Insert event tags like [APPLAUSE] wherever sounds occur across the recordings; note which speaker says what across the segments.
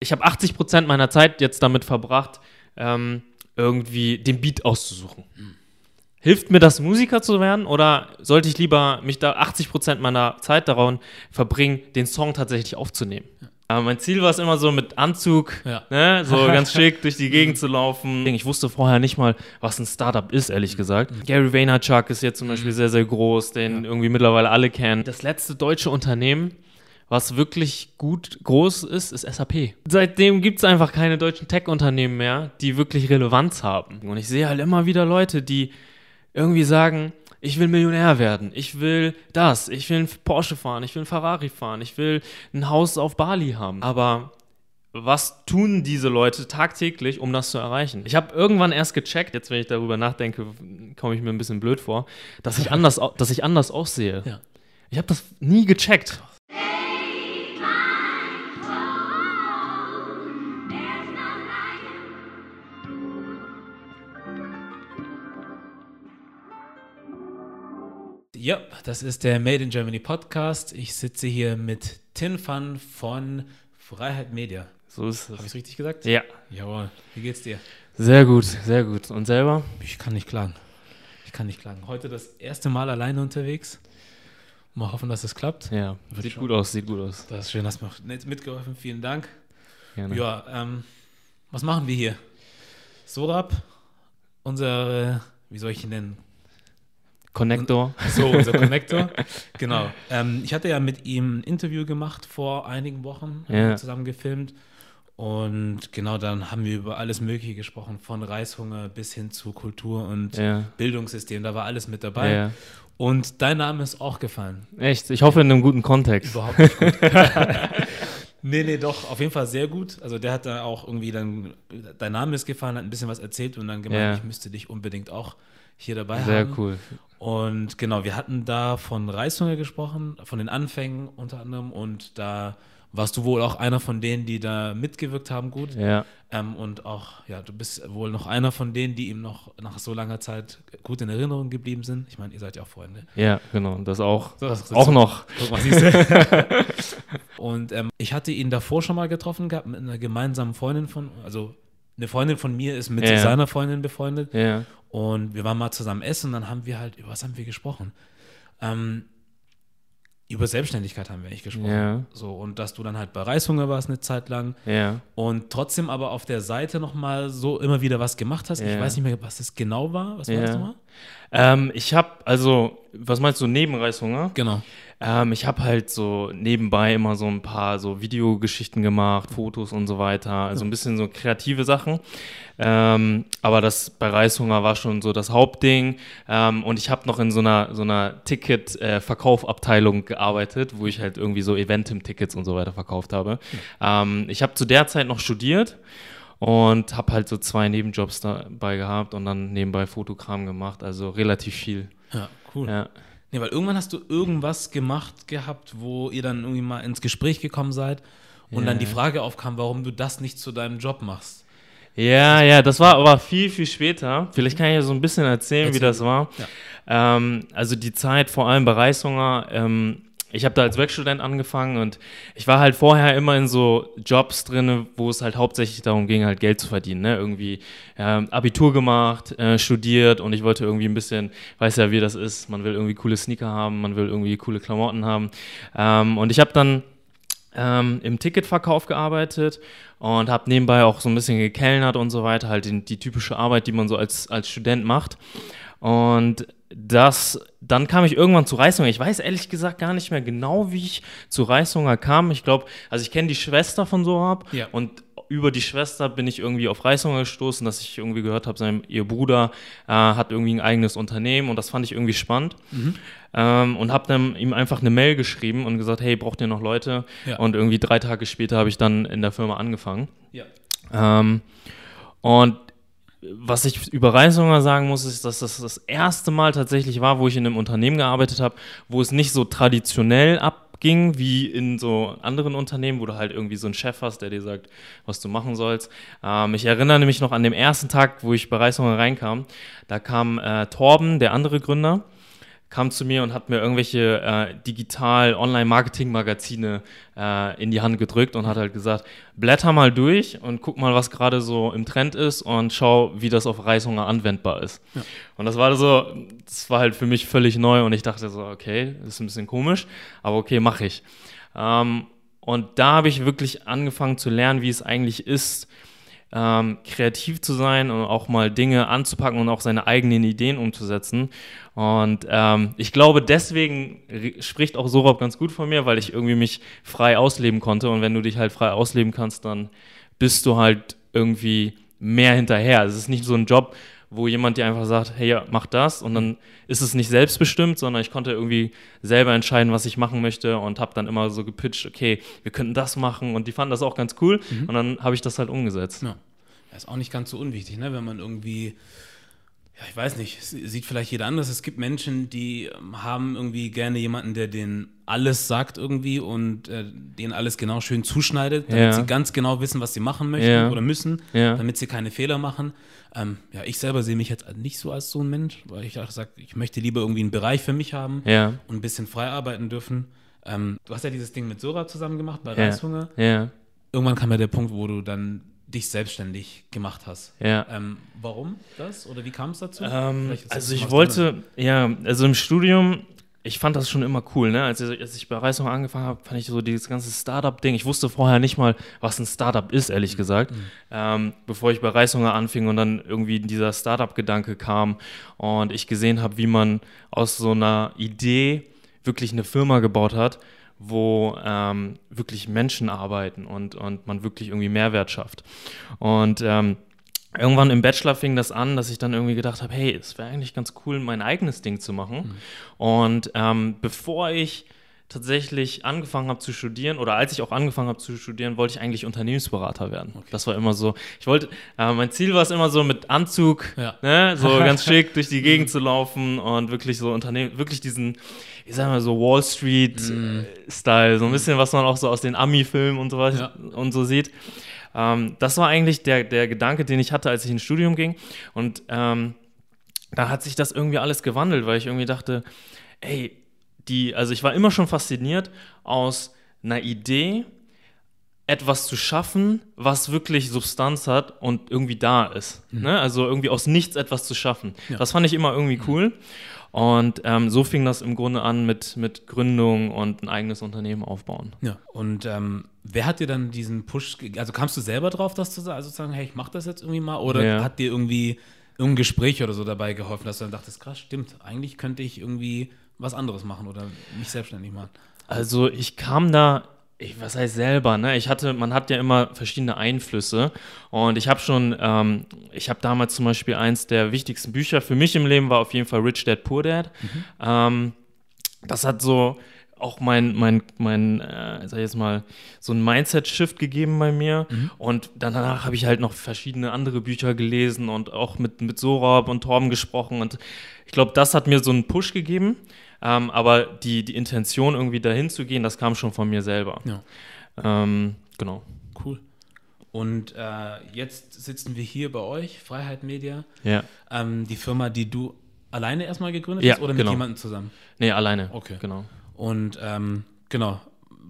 Speaker 1: ich habe 80 Prozent meiner Zeit jetzt damit verbracht, ähm, irgendwie den Beat auszusuchen. Hilft mir das, Musiker zu werden oder sollte ich lieber mich da 80 Prozent meiner Zeit daran verbringen, den Song tatsächlich aufzunehmen? Aber mein Ziel war es immer so mit Anzug,
Speaker 2: Ja.
Speaker 1: ne, so [LAUGHS] ganz schick durch die Gegend zu laufen. Ich wusste vorher nicht mal, was ein Startup ist, ehrlich gesagt. Gary Vaynerchuk ist jetzt zum Beispiel sehr, sehr groß, den irgendwie mittlerweile alle kennen. Das letzte deutsche Unternehmen, was wirklich gut groß ist, ist SAP. Seitdem gibt es einfach keine deutschen Tech-Unternehmen mehr, die wirklich Relevanz haben. Und ich sehe halt immer wieder Leute, die irgendwie sagen, ich will Millionär werden, ich will das, ich will einen Porsche fahren, ich will einen Ferrari fahren, ich will ein Haus auf Bali haben. Aber was tun diese Leute tagtäglich, um das zu erreichen? Ich habe irgendwann erst gecheckt, jetzt wenn ich darüber nachdenke, komme ich mir ein bisschen blöd vor, dass ich [LAUGHS] anders, dass ich anders aussehe.
Speaker 2: Ja.
Speaker 1: Ich habe das nie gecheckt.
Speaker 2: Ja, das ist der Made in Germany Podcast. Ich sitze hier mit Tin Fan von Freiheit Media.
Speaker 1: So ist
Speaker 2: Habe ich
Speaker 1: es.
Speaker 2: es richtig gesagt?
Speaker 1: Ja,
Speaker 2: Jawohl. Wie geht's dir?
Speaker 1: sehr gut, sehr gut. Und selber?
Speaker 2: Ich kann nicht klagen. Ich kann nicht klagen. Heute das erste Mal alleine unterwegs. Mal hoffen, dass es klappt.
Speaker 1: Ja,
Speaker 2: Wird
Speaker 1: sieht
Speaker 2: schon.
Speaker 1: gut aus, sieht gut aus.
Speaker 2: Das ist schön, hast mir mitgeholfen. Vielen Dank.
Speaker 1: Gerne.
Speaker 2: Ja, ähm, was machen wir hier? Sorab, unser, wie soll ich ihn nennen?
Speaker 1: Connector.
Speaker 2: So, unser [LAUGHS] Connector. genau. Ähm, ich hatte ja mit ihm ein Interview gemacht vor einigen Wochen, haben
Speaker 1: Ja.
Speaker 2: wir zusammen gefilmt. Und genau dann haben wir über alles Mögliche gesprochen, von Reishunger bis hin zu Kultur und
Speaker 1: Ja.
Speaker 2: Bildungssystem. Da war alles mit dabei.
Speaker 1: Ja.
Speaker 2: Und dein Name ist auch gefallen.
Speaker 1: Echt, ich hoffe in einem guten Kontext.
Speaker 2: Überhaupt nicht gut. [LAUGHS] nee, nee, doch, auf jeden Fall sehr gut. Also der hat da auch irgendwie dann, dein Name ist gefallen, hat ein bisschen was erzählt und dann gemeint, ich müsste dich unbedingt auch hier dabei
Speaker 1: Sehr
Speaker 2: haben.
Speaker 1: cool.
Speaker 2: Und genau, wir hatten da von Reishunger gesprochen, von den Anfängen unter anderem. Und da warst du wohl auch einer von denen, die da mitgewirkt haben, gut.
Speaker 1: Ja.
Speaker 2: Ähm, und auch, ja, du bist wohl noch einer von denen, die ihm noch nach so langer Zeit gut in Erinnerung geblieben sind. Ich meine, ihr seid ja auch Freunde.
Speaker 1: Ja, genau. Und das auch.
Speaker 2: So, das-
Speaker 1: Auch noch.
Speaker 2: Guck mal, siehst du. [LAUGHS] und ähm, ich hatte ihn davor schon mal getroffen gehabt mit einer gemeinsamen Freundin von, also eine Freundin von mir ist mit
Speaker 1: Ja.
Speaker 2: seiner Freundin befreundet.
Speaker 1: Ja.
Speaker 2: Und wir waren mal zusammen essen und dann haben wir halt, über was haben wir gesprochen? Ähm, über Selbstständigkeit haben wir eigentlich gesprochen.
Speaker 1: Ja.
Speaker 2: So, und dass du dann halt bei Reishunger warst eine Zeit lang
Speaker 1: Ja.
Speaker 2: und trotzdem aber auf der Seite nochmal so immer wieder was gemacht hast. Ich
Speaker 1: Ja.
Speaker 2: weiß nicht mehr, was das genau war. Was war das nochmal?
Speaker 1: Ähm, ich habe, also, was meinst du, Nebenreishunger?
Speaker 2: Genau.
Speaker 1: Ähm, ich habe halt so nebenbei immer so ein paar so Videogeschichten gemacht, Fotos und so weiter. Also ein bisschen so kreative Sachen. Ähm, aber das bei Reishunger war schon so das Hauptding. Ähm, und ich habe noch in so einer, so einer Ticket-Verkaufabteilung gearbeitet, wo ich halt irgendwie so Eventim-Tickets und so weiter verkauft habe. Ähm, ich habe zu der Zeit noch studiert und habe halt so zwei Nebenjobs dabei gehabt und dann nebenbei Fotokram gemacht. Also relativ viel.
Speaker 2: Ja, cool.
Speaker 1: Ja.
Speaker 2: Nee, weil irgendwann hast du irgendwas gemacht gehabt, wo ihr dann irgendwie mal ins Gespräch gekommen seid und
Speaker 1: Ja.
Speaker 2: dann die Frage aufkam, warum du das nicht zu deinem Job machst.
Speaker 1: Ja, ja, das war aber viel, viel später. Vielleicht kann ich ja so ein bisschen erzählen,
Speaker 2: Erzähl.
Speaker 1: wie das war.
Speaker 2: Ja.
Speaker 1: Ähm, also die Zeit vor allem bei Reishunger, ähm, ich habe da als Werkstudent angefangen und ich war halt vorher immer in so Jobs drin, wo es halt hauptsächlich darum ging, halt Geld zu verdienen. Ne? Irgendwie ähm, Abitur gemacht, äh, studiert und ich wollte irgendwie ein bisschen, weiß ja, wie das ist, man will irgendwie coole Sneaker haben, man will irgendwie coole Klamotten haben. Ähm, und ich habe dann ähm, im Ticketverkauf gearbeitet und habe nebenbei auch so ein bisschen gekellnert und so weiter, halt die, die typische Arbeit, die man so als, als Student macht. Und das, dann kam ich irgendwann zu Reishunger. Ich weiß ehrlich gesagt gar nicht mehr genau, wie ich zu Reishunger kam. Ich glaube, also ich kenne die Schwester von Sohab
Speaker 2: Ja.
Speaker 1: und über die Schwester bin ich irgendwie auf Reishunger gestoßen, dass ich irgendwie gehört habe, sein ihr Bruder äh, hat irgendwie ein eigenes Unternehmen und das fand ich irgendwie spannend. Ähm, und habe dann ihm einfach eine Mail geschrieben und gesagt, hey, braucht ihr noch Leute?
Speaker 2: Ja.
Speaker 1: Und irgendwie drei Tage später habe ich dann in der Firma angefangen.
Speaker 2: Ja.
Speaker 1: Ähm, und was ich über Reishunger sagen muss, ist, dass das das erste Mal tatsächlich war, wo ich in einem Unternehmen gearbeitet habe, wo es nicht so traditionell abging wie in so anderen Unternehmen, wo du halt irgendwie so einen Chef hast, der dir sagt, was du machen sollst. Ähm, ich erinnere mich noch an den ersten Tag, wo ich bei Reishunger reinkam. Da kam äh, Torben, der andere Gründer, kam zu mir und hat mir irgendwelche äh, digital-Online-Marketing-Magazine äh, in die Hand gedrückt und hat halt gesagt, blätter mal durch und guck mal, was gerade so im Trend ist und schau, wie das auf Reishunger anwendbar ist. Ja. Und das war so, das war halt für mich völlig neu und ich dachte so, okay, das ist ein bisschen komisch, aber okay, mache ich. Ähm, und da habe ich wirklich angefangen zu lernen, wie es eigentlich ist, ähm, kreativ zu sein und auch mal Dinge anzupacken und auch seine eigenen Ideen umzusetzen. Und ähm, ich glaube, deswegen spricht auch Sorab ganz gut von mir, weil ich irgendwie mich frei ausleben konnte. Und wenn du dich halt frei ausleben kannst, dann bist du halt irgendwie mehr hinterher. Es ist nicht so ein Job, wo jemand dir einfach sagt, hey, ja, mach das und dann ist es nicht selbstbestimmt, sondern ich konnte irgendwie selber entscheiden, was ich machen möchte und habe dann immer so gepitcht, okay, wir könnten das machen und die fanden das auch ganz cool mhm. und dann habe ich das halt umgesetzt.
Speaker 2: Ja. Ist auch nicht ganz so unwichtig, ne? wenn man irgendwie ja, ich weiß nicht, sieht vielleicht jeder anders. Es gibt Menschen, die ähm, haben irgendwie gerne jemanden, der denen alles sagt irgendwie und äh, denen alles genau schön zuschneidet, damit ja. sie ganz genau wissen, was sie machen möchten ja. oder müssen, ja. damit sie keine Fehler machen. Ähm, ja, ich selber sehe mich jetzt nicht so als so ein Mensch, weil ich auch sage, ich möchte lieber irgendwie einen Bereich für mich haben und ein bisschen frei arbeiten dürfen. Ähm, du hast ja dieses Ding mit Sora zusammen gemacht bei Reishunger. Ja. Irgendwann kam ja der Punkt, wo du dann dich selbstständig gemacht hast. Ja. Ähm, warum das oder wie kam es dazu?
Speaker 1: Ähm, also ich wollte, ja, also im Studium, ich fand das schon immer cool, ne? Als ich, als ich bei Reisung angefangen habe, fand ich so dieses ganze Startup-Ding. Ich wusste vorher nicht mal, was ein Startup ist, ehrlich mhm. gesagt, mhm. ähm, bevor ich bei Reishunger anfing und dann irgendwie dieser Startup-Gedanke kam und ich gesehen habe, wie man aus so einer Idee wirklich eine Firma gebaut hat wo ähm, wirklich Menschen arbeiten und, und man wirklich irgendwie Mehrwert schafft. Und ähm, irgendwann im Bachelor fing das an, dass ich dann irgendwie gedacht habe, hey, es wäre eigentlich ganz cool, mein eigenes Ding zu machen. Mhm. Und ähm, bevor ich tatsächlich angefangen habe zu studieren oder als ich auch angefangen habe zu studieren, wollte ich eigentlich Unternehmensberater werden. Okay. Das war immer so. Ich wollte, äh, mein Ziel war es immer so mit Anzug, ja. ne, so [LAUGHS] ganz schick durch die Gegend zu laufen und wirklich so Unternehmen, wirklich diesen, ich sag mal so Wall Street mm. Style, so ein bisschen, was man auch so aus den Ami-Filmen und so was ja. und so sieht. Ähm, das war eigentlich der, der Gedanke, den ich hatte, als ich ins Studium ging. Und ähm, da hat sich das irgendwie alles gewandelt, weil ich irgendwie dachte, ey, die, also ich war immer schon fasziniert aus einer Idee, etwas zu schaffen, was wirklich Substanz hat und irgendwie da ist. Mhm. Ne? Also irgendwie aus nichts etwas zu schaffen. Ja. Das fand ich immer irgendwie mhm. cool. Und ähm, so fing das im Grunde an mit, mit Gründung und ein eigenes Unternehmen aufbauen.
Speaker 2: Ja, und ähm, wer hat dir dann diesen Push, also kamst du selber drauf, das zu sagen, also sagen, hey, ich mach das jetzt irgendwie mal? Oder ja. hat dir irgendwie irgendein Gespräch oder so dabei geholfen, dass du dann dachtest, krass, stimmt, eigentlich könnte ich irgendwie was anderes machen oder mich selbstständig machen?
Speaker 1: Also ich kam da ich, was heißt selber, ne? Ich hatte, man hat ja immer verschiedene Einflüsse und ich habe schon, ähm, ich habe damals zum Beispiel eins der wichtigsten Bücher für mich im Leben war auf jeden Fall Rich Dad Poor Dad. Mhm. Ähm, das hat so auch mein, mein, mein, äh, sag ich jetzt mal, so ein Mindset-Shift gegeben bei mir. Mhm. Und danach habe ich halt noch verschiedene andere Bücher gelesen und auch mit, mit Sorab und Torben gesprochen. Und ich glaube, das hat mir so einen Push gegeben. Ähm, aber die, die Intention, irgendwie dahin zu gehen, das kam schon von mir selber. Ja. Ähm, genau.
Speaker 2: Cool. Und äh, jetzt sitzen wir hier bei euch, Freiheit Media.
Speaker 1: Ja.
Speaker 2: Ähm, die Firma, die du alleine erstmal gegründet ja, hast oder mit genau. jemandem zusammen?
Speaker 1: Nee, alleine.
Speaker 2: Okay. Genau. Und ähm, genau,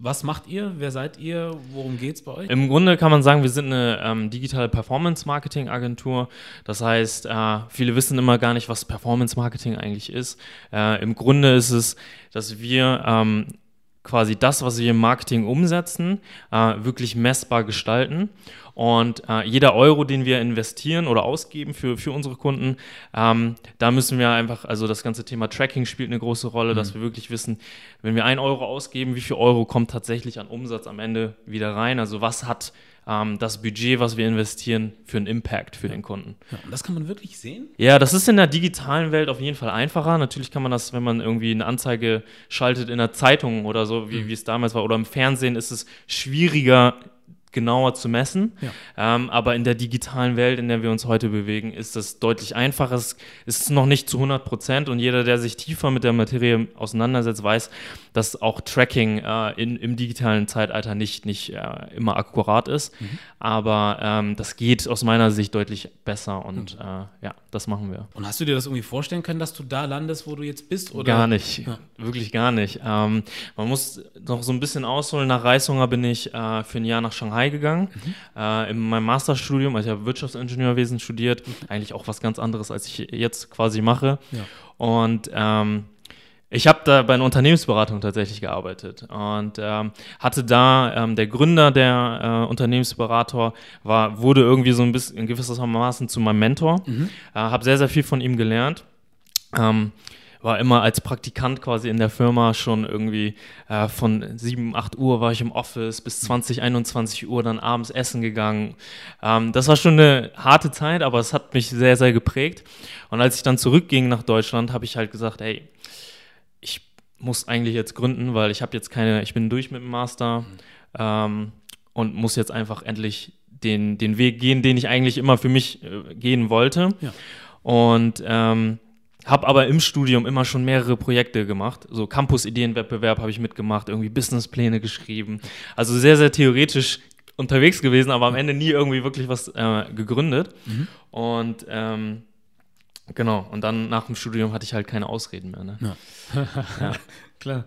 Speaker 2: was macht ihr? Wer seid ihr? Worum geht es bei euch?
Speaker 1: Im Grunde kann man sagen, wir sind eine ähm, digitale Performance-Marketing-Agentur. Das heißt, äh, viele wissen immer gar nicht, was Performance-Marketing eigentlich ist. Äh, Im Grunde ist es, dass wir ähm, quasi das, was wir im Marketing umsetzen, äh, wirklich messbar gestalten. Und äh, jeder Euro, den wir investieren oder ausgeben für, für unsere Kunden, ähm, da müssen wir einfach, also das ganze Thema Tracking spielt eine große Rolle, mhm. dass wir wirklich wissen, wenn wir ein Euro ausgeben, wie viel Euro kommt tatsächlich an Umsatz am Ende wieder rein? Also was hat ähm, das Budget, was wir investieren, für einen Impact für den Kunden.
Speaker 2: Ja, und das kann man wirklich sehen?
Speaker 1: Ja, das ist in der digitalen Welt auf jeden Fall einfacher. Natürlich kann man das, wenn man irgendwie eine Anzeige schaltet in der Zeitung oder so, wie, mhm. wie es damals war, oder im Fernsehen, ist es schwieriger, genauer zu messen.
Speaker 2: Ja.
Speaker 1: Ähm, aber in der digitalen Welt, in der wir uns heute bewegen, ist das deutlich einfacher. Es ist noch nicht zu 100 Prozent und jeder, der sich tiefer mit der Materie auseinandersetzt, weiß, dass auch Tracking äh, in, im digitalen Zeitalter nicht, nicht äh, immer akkurat ist. Mhm. Aber ähm, das geht aus meiner Sicht deutlich besser und mhm. äh, ja, das machen wir.
Speaker 2: Und hast du dir das irgendwie vorstellen können, dass du da landest, wo du jetzt bist? Oder?
Speaker 1: Gar nicht, ja. wirklich gar nicht. Ähm, man muss noch so ein bisschen ausholen. Nach Reishunger bin ich äh, für ein Jahr nach Shanghai gegangen. Mhm. Äh, in meinem Masterstudium, also ich habe Wirtschaftsingenieurwesen studiert, eigentlich auch was ganz anderes, als ich jetzt quasi mache. Ja. Und ähm, ich habe da bei einer Unternehmensberatung tatsächlich gearbeitet und ähm, hatte da ähm, der Gründer der äh, Unternehmensberater war wurde irgendwie so ein bisschen in gewissermaßen zu meinem Mentor. Mhm. Äh, habe sehr sehr viel von ihm gelernt. Ähm, war immer als Praktikant quasi in der Firma schon irgendwie äh, von 7, 8 Uhr war ich im Office bis 20, 21 Uhr dann abends essen gegangen. Ähm, das war schon eine harte Zeit, aber es hat mich sehr, sehr geprägt. Und als ich dann zurückging nach Deutschland, habe ich halt gesagt, hey, ich muss eigentlich jetzt gründen, weil ich habe jetzt keine, ich bin durch mit dem Master ähm, und muss jetzt einfach endlich den, den Weg gehen, den ich eigentlich immer für mich äh, gehen wollte. Ja. Und ähm, habe aber im Studium immer schon mehrere Projekte gemacht. So Campus-Ideenwettbewerb habe ich mitgemacht, irgendwie Businesspläne geschrieben. Also sehr, sehr theoretisch unterwegs gewesen, aber am Ende nie irgendwie wirklich was äh, gegründet. Mhm. Und ähm, genau, und dann nach dem Studium hatte ich halt keine Ausreden mehr. Ne?
Speaker 2: Ja. ja. [LAUGHS] Klar.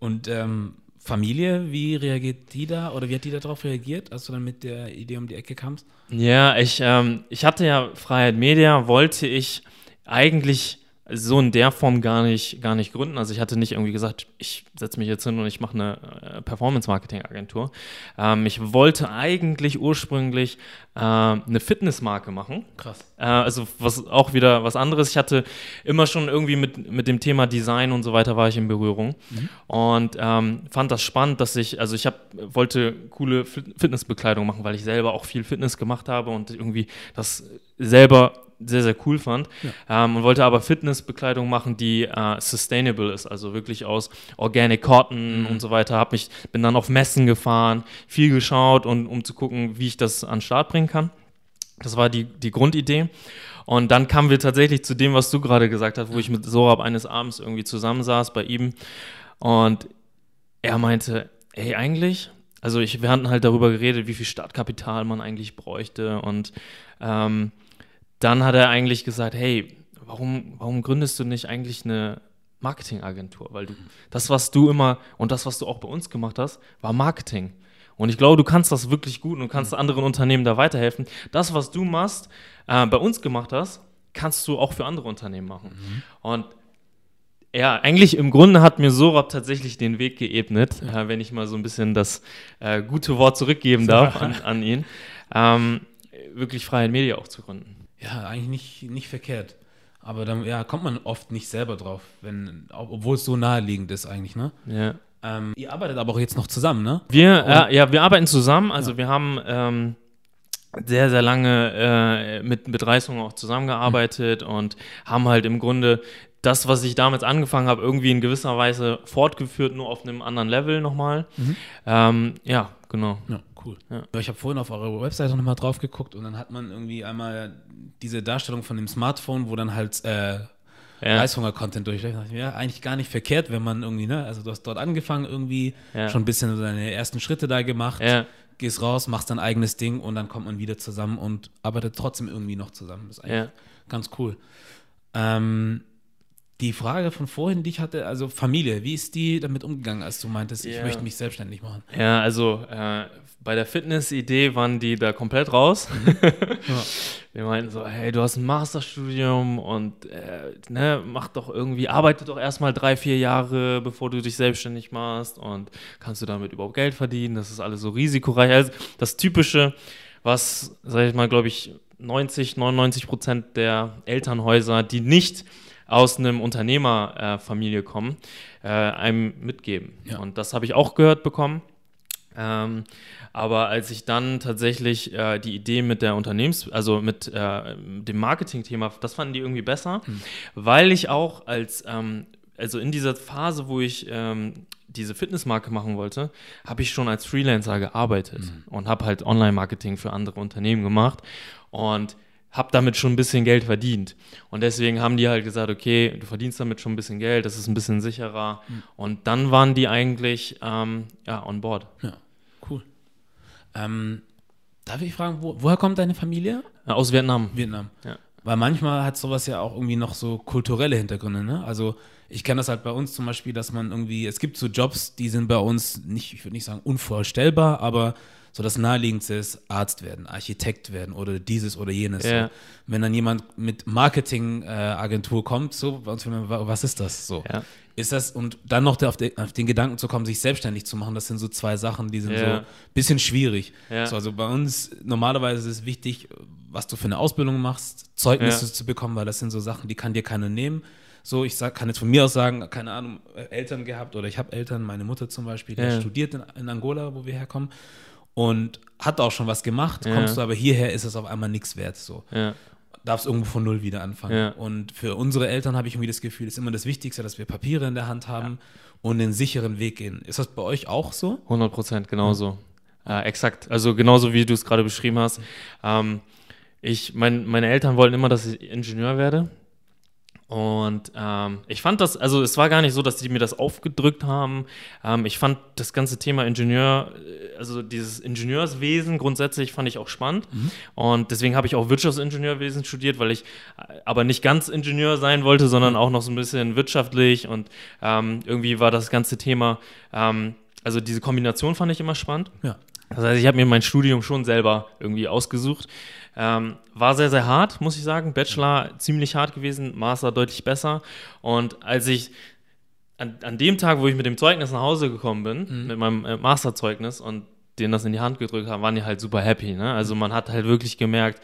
Speaker 2: Und ähm, Familie, wie reagiert die da oder wie hat die darauf reagiert, als du dann mit der Idee um die Ecke kamst?
Speaker 1: Ja, ich, ähm, ich hatte ja Freiheit Media, wollte ich eigentlich so in der Form gar nicht, gar nicht gründen. Also ich hatte nicht irgendwie gesagt, ich setze mich jetzt hin und ich mache eine äh, Performance-Marketing-Agentur. Ähm, ich wollte eigentlich ursprünglich äh, eine Fitnessmarke machen.
Speaker 2: Krass.
Speaker 1: Äh, also was auch wieder was anderes. Ich hatte immer schon irgendwie mit, mit dem Thema Design und so weiter war ich in Berührung mhm. und ähm, fand das spannend, dass ich, also ich hab, wollte coole Fitnessbekleidung machen, weil ich selber auch viel Fitness gemacht habe und irgendwie das selber sehr, sehr cool fand. Ja. Ähm, und wollte aber Fitnessbekleidung machen, die äh, sustainable ist, also wirklich aus Organic Cotton mhm. und so weiter. Hab mich, bin dann auf Messen gefahren, viel geschaut, und, um zu gucken, wie ich das an den Start bringen kann. Das war die, die Grundidee. Und dann kamen wir tatsächlich zu dem, was du gerade gesagt hast, wo ich mit Sorab eines Abends irgendwie zusammensaß bei ihm. Und er meinte, ey, eigentlich, also ich, wir hatten halt darüber geredet, wie viel Startkapital man eigentlich bräuchte und ähm, dann hat er eigentlich gesagt, hey, warum, warum gründest du nicht eigentlich eine Marketingagentur? Weil du, das, was du immer und das, was du auch bei uns gemacht hast, war Marketing. Und ich glaube, du kannst das wirklich gut und du kannst anderen Unternehmen da weiterhelfen. Das, was du machst, äh, bei uns gemacht hast, kannst du auch für andere Unternehmen machen. Mhm. Und ja, eigentlich im Grunde hat mir Sorab tatsächlich den Weg geebnet, äh, wenn ich mal so ein bisschen das äh, gute Wort zurückgeben darf an, an ihn, ähm, wirklich freie Media auch zu gründen.
Speaker 2: Ja, eigentlich nicht, nicht verkehrt. Aber dann ja, kommt man oft nicht selber drauf, wenn, obwohl es so naheliegend ist eigentlich, ne?
Speaker 1: Ja.
Speaker 2: Ähm, ihr arbeitet aber auch jetzt noch zusammen, ne?
Speaker 1: Wir, äh, ja, wir arbeiten zusammen. Also ja. wir haben ähm, sehr, sehr lange äh, mit, mit Reißung auch zusammengearbeitet mhm. und haben halt im Grunde das, was ich damals angefangen habe, irgendwie in gewisser Weise fortgeführt, nur auf einem anderen Level nochmal. Mhm. Ähm, ja, genau.
Speaker 2: Ja, cool. Ja. Ich habe vorhin auf eure Webseite nochmal drauf geguckt und dann hat man irgendwie einmal diese Darstellung von dem Smartphone, wo dann halt äh, ja. Heißhunger-Content durchläuft. Ja, eigentlich gar nicht verkehrt, wenn man irgendwie, ne, also du hast dort angefangen, irgendwie ja. schon ein bisschen deine ersten Schritte da gemacht, ja. gehst raus, machst dein eigenes Ding und dann kommt man wieder zusammen und arbeitet trotzdem irgendwie noch zusammen. Das ist eigentlich ganz cool. Ähm, die Frage von vorhin, die ich hatte, also Familie, wie ist die damit umgegangen, als du meintest, ich möchte mich selbstständig machen?
Speaker 1: Ja, also äh, bei der Fitness-Idee waren die da komplett raus. Mhm. ja. [LAUGHS] Wir meinten so, hey, du hast ein Masterstudium und äh, ne, mach doch irgendwie, arbeite doch erstmal drei, vier Jahre, bevor du dich selbstständig machst und kannst du damit überhaupt Geld verdienen? Das ist alles so risikoreich. Also das Typische, was, sag ich mal, glaube ich, 90, 99 Prozent der Elternhäuser, die nicht aus einem Unternehmerfamilie äh, kommen, äh, einem mitgeben. Ja. Und das habe ich auch gehört bekommen. Ähm, aber als ich dann tatsächlich äh, die Idee mit der Unternehmens-, also mit äh, dem Marketing-Thema, das fanden die irgendwie besser, mhm. weil ich auch als, ähm, also in dieser Phase, wo ich ähm, diese Fitnessmarke machen wollte, habe ich schon als Freelancer gearbeitet mhm. und habe halt Online-Marketing für andere Unternehmen gemacht und habe damit schon ein bisschen Geld verdient. Und deswegen haben die halt gesagt, okay, du verdienst damit schon ein bisschen Geld, das ist ein bisschen sicherer. Mhm. Und dann waren die eigentlich ähm, ja, on board.
Speaker 2: Ja. Ähm, darf ich fragen, wo, woher kommt deine Familie?
Speaker 1: Aus Vietnam.
Speaker 2: Vietnam. Ja. Weil manchmal hat sowas ja auch irgendwie noch so kulturelle Hintergründe, ne? Also ich kenne das halt bei uns zum Beispiel, dass man irgendwie, es gibt so Jobs, die sind bei uns nicht, ich würde nicht sagen unvorstellbar, aber so das Naheliegendste ist Arzt werden, Architekt werden oder dieses oder jenes. Ja. So. Wenn dann jemand mit Marketingagentur äh, kommt, so, bei uns, was ist das so? Ja. Ist das, und dann noch auf, de, auf, den Gedanken zu kommen, sich selbstständig zu machen, das sind so zwei Sachen, die sind ja. so ein bisschen schwierig. So, also bei uns, normalerweise ist es wichtig, was du für eine Ausbildung machst, Zeugnisse zu bekommen, weil das sind so Sachen, die kann dir keiner nehmen. So, ich sag, kann jetzt von mir aus sagen, keine Ahnung, Eltern gehabt oder ich habe Eltern, meine Mutter zum Beispiel, die studiert in, in Angola, wo wir herkommen und hat auch schon was gemacht, ja. kommst du aber hierher, ist es auf einmal nichts wert. So. Ja. Darfst irgendwo von null wieder anfangen. Ja. Und für unsere Eltern habe ich irgendwie das Gefühl, ist immer das Wichtigste, dass wir Papiere in der Hand haben und den sicheren Weg gehen. Ist das bei euch auch so?
Speaker 1: 100 Prozent, genauso. Ja. exakt. Also genauso wie du es gerade beschrieben hast. Ähm, ich, mein, meine Eltern wollten immer, dass ich Ingenieur werde. Und ähm, ich fand das, also es war gar nicht so, dass die mir das aufgedrückt haben. Ähm, ich fand das ganze Thema Ingenieur, äh, also dieses Ingenieurswesen grundsätzlich fand ich auch spannend. Mhm. Und deswegen habe ich auch Wirtschaftsingenieurwesen studiert, weil ich äh, aber nicht ganz Ingenieur sein wollte, sondern auch noch so ein bisschen wirtschaftlich. Und ähm, irgendwie war das ganze Thema, ähm, also diese Kombination fand ich immer spannend. Ja. Das heißt, ich habe mir mein Studium schon selber irgendwie ausgesucht. Ähm, war sehr, sehr hart, muss ich sagen. Bachelor ziemlich hart gewesen, Master deutlich besser. Und als ich an, an dem Tag, wo ich mit dem Zeugnis nach Hause gekommen bin, mhm. mit meinem äh, Masterzeugnis und denen das in die Hand gedrückt haben, waren die halt super happy. Ne? Also man hat halt wirklich gemerkt,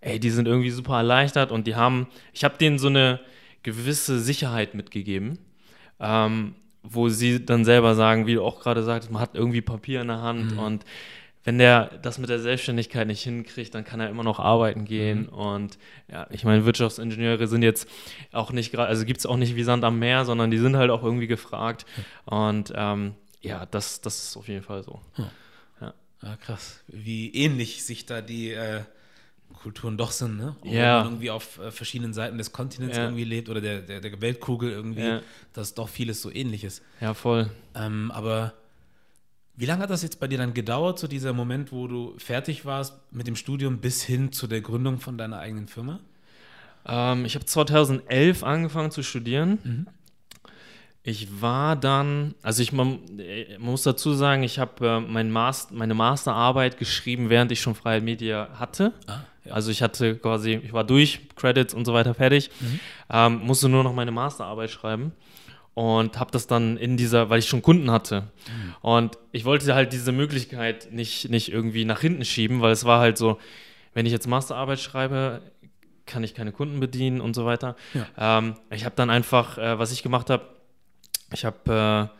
Speaker 1: ey, die sind irgendwie super erleichtert und die haben, ich habe denen so eine gewisse Sicherheit mitgegeben. Ähm, wo sie dann selber sagen, wie du auch gerade sagst, man hat irgendwie Papier in der Hand mhm. und wenn der das mit der Selbstständigkeit nicht hinkriegt, dann kann er immer noch arbeiten gehen. Mhm. Und ja, ich meine, Wirtschaftsingenieure sind jetzt auch nicht gerade, also gibt es auch nicht wie Sand am Meer, sondern die sind halt auch irgendwie gefragt. Und ähm, ja, das, das ist auf jeden Fall so.
Speaker 2: Hm. Ja. ja. krass. Wie ähnlich sich da die äh, Kulturen doch sind, ne? Auch ja. Wenn man irgendwie auf äh, verschiedenen Seiten des Kontinents ja. irgendwie lebt oder der, der, der Weltkugel irgendwie, ja. dass doch vieles so ähnlich ist.
Speaker 1: Ja, voll.
Speaker 2: Ähm, aber wie lange hat das jetzt bei dir dann gedauert, so dieser Moment, wo du fertig warst mit dem Studium bis hin zu der Gründung von deiner eigenen Firma?
Speaker 1: Ähm, ich habe 2011 angefangen zu studieren. Mhm. Ich war dann, also ich man, man muss dazu sagen, ich habe äh, mein Master, meine Masterarbeit geschrieben, während ich schon Freie Media hatte. Ah, ja. Also ich hatte quasi, ich war durch, Credits und so weiter fertig, mhm. ähm, musste nur noch meine Masterarbeit schreiben und habe das dann in dieser, weil ich schon Kunden hatte. Mhm. Und ich wollte halt diese Möglichkeit nicht, nicht irgendwie nach hinten schieben, weil es war halt so, wenn ich jetzt Masterarbeit schreibe, kann ich keine Kunden bedienen und so weiter. Ja. Ähm, ich habe dann einfach, äh, was ich gemacht habe, ich habe äh,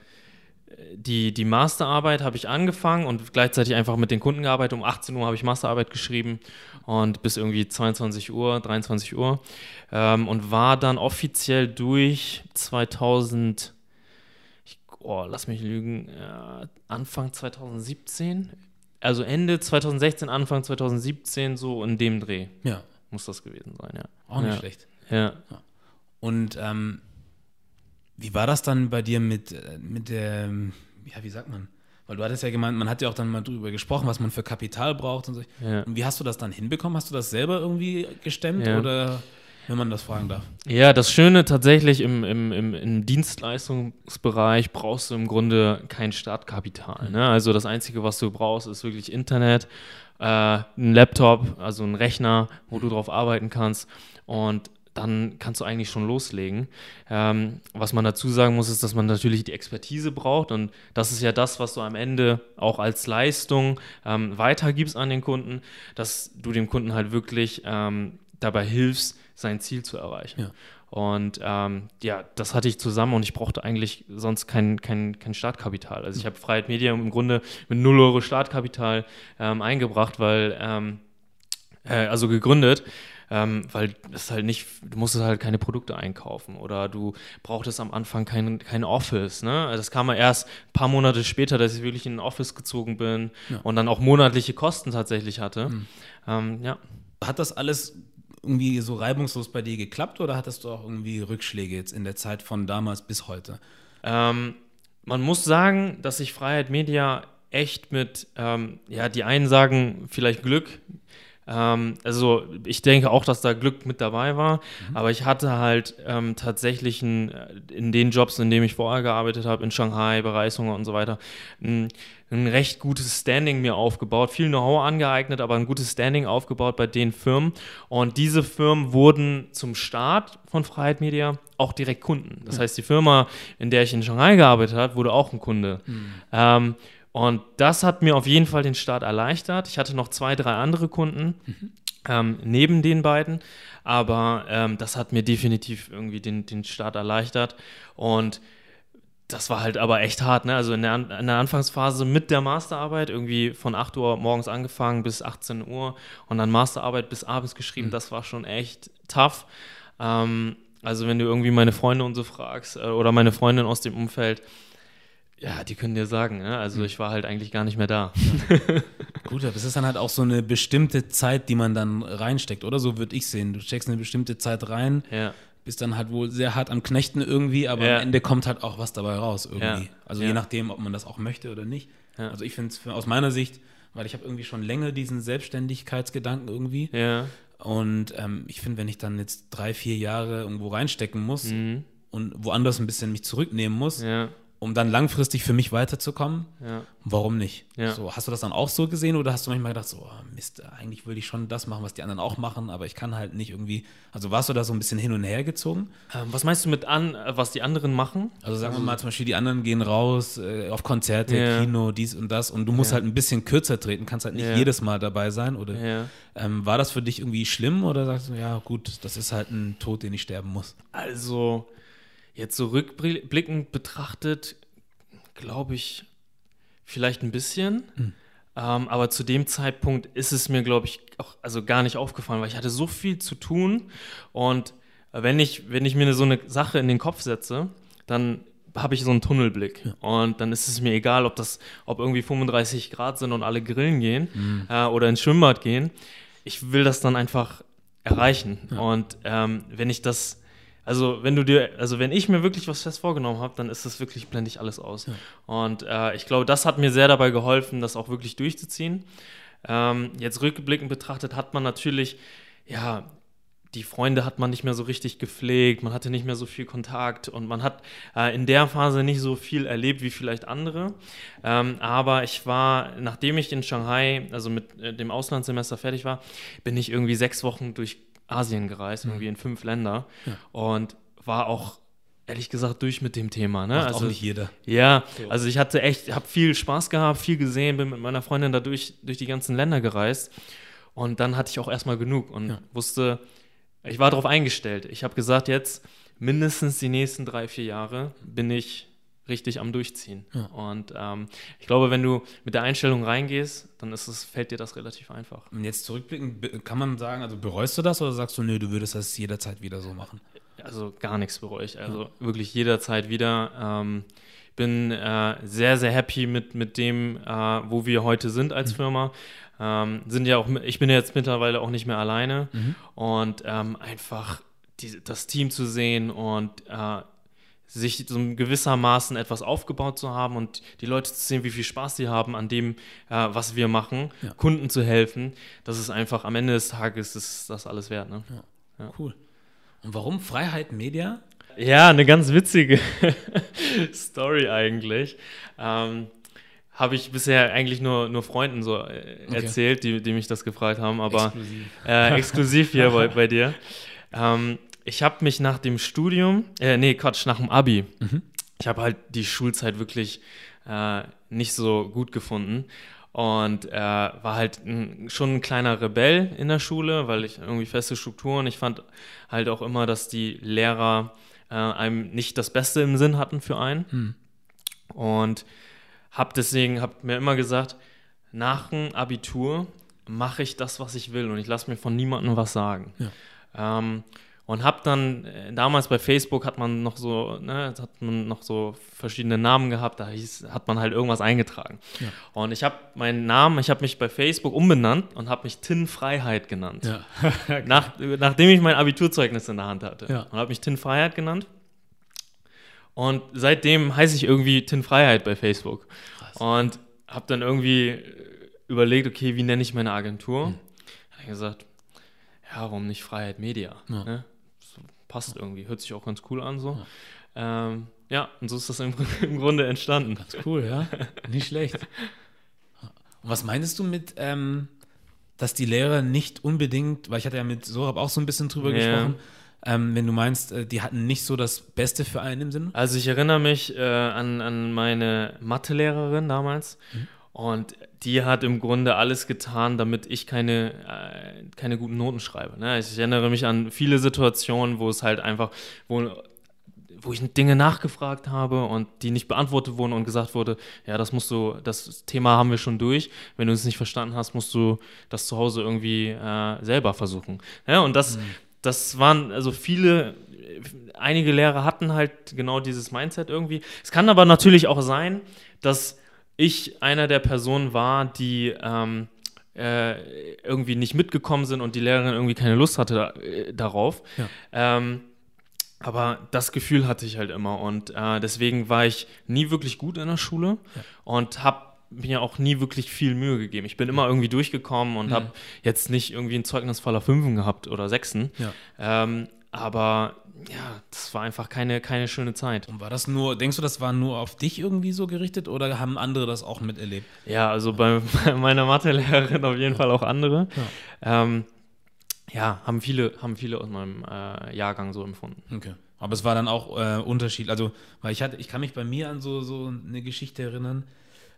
Speaker 1: die, die Masterarbeit habe ich angefangen und gleichzeitig einfach mit den Kunden gearbeitet. Um 18 Uhr habe ich Masterarbeit geschrieben und bis irgendwie 22 Uhr, 23 Uhr ähm, und war dann offiziell durch 2000, ich, oh, lass mich lügen, äh, Anfang 2017, also Ende 2016, Anfang 2017, so in dem Dreh.
Speaker 2: Ja.
Speaker 1: Muss das gewesen sein, ja.
Speaker 2: Auch nicht
Speaker 1: ja.
Speaker 2: schlecht.
Speaker 1: Ja.
Speaker 2: Und ähm, wie war das dann bei dir mit, äh, mit der, ja, wie sagt man? Weil du hattest ja gemeint, man hat ja auch dann mal drüber gesprochen, was man für Kapital braucht und so. Ja. Und wie hast du das dann hinbekommen? Hast du das selber irgendwie gestemmt ja. oder wenn man das fragen darf?
Speaker 1: Ja, das Schöne tatsächlich im, im, im, im Dienstleistungsbereich brauchst du im Grunde kein Startkapital. Ne? Also das Einzige, was du brauchst, ist wirklich Internet, äh, ein Laptop, also ein Rechner, wo du drauf arbeiten kannst. Und dann kannst du eigentlich schon loslegen. Ähm, was man dazu sagen muss, ist, dass man natürlich die Expertise braucht und das ist ja das, was du am Ende auch als Leistung ähm, weitergibst an den Kunden, dass du dem Kunden halt wirklich ähm, dabei hilfst, sein Ziel zu erreichen. Ja. Und ähm, ja, das hatte ich zusammen und ich brauchte eigentlich sonst kein, kein, kein Startkapital. Also ich habe Freiheit Media im Grunde mit 0 Euro Startkapital ähm, eingebracht, weil, ähm, äh, also gegründet, ähm, weil es halt nicht, du musstest halt keine Produkte einkaufen oder du brauchtest am Anfang kein, kein Office. Ne? Also das kam ja erst ein paar Monate später, dass ich wirklich in ein Office gezogen bin ja. und dann auch monatliche Kosten tatsächlich hatte. Mhm. Ähm, ja.
Speaker 2: Hat das alles irgendwie so reibungslos bei dir geklappt oder hattest du auch irgendwie Rückschläge jetzt in der Zeit von damals bis heute?
Speaker 1: Ähm, man muss sagen, dass sich Freiheit Media echt mit, ähm, ja, die einen sagen vielleicht Glück. Ähm, also ich denke auch, dass da Glück mit dabei war, mhm. aber ich hatte halt ähm, tatsächlich ein, in den Jobs, in denen ich vorher gearbeitet habe, in Shanghai, Bereisungen und so weiter, ein, ein recht gutes Standing mir aufgebaut, viel Know-how angeeignet, aber ein gutes Standing aufgebaut bei den Firmen. Und diese Firmen wurden zum Start von Freiheit Media auch direkt Kunden. Das heißt, die Firma, in der ich in Shanghai gearbeitet habe, wurde auch ein Kunde. Mhm. Ähm, und das hat mir auf jeden Fall den Start erleichtert. Ich hatte noch zwei, drei andere Kunden mhm. ähm, neben den beiden, aber ähm, das hat mir definitiv irgendwie den, den Start erleichtert. Und das war halt aber echt hart, ne? Also in der, in der, Anfangsphase mit der Masterarbeit, irgendwie von 8 Uhr morgens angefangen bis 18 Uhr und dann Masterarbeit bis abends geschrieben, mhm. das war schon echt tough. Ähm, also wenn du irgendwie meine Freunde und so fragst äh, oder meine Freundin aus dem Umfeld, ja, die können dir sagen, ne? also mhm. ich war halt eigentlich gar nicht mehr da. [LAUGHS]
Speaker 2: Gut, aber es ist dann halt auch so eine bestimmte Zeit, die man dann reinsteckt, oder? So würde ich sehen. Du steckst eine bestimmte Zeit rein, ja. bist dann halt wohl sehr hart am Knechten irgendwie, aber ja. am Ende kommt halt auch was dabei raus irgendwie. Also je nachdem, ob man das auch möchte oder nicht. Also ich finde es aus meiner Sicht, weil ich habe irgendwie schon länger diesen Selbstständigkeitsgedanken irgendwie. Und ähm, ich finde, wenn ich dann jetzt drei, vier Jahre irgendwo reinstecken muss mhm. und woanders ein bisschen mich zurücknehmen muss, ja um dann langfristig für mich weiterzukommen. Ja. Warum nicht? Ja. So, hast du das dann auch so gesehen oder hast du manchmal gedacht, so, oh Mist, eigentlich würde ich schon das machen, was die anderen auch machen, aber ich kann halt nicht irgendwie. Also warst du da so ein bisschen hin und her gezogen?
Speaker 1: Ähm, was meinst du mit an, was die anderen machen?
Speaker 2: Also sagen wir mal zum Beispiel, die anderen gehen raus äh, auf Konzerte, ja. Kino, dies und das und du musst halt ein bisschen kürzer treten, kannst halt nicht jedes Mal dabei sein. Oder ähm, war das für dich irgendwie schlimm oder sagst du, ja gut, das ist halt ein Tod, den ich sterben muss?
Speaker 1: Also Jetzt so rückblickend betrachtet, glaube ich, vielleicht ein bisschen. Mhm. Ähm, aber zu dem Zeitpunkt ist es mir, glaube ich, auch also gar nicht aufgefallen, weil ich hatte so viel zu tun. Und wenn ich, wenn ich mir so eine Sache in den Kopf setze, dann habe ich so einen Tunnelblick. Ja. Und dann ist es mir egal, ob das, ob irgendwie 35 Grad sind und alle grillen gehen mhm. äh, oder ins Schwimmbad gehen. Ich will das dann einfach erreichen. Ja. Und ähm, wenn ich das also wenn du dir, also wenn ich mir wirklich was fest vorgenommen habe, dann ist das wirklich, blende ich alles aus. Ja. Und äh, ich glaube, das hat mir sehr dabei geholfen, das auch wirklich durchzuziehen. Ähm, jetzt rückblickend betrachtet hat man natürlich, ja, die Freunde hat man nicht mehr so richtig gepflegt, man hatte nicht mehr so viel Kontakt und man hat äh, in der Phase nicht so viel erlebt wie vielleicht andere. Ähm, aber ich war, nachdem ich in Shanghai, also mit äh, dem Auslandssemester fertig war, bin ich irgendwie sechs Wochen durch Asien gereist, mhm. irgendwie in fünf Länder ja. und war auch ehrlich gesagt durch mit dem Thema. Ne?
Speaker 2: Macht also auch nicht jeder.
Speaker 1: Ja, so. also ich hatte echt, habe viel Spaß gehabt, viel gesehen, bin mit meiner Freundin da durch, durch die ganzen Länder gereist und dann hatte ich auch erstmal genug und ja. wusste, ich war darauf eingestellt. Ich habe gesagt, jetzt mindestens die nächsten drei, vier Jahre bin ich richtig am Durchziehen. Ja. Und ähm, ich glaube, wenn du mit der Einstellung reingehst, dann ist es, fällt dir das relativ einfach.
Speaker 2: Und jetzt zurückblicken, kann man sagen, also bereust du das oder sagst du, nö, du würdest das jederzeit wieder so machen?
Speaker 1: Also gar nichts bereue ich. Also ja. wirklich jederzeit wieder. Ähm, bin äh, sehr, sehr happy mit, mit dem, äh, wo wir heute sind als mhm. Firma. Ähm, sind ja auch, ich bin jetzt mittlerweile auch nicht mehr alleine mhm. und ähm, einfach die, das Team zu sehen und äh, sich so gewissermaßen etwas aufgebaut zu haben und die Leute zu sehen, wie viel Spaß sie haben an dem, äh, was wir machen, ja. Kunden zu helfen, das ist einfach am Ende des Tages ist das alles wert. Ne?
Speaker 2: Ja. Ja. Cool. Und warum Freiheit Media?
Speaker 1: Ja, eine ganz witzige [LAUGHS] Story eigentlich. Ähm, habe ich bisher eigentlich nur, nur Freunden so äh, okay. erzählt, die, die mich das gefragt haben, aber exklusiv, äh, exklusiv hier bei, bei dir. [LAUGHS] Ähm, ich habe mich nach dem Studium, äh, nee, Quatsch, nach dem Abi, mhm. ich habe halt die Schulzeit wirklich äh, nicht so gut gefunden und äh, war halt ein, schon ein kleiner Rebell in der Schule, weil ich irgendwie feste Strukturen, ich fand halt auch immer, dass die Lehrer äh, einem nicht das Beste im Sinn hatten für einen mhm. und habe deswegen, habe mir immer gesagt, nach dem Abitur mache ich das, was ich will und ich lasse mir von niemandem was sagen.
Speaker 2: Ja.
Speaker 1: Ähm, und habe dann, äh, damals bei Facebook hat man noch so, ne, hat man noch so verschiedene Namen gehabt, da hieß, hat man halt irgendwas eingetragen.
Speaker 2: Ja.
Speaker 1: Und ich habe meinen Namen, ich habe mich bei Facebook umbenannt und habe mich Tin Freiheit genannt.
Speaker 2: Ja. [LAUGHS]
Speaker 1: Nach, nachdem ich mein Abiturzeugnis in der Hand hatte.
Speaker 2: Ja.
Speaker 1: Und habe mich Tin Freiheit genannt. Und seitdem heiße ich irgendwie Tin Freiheit bei Facebook. Und habe dann irgendwie überlegt, okay, wie nenne ich meine Agentur?
Speaker 2: Hm.
Speaker 1: Habe gesagt, ja, warum nicht Freiheit Media? Ne? Passt irgendwie, hört sich auch ganz cool an so. Ja, ähm, ja und so ist das im, [LAUGHS] im Grunde entstanden.
Speaker 2: Ganz cool, ja. Nicht schlecht. Und [LAUGHS] was meinst du mit, ähm, dass die Lehrer nicht unbedingt, weil ich hatte ja mit Sorab auch so ein bisschen drüber
Speaker 1: Ja.
Speaker 2: gesprochen, ähm, wenn du meinst, äh, die hatten nicht so das Beste für einen im Sinn?
Speaker 1: Also ich erinnere mich äh, an, an meine Mathelehrerin damals und die hat im Grunde alles getan, damit ich keine, äh, keine guten Noten schreibe. Ne? Ich erinnere mich an viele Situationen, wo es halt einfach, wo, wo ich Dinge nachgefragt habe und die nicht beantwortet wurden und gesagt wurde, ja, das musst du, das Thema haben wir schon durch. Wenn du es nicht verstanden hast, musst du das zu Hause irgendwie äh, selber versuchen. Ja, und das, das waren also viele, einige Lehrer hatten halt genau dieses Mindset irgendwie. Es kann aber natürlich auch sein, dass ich einer der Personen war, die ähm, äh, irgendwie nicht mitgekommen sind und die Lehrerin irgendwie keine Lust hatte da, äh, darauf.
Speaker 2: Ja.
Speaker 1: Ähm, aber das Gefühl hatte ich halt immer und äh, deswegen war ich nie wirklich gut in der Schule und habe mir auch nie wirklich viel Mühe gegeben. Ich bin immer irgendwie durchgekommen und
Speaker 2: Mhm.
Speaker 1: habe jetzt nicht irgendwie ein Zeugnis voller Fünfen gehabt oder Sechsen.
Speaker 2: Ja.
Speaker 1: Ähm, aber ja, das war einfach keine, keine schöne Zeit.
Speaker 2: Und war das nur, denkst du, das war nur auf dich irgendwie so gerichtet oder haben andere das auch miterlebt?
Speaker 1: Ja, also bei, bei meiner Mathelehrerin auf jeden Fall auch andere. Ja, ähm, ja haben, viele, haben viele aus meinem äh, Jahrgang so empfunden.
Speaker 2: Okay. Aber es war dann auch äh, Unterschied. Also, weil ich hatte, ich kann mich bei mir an so, so eine Geschichte erinnern.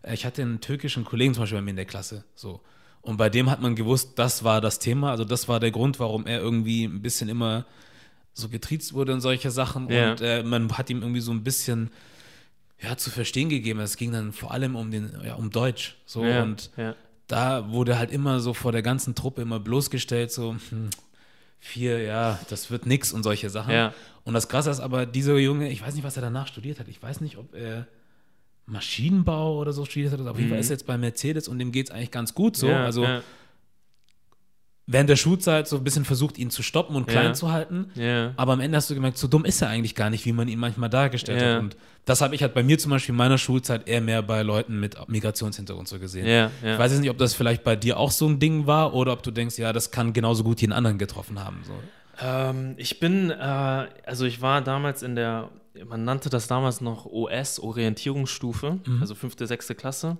Speaker 2: Äh, Ich hatte einen türkischen Kollegen zum Beispiel bei mir in der Klasse. So. Und bei dem hat man gewusst, das war das Thema. Also, das war der Grund, warum er irgendwie ein bisschen immer so getriezt wurde und solche Sachen.
Speaker 1: Ja.
Speaker 2: Und äh, man hat ihm irgendwie so ein bisschen ja, zu verstehen gegeben. Es ging dann vor allem um den, ja, um Deutsch. So
Speaker 1: ja,
Speaker 2: und
Speaker 1: ja.
Speaker 2: da wurde halt immer so vor der ganzen Truppe immer bloßgestellt, so hm, vier, ja, das wird nix und solche Sachen. Und das Krasse ist aber, dieser Junge, ich weiß nicht, was er danach studiert hat. Ich weiß nicht, ob er Maschinenbau oder so studiert hat. Aber auf jeden Fall ist er jetzt bei Mercedes und dem geht es eigentlich ganz gut so.
Speaker 1: Mhm.
Speaker 2: also während der Schulzeit so ein bisschen versucht, ihn zu stoppen und klein
Speaker 1: Ja.
Speaker 2: zu halten.
Speaker 1: ja.
Speaker 2: Aber am Ende hast du gemerkt, so dumm ist er eigentlich gar nicht, wie man ihn manchmal dargestellt
Speaker 1: Ja.
Speaker 2: hat. Und das habe ich halt bei mir zum Beispiel in meiner Schulzeit eher mehr bei Leuten mit Migrationshintergrund so gesehen. Ich weiß jetzt nicht, ob das vielleicht bei dir auch so ein Ding war oder ob du denkst, ja, das kann genauso gut jeden anderen getroffen haben. So.
Speaker 1: Ähm, ich bin, äh, also ich war damals in der, man nannte das damals noch OS, Orientierungsstufe, also fünfte, sechste Klasse.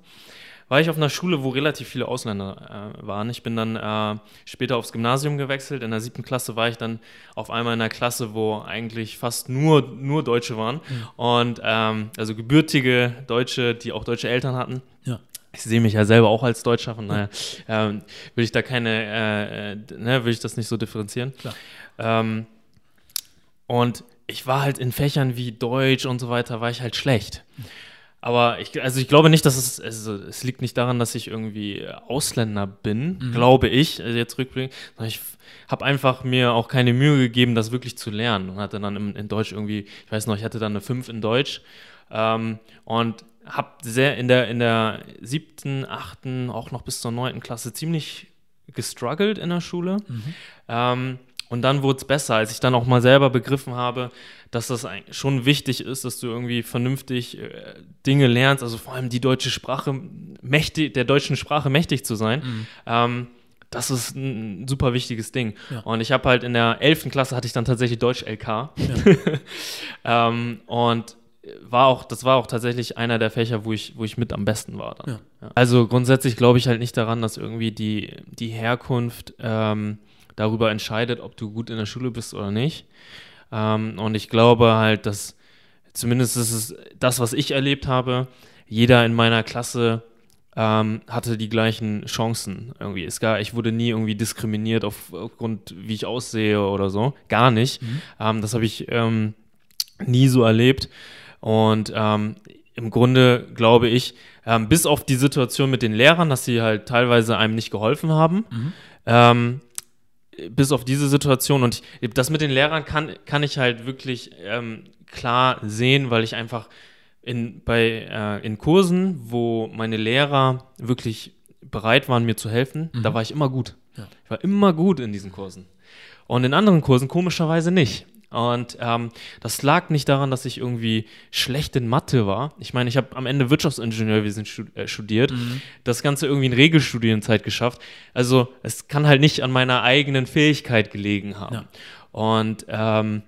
Speaker 1: War ich auf einer Schule, wo relativ viele Ausländer äh, waren. Ich bin dann äh, später aufs Gymnasium gewechselt. In der siebten Klasse war ich dann auf einmal in einer Klasse, wo eigentlich fast nur, nur Deutsche waren. Und ähm, also gebürtige Deutsche, die auch deutsche Eltern hatten.
Speaker 2: Ja.
Speaker 1: Ich sehe mich ja selber auch als Deutscher, von daher ähm, will ich da keine, äh, äh, ne, will ich das nicht so differenzieren. Ähm, und ich war halt in Fächern wie Deutsch und so weiter, war ich halt schlecht. Aber ich, also ich glaube nicht, dass es, also es liegt nicht daran, dass ich irgendwie Ausländer bin, glaube ich, also jetzt rückblickend, sondern ich habe einfach mir auch keine Mühe gegeben, das wirklich zu lernen und hatte dann in, in Deutsch irgendwie, ich weiß noch, ich hatte dann eine 5 in Deutsch ähm, und habe sehr in der, in der siebten, achten, auch noch bis zur neunten Klasse ziemlich gestruggelt in der Schule. Ähm, und dann wurde es besser, als ich dann auch mal selber begriffen habe, dass das schon wichtig ist, dass du irgendwie vernünftig äh, Dinge lernst, also vor allem die deutsche Sprache, mächtig, der deutschen Sprache mächtig zu sein. Ähm, das ist ein super wichtiges Ding.
Speaker 2: Ja.
Speaker 1: Und ich habe halt in der 11. Klasse hatte ich dann tatsächlich Deutsch LK. [LAUGHS] ähm, und war auch, das war auch tatsächlich einer der Fächer, wo ich, wo ich mit am besten war.
Speaker 2: Ja.
Speaker 1: Ja. Also grundsätzlich glaube ich halt nicht daran, dass irgendwie die, die Herkunft ähm, darüber entscheidet, ob du gut in der Schule bist oder nicht. Ähm, und ich glaube halt, dass zumindest ist es das, was ich erlebt habe, jeder in meiner Klasse ähm, hatte die gleichen Chancen irgendwie. Es gar, ich wurde nie irgendwie diskriminiert auf, aufgrund, wie ich aussehe oder so. Gar nicht. Ähm, das habe ich ähm, nie so erlebt. Und ähm, im Grunde glaube ich, ähm, bis auf die Situation mit den Lehrern, dass sie halt teilweise einem nicht geholfen haben,
Speaker 2: Mhm.
Speaker 1: Bis auf diese Situation und das mit den Lehrern kann, kann ich halt wirklich ähm, klar sehen, weil ich einfach in, bei, äh, in Kursen, wo meine Lehrer wirklich bereit waren, mir zu helfen, da war ich immer gut.
Speaker 2: Ja.
Speaker 1: Ich war immer gut in diesen Kursen. Und in anderen Kursen komischerweise nicht. Und ähm, das lag nicht daran, dass ich irgendwie schlecht in Mathe war. Ich meine, ich habe am Ende Wirtschaftsingenieurwesen äh, studiert, das Ganze irgendwie in Regelstudienzeit geschafft. Also es kann halt nicht an meiner eigenen Fähigkeit gelegen haben.
Speaker 2: Ja.
Speaker 1: Und ähm,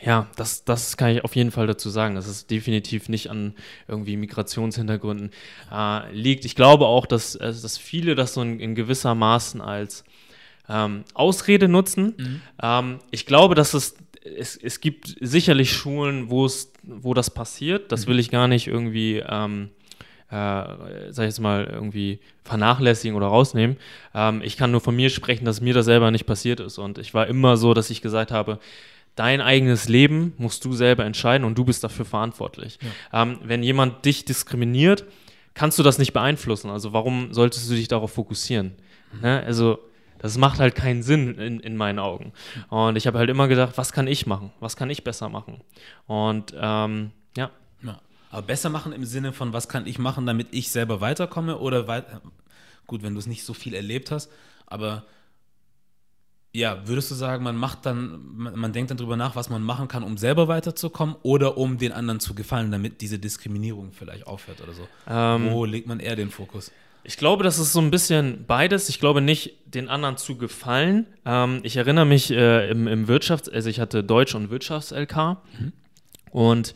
Speaker 1: ja, das, das kann ich auf jeden Fall dazu sagen, dass es definitiv nicht an irgendwie Migrationshintergründen äh, liegt. Ich glaube auch, dass, äh, dass viele das so in, in gewisser Maßen als ähm, Ausrede nutzen. Ähm, ich glaube, dass es, es, es gibt sicherlich Schulen, wo es, wo das passiert. Das will ich gar nicht irgendwie, ähm, äh, sag ich jetzt mal, irgendwie vernachlässigen oder rausnehmen. Ähm, ich kann nur von mir sprechen, dass mir das selber nicht passiert ist. Und ich war immer so, dass ich gesagt habe, dein eigenes Leben musst du selber entscheiden und du bist dafür verantwortlich. Ähm, wenn jemand dich diskriminiert, kannst du das nicht beeinflussen. Also warum solltest du dich darauf fokussieren? Ne? Also das macht halt keinen Sinn in, in meinen Augen. Und ich habe halt immer gedacht, was kann ich machen? Was kann ich besser machen? Und ähm, ja,
Speaker 2: Ja. Aber besser machen im Sinne von, was kann ich machen, damit ich selber weiterkomme oder weit gut, wenn du es nicht so viel erlebt hast, aber ja, würdest du sagen, man macht dann, man, denkt dann drüber nach, was man machen kann, um selber weiterzukommen oder um den anderen zu gefallen, damit diese Diskriminierung vielleicht aufhört oder so?
Speaker 1: ähm,
Speaker 2: Wo legt man eher den Fokus?
Speaker 1: Ich glaube, das ist so ein bisschen beides. Ich glaube nicht, den anderen zu gefallen. Ähm, ich erinnere mich äh, im, im Wirtschafts-, also ich hatte Deutsch- und Wirtschafts-LK und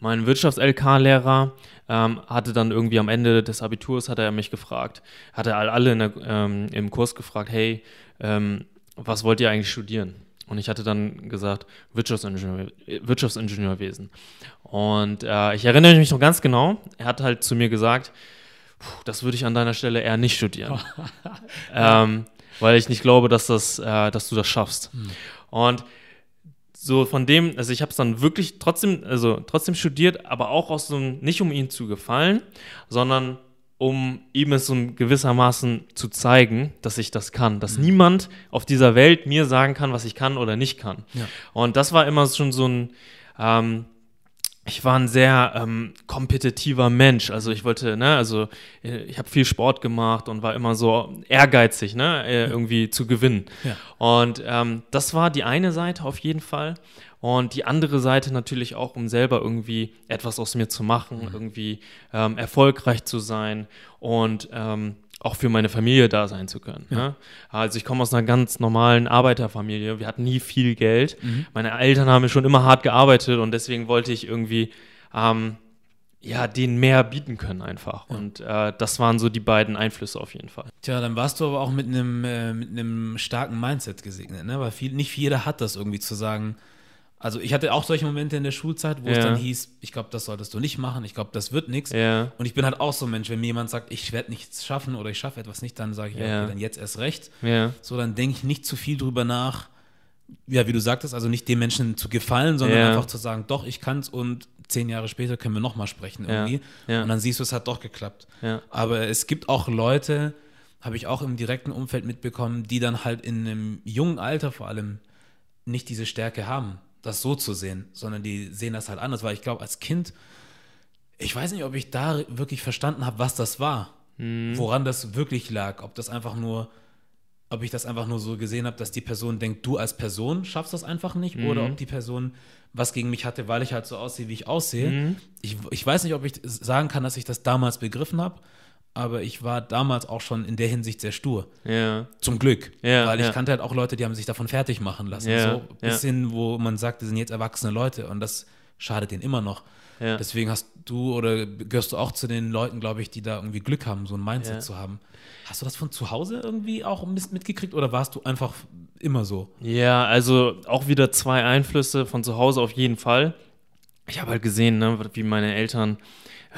Speaker 1: mein Wirtschafts-LK-Lehrer ähm, hatte dann irgendwie am Ende des Abiturs, hat er mich gefragt, hatte all- alle der, ähm, im Kurs gefragt, hey, ähm, was wollt ihr eigentlich studieren? Und ich hatte dann gesagt, Wirtschaftsingenieur, Wirtschaftsingenieurwesen. Und äh, ich erinnere mich noch ganz genau, er hat halt zu mir gesagt, Puh, das würde ich an deiner Stelle eher nicht studieren. [LAUGHS] ähm, weil ich nicht glaube, dass, das, äh, dass du das schaffst. Und so von dem, also ich habe es dann wirklich trotzdem, also trotzdem studiert, aber auch aus so einem, nicht um ihm zu gefallen, sondern um ihm es so gewissermaßen zu zeigen, dass ich das kann. Dass niemand auf dieser Welt mir sagen kann, was ich kann oder nicht kann.
Speaker 2: Ja.
Speaker 1: Und das war immer schon so ein, ähm, ich war ein sehr ähm, kompetitiver Mensch. Also ich wollte, ne, also äh, ich habe viel Sport gemacht und war immer so ehrgeizig, ne, äh, irgendwie zu gewinnen.
Speaker 2: Ja.
Speaker 1: Und ähm, das war die eine Seite auf jeden Fall. Und die andere Seite natürlich auch, um selber irgendwie etwas aus mir zu machen, irgendwie ähm, erfolgreich zu sein und ähm, auch für meine Familie da sein zu können. Ne? Also ich komme aus einer ganz normalen Arbeiterfamilie. Wir hatten nie viel Geld. Meine Eltern haben schon immer hart gearbeitet und deswegen wollte ich irgendwie ähm, ja, denen mehr bieten können einfach. Und äh, das waren so die beiden Einflüsse auf jeden Fall.
Speaker 2: Tja, dann warst du aber auch mit einem äh, mit einem starken Mindset gesegnet, ne? Weil viel, nicht jeder hat das irgendwie zu sagen. Also ich hatte auch solche Momente in der Schulzeit, wo es
Speaker 1: Ja.
Speaker 2: dann hieß, ich glaube, das solltest du nicht machen, ich glaube, das wird nichts.
Speaker 1: Ja,
Speaker 2: Und ich bin halt auch so ein Mensch, wenn mir jemand sagt, ich werde nichts schaffen oder ich schaffe etwas nicht, dann sage ich, ja, okay, dann jetzt erst recht. So, dann denke ich nicht zu viel drüber nach, ja, wie du sagtest, also nicht dem Menschen zu gefallen, sondern einfach zu sagen, doch, ich kann's und zehn Jahre später können wir nochmal sprechen irgendwie. Und dann siehst du, es hat doch geklappt. Aber es gibt auch Leute, habe ich auch im direkten Umfeld mitbekommen, die dann halt in einem jungen Alter vor allem nicht diese Stärke haben, das so zu sehen, sondern die sehen das halt anders, weil ich glaube, als Kind, ich weiß nicht, ob ich da wirklich verstanden habe, was das war, woran das wirklich lag, ob das einfach nur, ob ich das einfach nur so gesehen habe, dass die Person denkt, du als Person schaffst das einfach nicht, oder ob die Person was gegen mich hatte, weil ich halt so aussehe, wie ich aussehe. Ich, ich weiß nicht, ob ich sagen kann, dass ich das damals begriffen habe, aber ich war damals auch schon in der Hinsicht sehr stur.
Speaker 1: ja.
Speaker 2: Zum Glück.
Speaker 1: Ja,
Speaker 2: weil ich
Speaker 1: ja.
Speaker 2: kannte halt auch Leute, die haben sich davon fertig machen lassen.
Speaker 1: Ja,
Speaker 2: so bis hin, wo man sagt, das sind jetzt erwachsene Leute und das schadet denen immer noch.
Speaker 1: Ja.
Speaker 2: Deswegen hast du oder gehörst du auch zu den Leuten, glaube ich, die da irgendwie Glück haben, so ein Mindset zu haben. Hast du das von zu Hause irgendwie auch mit- mitgekriegt oder warst du einfach immer so?
Speaker 1: Ja, also auch wieder zwei Einflüsse von zu Hause auf jeden Fall. Ich habe halt gesehen, ne, wie meine Eltern,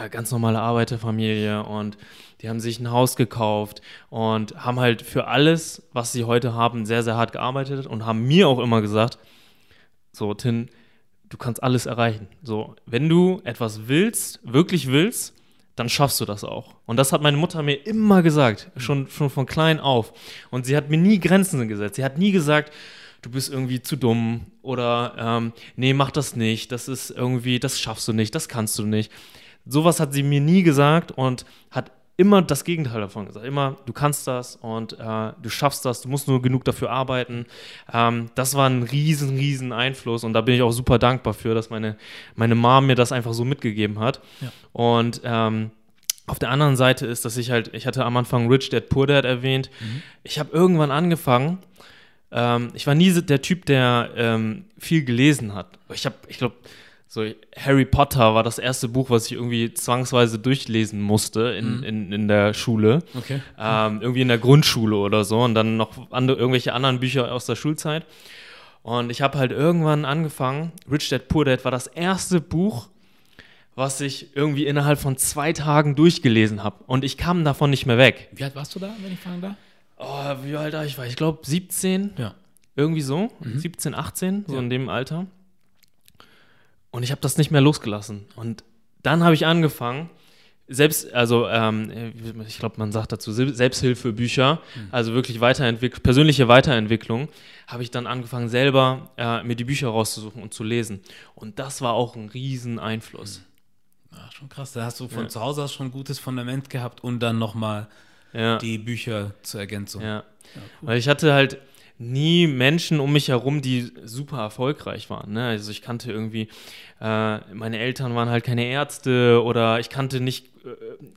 Speaker 1: ganz normale Arbeiterfamilie und die haben sich ein Haus gekauft und haben halt für alles, was sie heute haben, sehr, sehr hart gearbeitet und haben mir auch immer gesagt, so, Tin, du kannst alles erreichen. So, wenn du etwas willst, wirklich willst, dann schaffst du das auch. Und das hat meine Mutter mir immer gesagt, schon, schon von klein auf. Und sie hat mir nie Grenzen gesetzt. Sie hat nie gesagt, du bist irgendwie zu dumm oder ähm, nee, mach das nicht, das ist irgendwie, das schaffst du nicht, das kannst du nicht. Sowas hat sie mir nie gesagt und hat immer das Gegenteil davon gesagt. Immer, du kannst das und äh, du schaffst das, du musst nur genug dafür arbeiten. Ähm, das war ein riesen, riesen Einfluss und da bin ich auch super dankbar für, dass meine, meine Mom mir das einfach so mitgegeben hat. Ja. Und ähm, auf der anderen Seite ist, dass ich halt, ich hatte am Anfang Rich Dad Poor Dad erwähnt. Mhm. Ich habe irgendwann angefangen, ähm, ich war nie der Typ, der ähm, viel gelesen hat. Ich habe, ich glaube, so Harry Potter war das erste Buch, was ich irgendwie zwangsweise durchlesen musste in, mhm. in, in der Schule.
Speaker 2: Okay.
Speaker 1: Ähm, irgendwie in der Grundschule oder so und dann noch andere, irgendwelche anderen Bücher aus der Schulzeit. Und ich habe halt irgendwann angefangen, Rich Dad Poor Dad war das erste Buch, was ich irgendwie innerhalb von zwei Tagen durchgelesen habe. Und ich kam davon nicht mehr weg.
Speaker 2: Wie alt warst du da, wenn ich fragen darf?
Speaker 1: Oh, wie alt war ich? Ich glaube 17.
Speaker 2: Ja.
Speaker 1: Irgendwie so. Mhm. 17, 18, so ja. in dem Alter. Und ich habe das nicht mehr losgelassen. Und dann habe ich angefangen, selbst, also ähm, ich glaube, man sagt dazu Selbsthilfebücher, mhm. also wirklich Weiterentwicklung, persönliche Weiterentwicklung, habe ich dann angefangen, selber äh, mir die Bücher rauszusuchen und zu lesen. Und das war auch ein riesen Einfluss.
Speaker 2: Mhm. Ja, schon krass. Da hast du von ja. zu Hause aus schon ein gutes Fundament gehabt und dann nochmal ja. die Bücher zur Ergänzung.
Speaker 1: Ja. ja cool. Weil ich hatte halt, nie Menschen um mich herum, die super erfolgreich waren. Ne? Also ich kannte irgendwie, äh, meine Eltern waren halt keine Ärzte oder ich kannte nicht äh,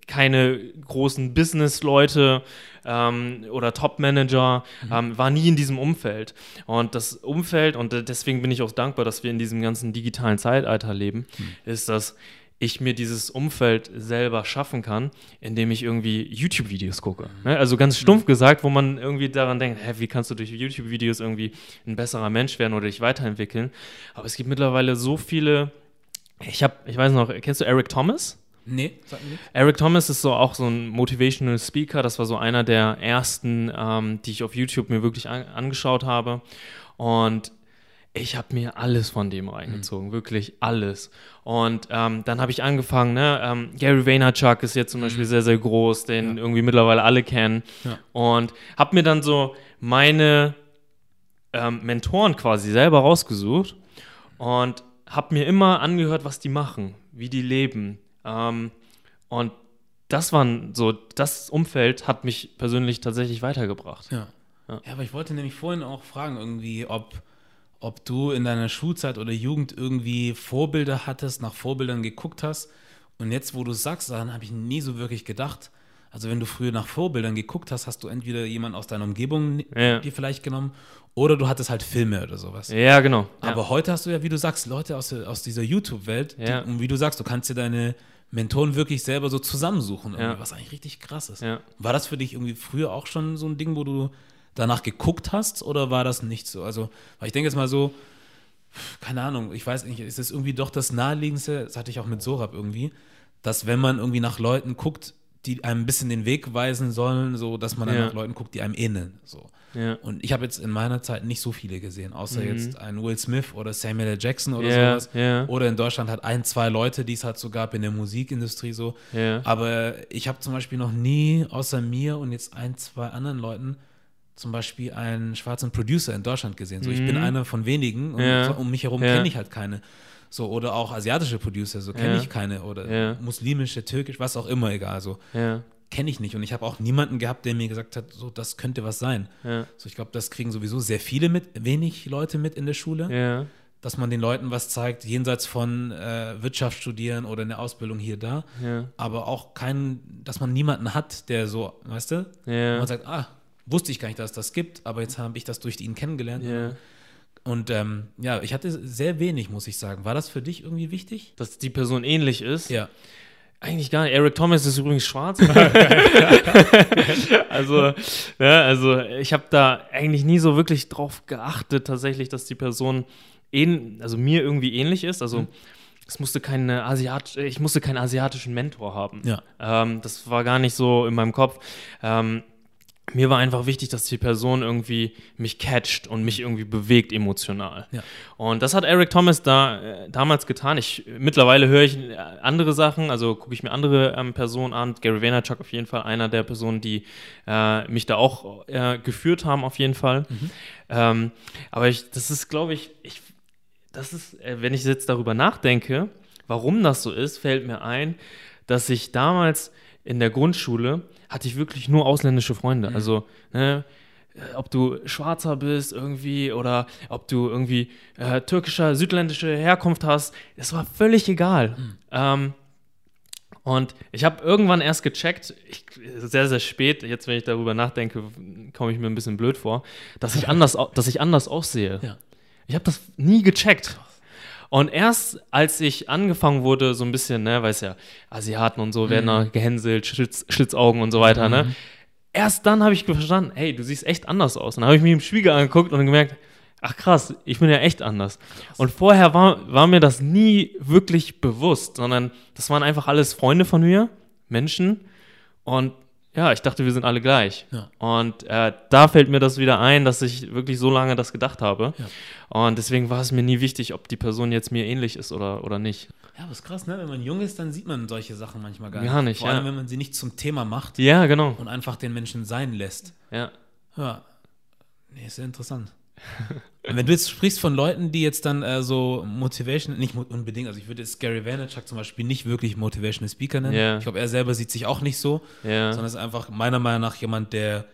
Speaker 1: keine großen Business-Leute ähm, oder Top-Manager, mhm. ähm, war nie in diesem Umfeld. Und das Umfeld, und deswegen bin ich auch dankbar, dass wir in diesem ganzen digitalen Zeitalter leben, mhm. ist, dass ich mir dieses Umfeld selber schaffen kann, indem ich irgendwie YouTube-Videos gucke. Ne? Also ganz stumpf gesagt, wo man irgendwie daran denkt, hä, wie kannst du durch YouTube-Videos irgendwie ein besserer Mensch werden oder dich weiterentwickeln? Aber es gibt mittlerweile so viele. Ich habe, ich weiß noch, kennst du Eric Thomas?
Speaker 2: Nee, sag mir nicht.
Speaker 1: Eric Thomas ist so auch so ein Motivational Speaker. Das war so einer der ersten, ähm, die ich auf YouTube mir wirklich an angeschaut habe. Und ich habe mir alles von dem reingezogen, mhm. wirklich alles. Und ähm, dann habe ich angefangen, ne, ähm, Gary Vaynerchuk ist jetzt zum mhm. Beispiel sehr, sehr groß, den ja. irgendwie mittlerweile alle kennen. Ja. Und habe mir dann so meine ähm, Mentoren quasi selber rausgesucht und habe mir immer angehört, was die machen, wie die leben. Ähm, und das waren so, das Umfeld hat mich persönlich tatsächlich weitergebracht.
Speaker 2: Ja. Ja, ja aber ich wollte nämlich vorhin auch fragen, irgendwie, ob ob du in deiner Schulzeit oder Jugend irgendwie Vorbilder hattest, nach Vorbildern geguckt hast. Und jetzt, wo du sagst, daran habe ich nie so wirklich gedacht. Also wenn du früher nach Vorbildern geguckt hast, hast du entweder jemanden aus deiner Umgebung ja. dir vielleicht genommen oder du hattest halt Filme oder sowas.
Speaker 1: Ja, genau.
Speaker 2: Aber heute hast du ja, wie du sagst, Leute aus, aus dieser YouTube-Welt. Ja. Und wie du sagst, du kannst dir deine Mentoren wirklich selber so zusammensuchen, ja. was eigentlich richtig krass ist. War das für dich irgendwie früher auch schon so ein Ding, wo du danach geguckt hast oder war das nicht so? Also, weil ich denke jetzt mal so, keine Ahnung, ich weiß nicht, ist es irgendwie doch das Naheliegendste, das hatte ich auch mit Sorab irgendwie, dass wenn man irgendwie nach Leuten guckt, die einem ein bisschen den Weg weisen sollen, so dass man dann ja. nach Leuten guckt, die einem ähneln. So.
Speaker 1: Ja.
Speaker 2: Und ich habe jetzt in meiner Zeit nicht so viele gesehen, außer mhm. jetzt ein Will Smith oder Samuel L. Jackson oder yeah, sowas.
Speaker 1: Yeah.
Speaker 2: Oder in Deutschland hat ein, zwei Leute, die es halt so gab in der Musikindustrie so.
Speaker 1: Yeah.
Speaker 2: Aber ich habe zum Beispiel noch nie außer mir und jetzt ein, zwei anderen Leuten zum Beispiel einen schwarzen Producer in Deutschland gesehen. So, ich bin mhm. einer von wenigen und
Speaker 1: ja.
Speaker 2: um mich herum ja. kenne ich halt keine. So, oder auch asiatische Producer, so kenne ja. ich keine. Oder muslimische, türkisch, was auch immer, egal. So kenne ich nicht. Und ich habe auch niemanden gehabt, der mir gesagt hat, so, das könnte was sein. So, ich glaube, das kriegen sowieso sehr viele mit, wenig Leute mit in der Schule. Dass man den Leuten was zeigt, jenseits von äh, Wirtschaft studieren oder eine Ausbildung hier, da. Aber auch keinen, dass man niemanden hat, der so, weißt du? Man sagt, ah, wusste ich gar nicht, dass es das gibt, aber jetzt habe ich das durch ihn kennengelernt.
Speaker 1: Yeah.
Speaker 2: Und ähm, ja, ich hatte sehr wenig, muss ich sagen. War das für dich irgendwie wichtig?
Speaker 1: Dass die Person ähnlich ist?
Speaker 2: Ja.
Speaker 1: Eigentlich gar nicht. Eric Thomas ist übrigens schwarz. [LAUGHS] also, ne, also ich habe da eigentlich nie so wirklich drauf geachtet, tatsächlich, dass die Person ähn, also mir irgendwie ähnlich ist. Also mhm. es musste keine Asiat ich musste keinen asiatischen Mentor haben.
Speaker 2: Ja.
Speaker 1: Ähm, das war gar nicht so in meinem Kopf. Ähm, mir war einfach wichtig, dass die Person irgendwie mich catcht und mich irgendwie bewegt emotional.
Speaker 2: Ja.
Speaker 1: Und das hat Eric Thomas da äh, damals getan. Ich mittlerweile höre ich äh, andere Sachen, also gucke ich mir andere ähm, Personen an. Gary Vaynerchuk auf jeden Fall einer der Personen, die äh, mich da auch äh, geführt haben auf jeden Fall. Ähm, aber ich, das ist, glaube ich, ich, das ist, äh, wenn ich jetzt darüber nachdenke, warum das so ist, fällt mir ein, dass ich damals in der Grundschule hatte ich wirklich nur ausländische Freunde. Also, ne, äh, ob du Schwarzer bist irgendwie oder ob du irgendwie äh, türkischer, südländische Herkunft hast, das war völlig egal. Ähm, und ich habe irgendwann erst gecheckt, ich, sehr, sehr spät, jetzt wenn ich darüber nachdenke, komme ich mir ein bisschen blöd vor, dass ich [LAUGHS] anders, dass ich anders aussehe.
Speaker 2: Ja.
Speaker 1: Ich habe das nie gecheckt. Und erst als ich angefangen wurde, so ein bisschen, ne, weiß ja, Asiaten und so werden da gehänselt, Schlitz, Schlitzaugen und so weiter, ne? Erst dann habe ich verstanden, hey, du siehst echt anders aus. Und dann habe ich mich im Spiegel angeguckt und gemerkt, ach krass, ich bin ja echt anders. Und vorher war, war mir das nie wirklich bewusst, sondern das waren einfach alles Freunde von mir, Menschen. Und ja, ich dachte, wir sind alle gleich.
Speaker 2: Ja.
Speaker 1: Und äh, da fällt mir das wieder ein, dass ich wirklich so lange das gedacht habe.
Speaker 2: Ja.
Speaker 1: Und deswegen war es mir nie wichtig, ob die Person jetzt mir ähnlich ist oder, oder nicht.
Speaker 2: Ja, aber ist krass, ne? Wenn man jung ist, dann sieht man solche Sachen manchmal gar nicht.
Speaker 1: Gar nicht,
Speaker 2: Vor allem,
Speaker 1: ja.
Speaker 2: wenn man sie nicht zum Thema macht
Speaker 1: Ja, genau.
Speaker 2: und einfach den Menschen sein lässt.
Speaker 1: Ja.
Speaker 2: Ja. Nee, ist sehr interessant. [LAUGHS] Wenn du jetzt sprichst von Leuten, die jetzt dann äh, so Motivation, nicht unbedingt, also ich würde jetzt Gary Vaynerchuk zum Beispiel nicht wirklich Motivational Speaker nennen.
Speaker 1: Ja.
Speaker 2: Ich glaube, er selber sieht sich auch nicht so,
Speaker 1: Ja.
Speaker 2: sondern ist einfach meiner Meinung nach jemand, der,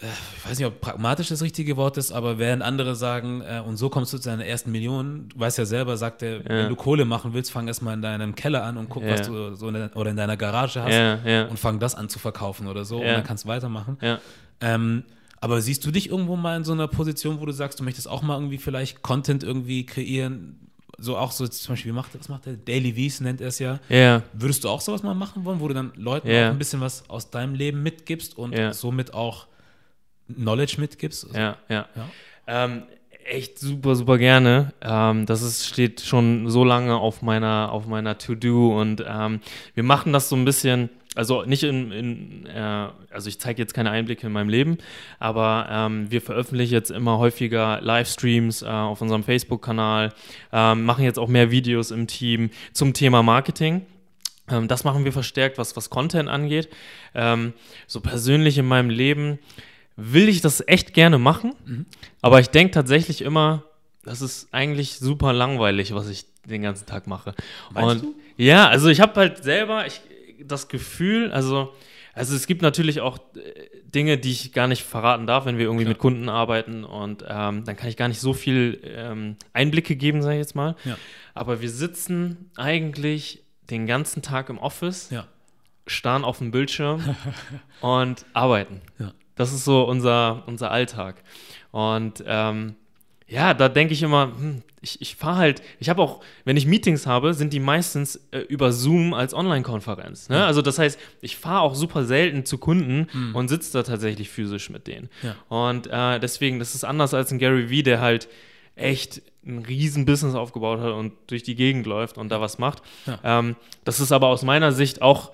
Speaker 2: äh, ich weiß nicht, ob pragmatisch das richtige Wort ist, aber während andere sagen, äh, und so kommst du zu deiner ersten Million, du weißt ja selber, sagt er, wenn du Kohle machen willst, fang erstmal in deinem Keller an und guck, was du so in der, oder in deiner Garage hast und fang das an zu verkaufen oder so und dann kannst du weitermachen. Ähm, aber siehst du dich irgendwo mal in so einer Position, wo du sagst, du möchtest auch mal irgendwie vielleicht Content irgendwie kreieren? So auch so zum Beispiel, wie macht, was macht der? Daily V's nennt er es ja.
Speaker 1: Ja.
Speaker 2: Würdest du auch sowas mal machen wollen, wo du dann Leuten
Speaker 1: Ja.
Speaker 2: auch ein bisschen was aus deinem Leben mitgibst und
Speaker 1: Ja.
Speaker 2: somit auch Knowledge mitgibst? Also,
Speaker 1: Ja, ja.
Speaker 2: Ja.
Speaker 1: Ähm, echt super, super gerne. Ähm, das ist, steht schon so lange auf meiner, auf meiner To-Do und ähm, wir machen das so ein bisschen, also nicht in, in äh, also ich zeige jetzt keine Einblicke in meinem Leben, aber ähm, wir veröffentlichen jetzt immer häufiger Livestreams äh, auf unserem Facebook-Kanal, ähm, machen jetzt auch mehr Videos im Team zum Thema Marketing. Ähm, das machen wir verstärkt, was, was Content angeht. Ähm, so persönlich in meinem Leben will ich das echt gerne machen, aber ich denke tatsächlich immer, das ist eigentlich super langweilig, was ich den ganzen Tag mache.
Speaker 2: Meinst
Speaker 1: Und ja, also ich habe halt selber ich, das Gefühl, also, also es gibt natürlich auch äh, Dinge, die ich gar nicht verraten darf, wenn wir irgendwie
Speaker 2: Klar.
Speaker 1: mit Kunden arbeiten und ähm, dann kann ich gar nicht so viel ähm, Einblicke geben, sage ich jetzt mal.
Speaker 2: Ja.
Speaker 1: Aber wir sitzen eigentlich den ganzen Tag im Office,
Speaker 2: Ja.
Speaker 1: starren auf dem Bildschirm [LAUGHS] und arbeiten.
Speaker 2: Ja.
Speaker 1: Das ist so unser, unser Alltag. Und ähm, ja, da denke ich immer, hm, ich, ich fahre halt, ich habe auch, wenn ich Meetings habe, sind die meistens äh, über Zoom als Online-Konferenz. Ne? Also das heißt, ich fahre auch super selten zu Kunden und sitze da tatsächlich physisch mit denen.
Speaker 2: Ja.
Speaker 1: Und äh, deswegen, das ist anders als ein Gary Vee, der halt echt ein riesen Business aufgebaut hat und durch die Gegend läuft und da was macht.
Speaker 2: Ja.
Speaker 1: Ähm, das ist aber aus meiner Sicht auch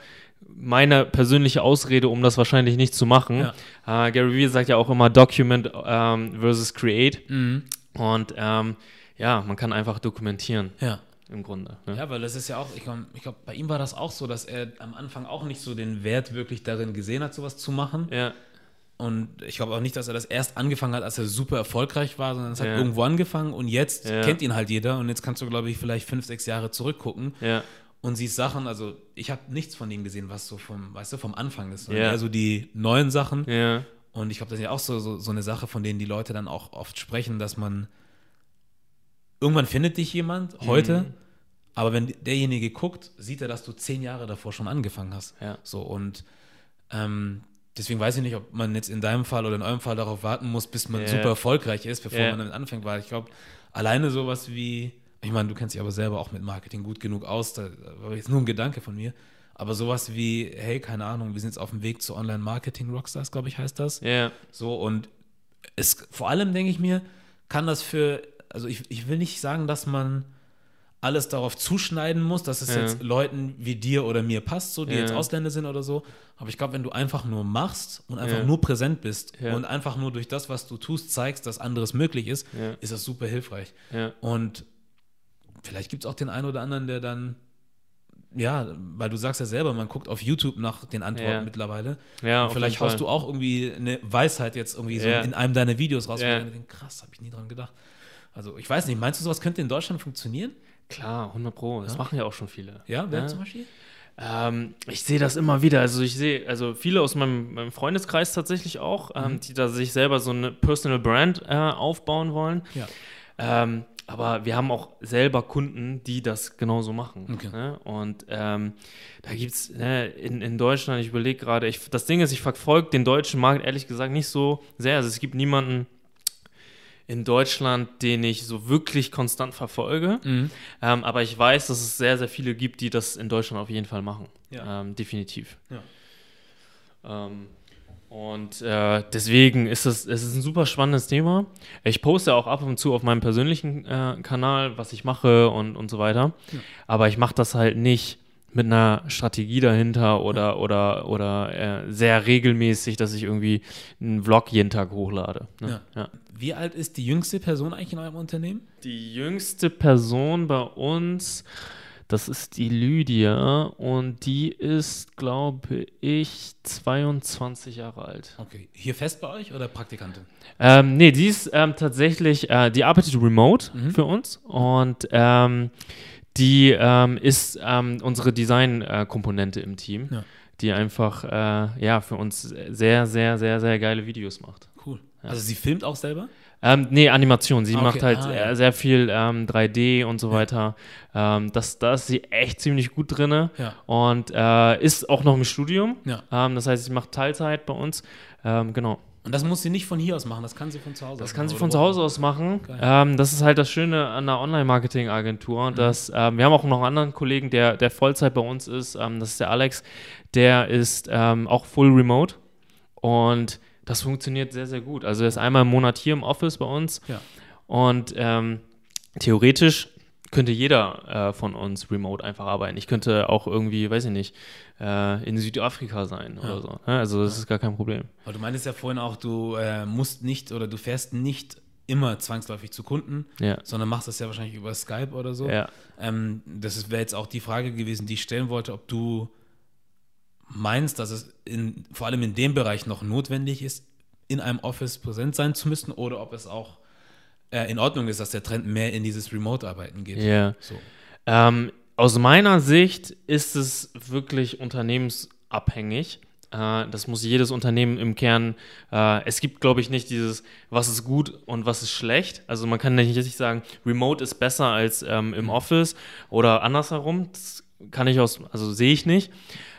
Speaker 1: meine persönliche Ausrede, um das wahrscheinlich nicht zu machen. Äh, Gary Vee sagt ja auch immer Document ähm, versus Create.
Speaker 2: Mhm.
Speaker 1: Und ähm, ja, man kann einfach dokumentieren
Speaker 2: Ja.
Speaker 1: im Grunde. Ne?
Speaker 2: Ja, weil das ist ja auch, ich glaube, ich glaub, bei ihm war das auch so, dass er am Anfang auch nicht so den Wert wirklich darin gesehen hat, sowas zu machen.
Speaker 1: Ja,
Speaker 2: Und ich glaube auch nicht, dass er das erst angefangen hat, als er super erfolgreich war, sondern es hat
Speaker 1: Ja.
Speaker 2: irgendwo angefangen und jetzt
Speaker 1: Ja.
Speaker 2: kennt ihn halt jeder und jetzt kannst du, glaube ich, vielleicht fünf, sechs Jahre zurückgucken
Speaker 1: ja,
Speaker 2: und siehst Sachen, also ich habe nichts von ihm gesehen, was so vom, weißt du, vom Anfang ist,
Speaker 1: Ja.
Speaker 2: eher so die neuen Sachen. Und ich glaube, das ist ja auch so, so, so eine Sache, von denen die Leute dann auch oft sprechen, dass man irgendwann findet dich jemand heute,
Speaker 1: Mhm.
Speaker 2: aber wenn derjenige guckt, sieht er, dass du zehn Jahre davor schon angefangen hast.
Speaker 1: Ja.
Speaker 2: So und ähm, deswegen weiß ich nicht, ob man jetzt in deinem Fall oder in eurem Fall darauf warten muss, bis man
Speaker 1: Ja.
Speaker 2: super erfolgreich ist, bevor
Speaker 1: Ja.
Speaker 2: man damit anfängt, weil ich glaube, alleine sowas wie, ich meine, du kennst dich aber selber auch mit Marketing gut genug aus, da war jetzt nur ein Gedanke von mir, aber sowas wie, hey, keine Ahnung, wir sind jetzt auf dem Weg zu Online-Marketing-Rockstars, glaube ich, heißt das.
Speaker 1: ja,
Speaker 2: So, und es, vor allem denke ich mir, kann das für, also ich, ich will nicht sagen, dass man alles darauf zuschneiden musst, dass es
Speaker 1: Ja.
Speaker 2: jetzt Leuten wie dir oder mir passt, so die
Speaker 1: Ja.
Speaker 2: jetzt Ausländer sind oder so. Aber ich glaube, wenn du einfach nur machst und einfach
Speaker 1: Ja.
Speaker 2: nur präsent bist und einfach nur durch das, was du tust, zeigst, dass anderes möglich ist, ist das super hilfreich.
Speaker 1: Ja.
Speaker 2: Und vielleicht gibt es auch den einen oder anderen, der dann, ja, weil du sagst ja selber, man guckt auf YouTube nach den Antworten
Speaker 1: Ja.
Speaker 2: mittlerweile.
Speaker 1: Ja,
Speaker 2: Und vielleicht haust du auch irgendwie eine Weisheit jetzt irgendwie so
Speaker 1: Ja.
Speaker 2: in einem deiner Videos raus.
Speaker 1: Ja.
Speaker 2: denke, krass, habe ich nie dran gedacht. Also ich weiß nicht, meinst du, sowas könnte in Deutschland funktionieren?
Speaker 1: Klar, 100 Pro. Das
Speaker 2: Ja.
Speaker 1: machen ja auch schon viele.
Speaker 2: Ja, wer
Speaker 1: Ja.
Speaker 2: zum Beispiel?
Speaker 1: Ähm, ich sehe das immer wieder. Also ich sehe, also viele aus meinem, meinem Freundeskreis tatsächlich auch,
Speaker 2: Mhm.
Speaker 1: ähm, die da sich selber so eine Personal Brand äh, aufbauen wollen.
Speaker 2: Ja.
Speaker 1: Ähm, aber wir haben auch selber Kunden, die das genauso machen.
Speaker 2: Okay.
Speaker 1: Ne? Und ähm, da gibt es ne, in, in Deutschland, ich überlege gerade, das Ding ist, ich verfolge den deutschen Markt ehrlich gesagt nicht so sehr. Also es gibt niemanden in Deutschland, den ich so wirklich konstant verfolge.
Speaker 2: Mhm.
Speaker 1: Ähm, aber ich weiß, dass es sehr, sehr viele gibt, die das in Deutschland auf jeden Fall machen.
Speaker 2: Ja.
Speaker 1: Ähm, definitiv.
Speaker 2: Ja.
Speaker 1: Ähm, und äh, deswegen ist es, es ist ein super spannendes Thema. Ich poste auch ab und zu auf meinem persönlichen äh, Kanal, was ich mache und, und so weiter.
Speaker 2: Ja.
Speaker 1: Aber ich mache das halt nicht mit einer Strategie dahinter oder, oder, oder äh, sehr regelmäßig, dass ich irgendwie einen Vlog jeden Tag hochlade. Ne? Ja.
Speaker 2: Wie alt ist die jüngste Person eigentlich in eurem Unternehmen?
Speaker 1: Die jüngste Person bei uns, das ist die Lydia und die ist, glaube ich, 22 Jahre alt.
Speaker 2: Okay. Hier fest bei euch oder Praktikantin?
Speaker 1: Ähm, nee, die ist ähm, tatsächlich, äh, die arbeitet remote
Speaker 2: Mhm.
Speaker 1: für uns und ähm, die ähm, ist ähm, unsere Design-Komponente im Team,
Speaker 2: Ja.
Speaker 1: die einfach äh, ja, für uns sehr, sehr, sehr, sehr geile Videos macht.
Speaker 2: Cool. Also sie filmt auch selber?
Speaker 1: Ähm, nee, Animation. Sie
Speaker 2: Ah,
Speaker 1: macht
Speaker 2: okay.
Speaker 1: halt
Speaker 2: Ah, ja.
Speaker 1: sehr viel ähm, 3D und so weiter. Ähm, das, da ist sie echt ziemlich gut drin.
Speaker 2: Ja.
Speaker 1: Und äh, ist auch noch im Studium.
Speaker 2: Ja.
Speaker 1: Ähm, das heißt, sie macht Teilzeit bei uns. Ähm, genau.
Speaker 2: Und das muss sie nicht von hier aus machen, das kann sie von zu Hause aus
Speaker 1: Das kann sie
Speaker 2: machen,
Speaker 1: von zu? Hause aus machen. Ähm, das ist halt das Schöne an der Online-Marketing-Agentur.
Speaker 2: Mhm.
Speaker 1: dass ähm, Wir haben auch noch einen anderen Kollegen, der, der Vollzeit bei uns ist. Ähm, das ist der Alex. Der ist ähm, auch full remote. Und das funktioniert sehr, sehr gut. Also er ist einmal im Monat hier im Office bei uns.
Speaker 2: Ja.
Speaker 1: Und ähm, theoretisch könnte jeder äh, von uns remote einfach arbeiten. Ich könnte auch irgendwie, weiß ich nicht, äh, in Südafrika sein
Speaker 2: Ja.
Speaker 1: oder so. ne? Also das ist gar kein Problem.
Speaker 2: Aber du meintest ja vorhin auch, du äh, musst nicht oder du fährst nicht immer zwangsläufig zu Kunden,
Speaker 1: Ja.
Speaker 2: sondern machst das ja wahrscheinlich über Skype oder so.
Speaker 1: Ja.
Speaker 2: Ähm, das wäre jetzt auch die Frage gewesen, die ich stellen wollte, ob du meinst, dass es in, vor allem in dem Bereich noch notwendig ist, in einem Office präsent sein zu müssen oder ob es auch äh, in Ordnung ist, dass der Trend mehr in dieses Remote-Arbeiten geht.
Speaker 1: Ja.
Speaker 2: So.
Speaker 1: Ähm, aus meiner Sicht ist es wirklich unternehmensabhängig. Äh, das muss jedes Unternehmen im Kern. Äh, es gibt, glaube ich, nicht dieses, was ist gut und was ist schlecht. Also man kann nicht sagen, Remote ist besser als ähm, im Office oder andersherum. Das kann ich aus, also sehe ich nicht.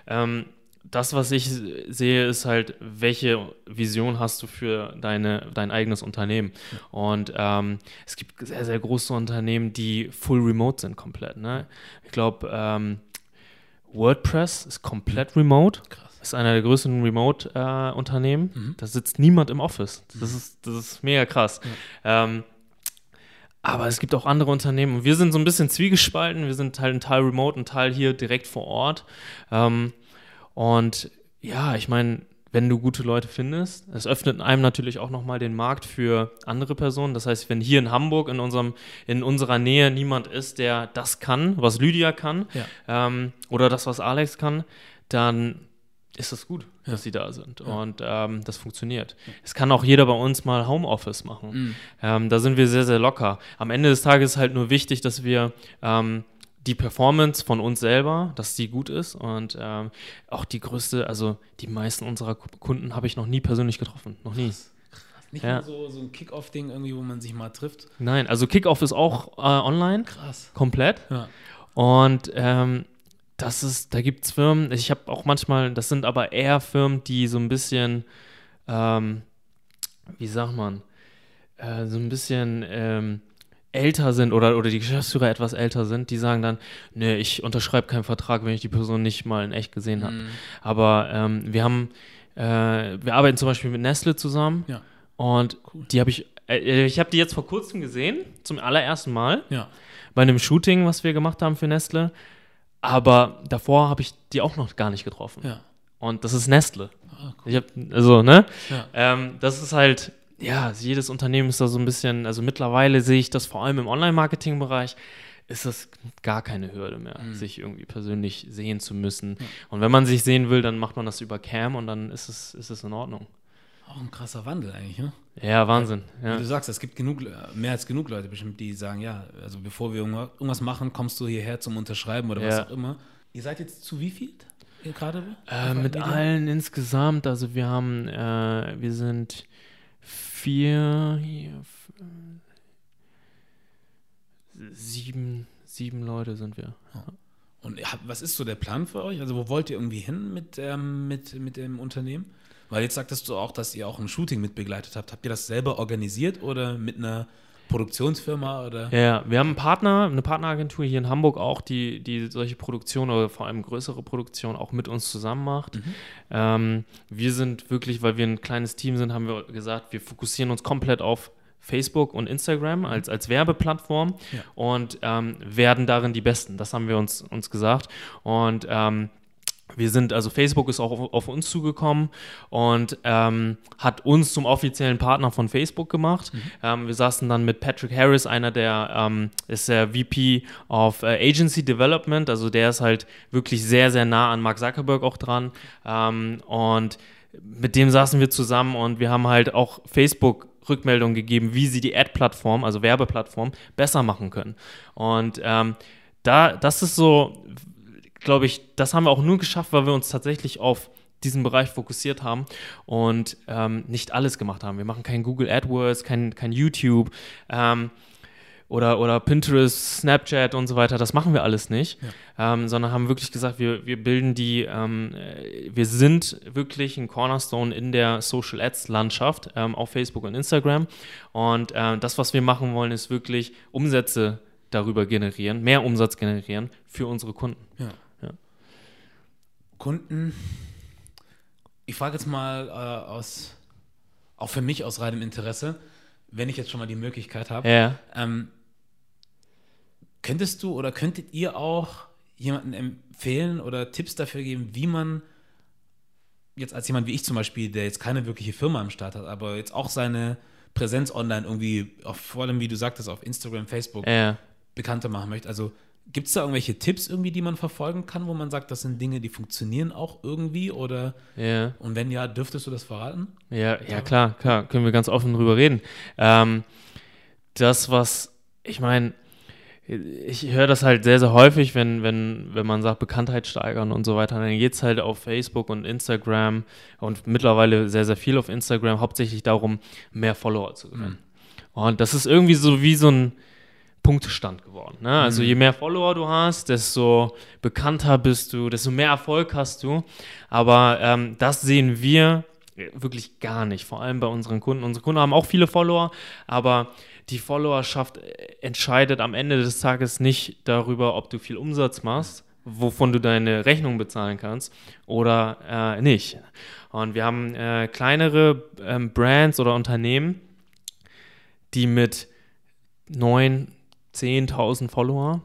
Speaker 1: Ähm, das, was ich sehe, ist halt, welche Vision hast du für deine, dein eigenes Unternehmen? Und ähm, es gibt sehr, sehr große Unternehmen, die full remote sind komplett. Ne? Ich glaube, ähm, WordPress ist komplett remote.
Speaker 2: Krass.
Speaker 1: Ist einer der größten Remote-Unternehmen.
Speaker 2: Mhm.
Speaker 1: Da sitzt niemand im Office. Das ist, das ist mega krass. Ähm, aber es gibt auch andere Unternehmen. Und wir sind so ein bisschen zwiegespalten. Wir sind halt ein Teil remote, ein Teil hier direkt vor Ort. Ähm, und ja, ich meine, wenn du gute Leute findest, es öffnet einem natürlich auch nochmal den Markt für andere Personen. Das heißt, wenn hier in Hamburg in, unserem, in unserer Nähe niemand ist, der das kann, was Lydia kann,
Speaker 2: Ja.
Speaker 1: ähm, oder das, was Alex kann, dann ist es gut,
Speaker 2: Ja.
Speaker 1: dass sie da sind.
Speaker 2: Ja.
Speaker 1: Und ähm, das funktioniert. Es kann auch jeder bei uns mal Homeoffice machen.
Speaker 2: Mhm.
Speaker 1: Ähm, da sind wir sehr, sehr locker. Am Ende des Tages ist halt nur wichtig, dass wir ähm, die Performance von uns selber, dass die gut ist und ähm, auch die größte, also die meisten unserer Ku- Kunden habe ich noch nie persönlich getroffen, noch nie.
Speaker 2: Nicht
Speaker 1: Ja.
Speaker 2: so, so ein Kick-Off-Ding irgendwie, wo man sich mal trifft.
Speaker 1: Nein, also Kickoff ist auch äh, online,
Speaker 2: Krass.
Speaker 1: komplett
Speaker 2: Ja.
Speaker 1: und ähm, das ist, da gibt es Firmen, ich habe auch manchmal, das sind aber eher Firmen, die so ein bisschen, ähm, wie sagt man, äh, so ein bisschen ähm, älter sind oder, oder die Geschäftsführer etwas älter sind, die sagen dann, nee, ich unterschreibe keinen Vertrag, wenn ich die Person nicht mal in echt gesehen habe.
Speaker 2: Mhm.
Speaker 1: Aber ähm, wir haben, äh, wir arbeiten zum Beispiel mit Nestle zusammen
Speaker 2: Ja.
Speaker 1: und
Speaker 2: Cool.
Speaker 1: die habe ich Äh, ich habe die jetzt vor kurzem gesehen, zum allerersten Mal,
Speaker 2: Ja.
Speaker 1: bei einem Shooting, was wir gemacht haben für Nestle. Aber davor habe ich die auch noch gar nicht getroffen.
Speaker 2: Ja.
Speaker 1: Und das ist Nestle.
Speaker 2: Ah,
Speaker 1: Ich habe, also, ne? Ähm, das ist halt, ja, jedes Unternehmen ist da so ein bisschen, also mittlerweile sehe ich das vor allem im Online-Marketing-Bereich, ist das gar keine Hürde mehr,
Speaker 2: Mhm.
Speaker 1: sich irgendwie persönlich sehen zu müssen. Und wenn man sich sehen will, dann macht man das über Cam und dann ist es, ist es in Ordnung.
Speaker 2: Auch ein krasser Wandel eigentlich, ne?
Speaker 1: Ja, Wahnsinn.
Speaker 2: Wie
Speaker 1: Ja.
Speaker 2: du sagst, es gibt genug, mehr als genug Leute bestimmt, die sagen, ja, also bevor wir irgendwa- irgendwas machen, kommst du hierher zum Unterschreiben oder was
Speaker 1: Ja.
Speaker 2: auch immer. Ihr seid jetzt zu wie viel? Gerade?
Speaker 1: Äh, mit allen insgesamt, also wir haben, äh, wir sind vier, hier, sieben, sieben Leute sind wir.
Speaker 2: Und was ist so der Plan für euch? Also wo wollt ihr irgendwie hin mit, ähm, mit, mit dem Unternehmen? Weil jetzt sagtest du auch, dass ihr auch ein Shooting mitbegleitet habt. Habt ihr das selber organisiert oder mit einer Produktionsfirma oder?
Speaker 1: Ja, wir haben einen Partner, eine Partneragentur hier in Hamburg auch, die, die solche Produktionen oder vor allem größere Produktionen auch mit uns zusammen macht. Ähm, wir sind wirklich, weil wir ein kleines Team sind, haben wir gesagt, wir fokussieren uns komplett auf Facebook und Instagram als, als Werbeplattform
Speaker 2: Ja.
Speaker 1: und ähm, werden darin die Besten. Das haben wir uns, uns gesagt. Und ähm, wir sind, also Facebook ist auch auf, auf uns zugekommen und ähm, hat uns zum offiziellen Partner von Facebook gemacht. Ähm, wir saßen dann mit Patrick Harris, einer der ähm, ist der VP of äh, Agency Development, also der ist halt wirklich sehr, sehr nah an Mark Zuckerberg auch dran. Ähm, und mit dem saßen wir zusammen und wir haben halt auch Facebook Rückmeldungen gegeben, wie sie die Ad-Plattform, also Werbeplattform, besser machen können. Und ähm, da, das ist so, glaube ich, das haben wir auch nur geschafft, weil wir uns tatsächlich auf diesen Bereich fokussiert haben und ähm, nicht alles gemacht haben. Wir machen kein Google AdWords, kein, kein YouTube ähm, oder, oder Pinterest, Snapchat und so weiter. Das machen wir alles nicht, ähm, sondern haben wirklich gesagt, wir, wir bilden die, ähm, äh, wir sind wirklich ein Cornerstone in der Social Ads Landschaft ähm, auf Facebook und Instagram. Und ähm, das, was wir machen wollen, ist wirklich Umsätze darüber generieren, mehr Umsatz generieren für unsere Kunden.
Speaker 2: Ja. Kunden, ich frage jetzt mal äh, aus, auch für mich aus reinem Interesse, wenn ich jetzt schon mal die Möglichkeit habe,
Speaker 1: Ja.
Speaker 2: ähm, könntest du oder könntet ihr auch jemanden empfehlen oder Tipps dafür geben, wie man jetzt als jemand wie ich zum Beispiel, der jetzt keine wirkliche Firma am Start hat, aber jetzt auch seine Präsenz online irgendwie, auf, vor allem wie du sagtest, auf Instagram, Facebook
Speaker 1: Ja.
Speaker 2: bekannter machen möchte. Also gibt es da irgendwelche Tipps irgendwie, die man verfolgen kann, wo man sagt, das sind Dinge, die funktionieren auch irgendwie oder
Speaker 1: Ja.
Speaker 2: und wenn ja, dürftest du das verraten?
Speaker 1: Ja, ja, klar, klar, können wir ganz offen drüber reden. Ähm, das, was, ich meine, ich höre das halt sehr, sehr häufig, wenn, wenn, wenn man sagt, Bekanntheit steigern und so weiter, dann geht es halt auf Facebook und Instagram und mittlerweile sehr, sehr viel auf Instagram, hauptsächlich darum, mehr Follower zu gewinnen. Und das ist irgendwie so wie so ein Punktestand geworden. Ne? Also je mehr Follower du hast, desto bekannter bist du, desto mehr Erfolg hast du. Aber ähm, das sehen wir wirklich gar nicht, vor allem bei unseren Kunden. Unsere Kunden haben auch viele Follower, aber die Followerschaft entscheidet am Ende des Tages nicht darüber, ob du viel Umsatz machst, wovon du deine Rechnung bezahlen kannst oder äh, nicht. Und wir haben äh, kleinere ähm, Brands oder Unternehmen, die mit 9, 10.000 Follower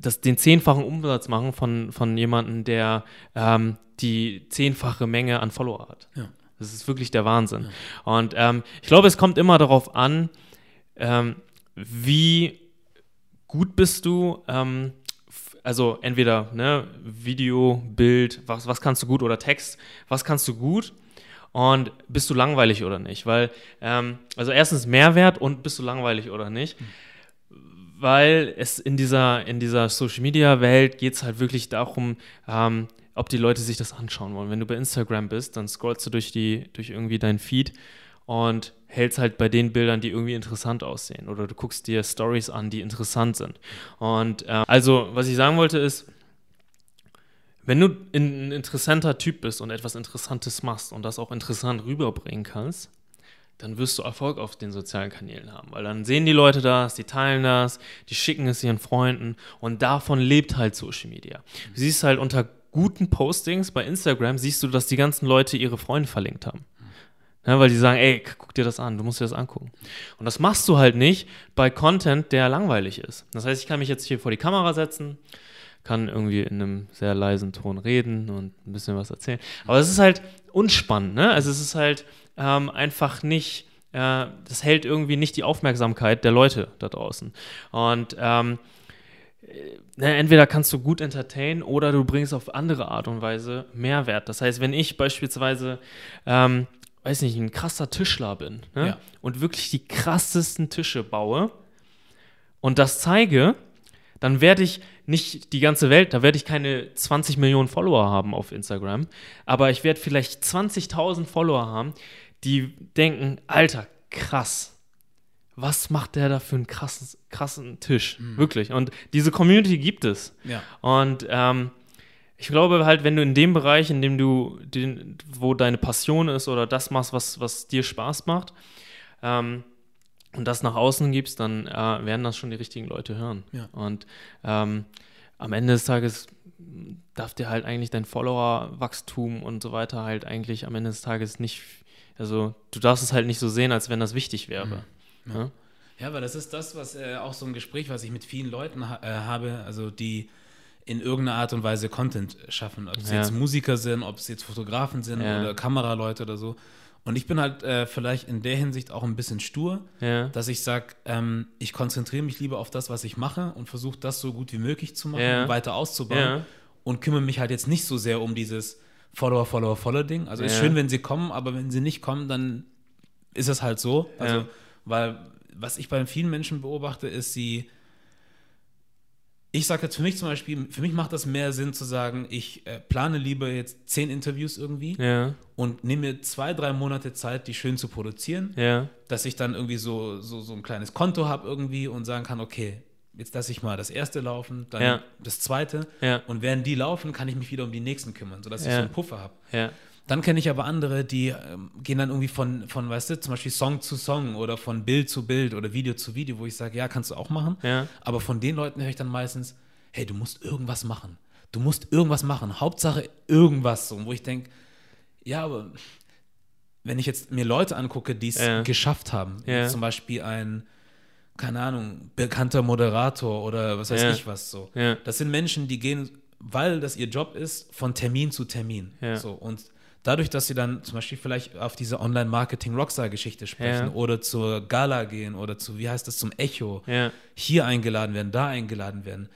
Speaker 1: das, den zehnfachen Umsatz machen von, von jemandem, der ähm, die zehnfache Menge an Follower hat.
Speaker 2: Ja.
Speaker 1: Das ist wirklich der Wahnsinn. Und ähm, ich glaube, es kommt immer darauf an, ähm, wie gut bist du, ähm, also entweder ne, Video, Bild, was, was kannst du gut oder Text, was kannst du gut und bist du langweilig oder nicht? Weil, ähm, also erstens Mehrwert und bist du langweilig oder nicht? Weil es in dieser, in dieser Social Media Welt geht es halt wirklich darum, ähm, ob die Leute sich das anschauen wollen. Wenn du bei Instagram bist, dann scrollst du durch, die, durch irgendwie deinen Feed und hältst halt bei den Bildern, die irgendwie interessant aussehen. Oder du guckst dir Stories an, die interessant sind. Und äh, also, was ich sagen wollte ist, wenn du ein interessanter Typ bist und etwas Interessantes machst und das auch interessant rüberbringen kannst, dann wirst du Erfolg auf den sozialen Kanälen haben. Weil dann sehen die Leute das, die teilen das, die schicken es ihren Freunden und davon lebt halt Social Media. Du siehst halt unter guten Postings bei Instagram, siehst du, dass die ganzen Leute ihre Freunde verlinkt haben. Ja, weil die sagen, ey, guck dir das an, du musst dir das angucken. Und das machst du halt nicht bei Content, der langweilig ist. Das heißt, ich kann mich jetzt hier vor die Kamera setzen, kann irgendwie in einem sehr leisen Ton reden und ein bisschen was erzählen. Aber es ist halt unspannend, ne? Also es ist halt ähm, einfach nicht, äh, das hält irgendwie nicht die Aufmerksamkeit der Leute da draußen. Und ähm, ne, entweder kannst du gut entertainen oder du bringst auf andere Art und Weise Mehrwert. Das heißt, wenn ich beispielsweise ähm, weiß nicht, ein krasser Tischler bin ne?
Speaker 2: Ja.
Speaker 1: und wirklich die krassesten Tische baue und das zeige, dann werde ich nicht die ganze Welt, da werde ich keine 20 Millionen Follower haben auf Instagram, aber ich werde vielleicht 20.000 Follower haben, die denken, Alter, krass, was macht der da für einen krassen, krassen Tisch? Wirklich. Und diese Community gibt es.
Speaker 2: Ja.
Speaker 1: Und ähm, ich glaube halt, wenn du in dem Bereich, in dem du, den, wo deine Passion ist oder das machst, was, was dir Spaß macht, ähm, und das nach außen gibst, dann äh, werden das schon die richtigen Leute hören.
Speaker 2: Ja.
Speaker 1: Und ähm, am Ende des Tages darf dir halt eigentlich dein Follower-Wachstum und so weiter halt eigentlich am Ende des Tages nicht, also du darfst es halt nicht so sehen, als wenn das wichtig wäre. Ja?
Speaker 2: Ja, weil das ist das, was äh, auch so ein Gespräch, was ich mit vielen Leuten ha äh, habe, also die in irgendeiner Art und Weise Content schaffen. Ob es
Speaker 1: Ja.
Speaker 2: jetzt Musiker sind, ob es jetzt Fotografen sind
Speaker 1: Ja.
Speaker 2: oder Kameraleute oder so. Und ich bin halt äh, vielleicht in der Hinsicht auch ein bisschen stur,
Speaker 1: Ja.
Speaker 2: dass ich sage, ähm, ich konzentriere mich lieber auf das, was ich mache und versuche das so gut wie möglich zu machen weiter auszubauen und kümmere mich halt jetzt nicht so sehr um dieses Follower, Follower, Follower Ding. Also ist
Speaker 1: Ja.
Speaker 2: schön, wenn sie kommen, aber wenn sie nicht kommen, dann ist es halt so. Also,
Speaker 1: Ja.
Speaker 2: weil was ich bei vielen Menschen beobachte, ist sie. Ich sage jetzt für mich zum Beispiel, für mich macht das mehr Sinn zu sagen, ich äh, plane lieber jetzt zehn Interviews irgendwie
Speaker 1: Ja.
Speaker 2: und nehme mir zwei, drei Monate Zeit, die schön zu produzieren, dass ich dann irgendwie so, so, so ein kleines Konto habe irgendwie und sagen kann, okay, jetzt lasse ich mal das erste laufen, dann
Speaker 1: Ja.
Speaker 2: das zweite
Speaker 1: Ja.
Speaker 2: und während die laufen, kann ich mich wieder um die nächsten kümmern, sodass ich
Speaker 1: Ja.
Speaker 2: so einen Puffer habe.
Speaker 1: Ja.
Speaker 2: Dann kenne ich aber andere, die ähm, gehen dann irgendwie von, von, weißt du, zum Beispiel Song zu Song oder von Bild zu Bild oder Video zu Video, wo ich sage, ja, kannst du auch machen.
Speaker 1: Ja.
Speaker 2: Aber von den Leuten höre ich dann meistens, hey, du musst irgendwas machen. Du musst irgendwas machen. Hauptsache irgendwas. So, wo ich denke, ja, aber wenn ich jetzt mir Leute angucke, die es
Speaker 1: Ja.
Speaker 2: geschafft haben,
Speaker 1: Ja.
Speaker 2: zum Beispiel ein, keine Ahnung, bekannter Moderator oder was weiß
Speaker 1: Ja.
Speaker 2: ich was so.
Speaker 1: Ja.
Speaker 2: Das sind Menschen, die gehen, weil das ihr Job ist, von Termin zu Termin.
Speaker 1: Ja.
Speaker 2: So, und dadurch, dass sie dann zum Beispiel vielleicht auf diese Online-Marketing-Rockstar-Geschichte sprechen oder zur Gala gehen oder zu, wie heißt das, zum Echo, hier eingeladen werden, da eingeladen werden.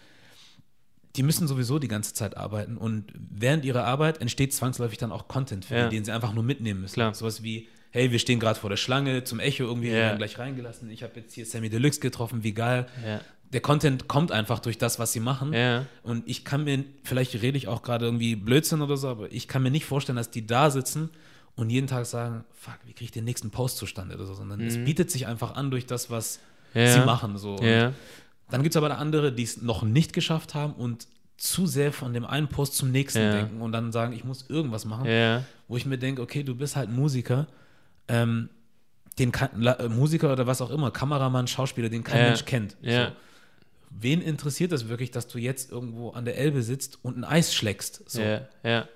Speaker 2: Die müssen sowieso die ganze Zeit arbeiten und während ihrer Arbeit entsteht zwangsläufig dann auch Content für die, den sie einfach nur mitnehmen müssen.
Speaker 1: Klar.
Speaker 2: Sowas wie, hey, wir stehen gerade vor der Schlange zum Echo, irgendwie werden gleich reingelassen. Ich habe jetzt hier Sammy Deluxe getroffen, wie geil.
Speaker 1: Ja.
Speaker 2: Der Content kommt einfach durch das, was sie machen.
Speaker 1: Ja.
Speaker 2: Und ich kann mir, vielleicht rede ich auch gerade irgendwie Blödsinn oder so, aber ich kann mir nicht vorstellen, dass die da sitzen und jeden Tag sagen, fuck, wie kriege ich den nächsten Post zustande oder so, sondern es bietet sich einfach an durch das, was
Speaker 1: Mhm.
Speaker 2: Sie machen. So. Dann gibt es aber andere, die es noch nicht geschafft haben und zu sehr von dem einen Post zum nächsten denken und dann sagen, ich muss irgendwas machen, wo ich mir denke, okay, du bist halt Musiker, ähm, den kann, La, äh, Musiker oder was auch immer, Kameramann, Schauspieler, den kein
Speaker 1: Ja.
Speaker 2: Mensch kennt.
Speaker 1: Ja.
Speaker 2: So. Wen interessiert das wirklich, dass du jetzt irgendwo an der Elbe sitzt und ein Eis schlägst? So.
Speaker 1: Ja. Ja.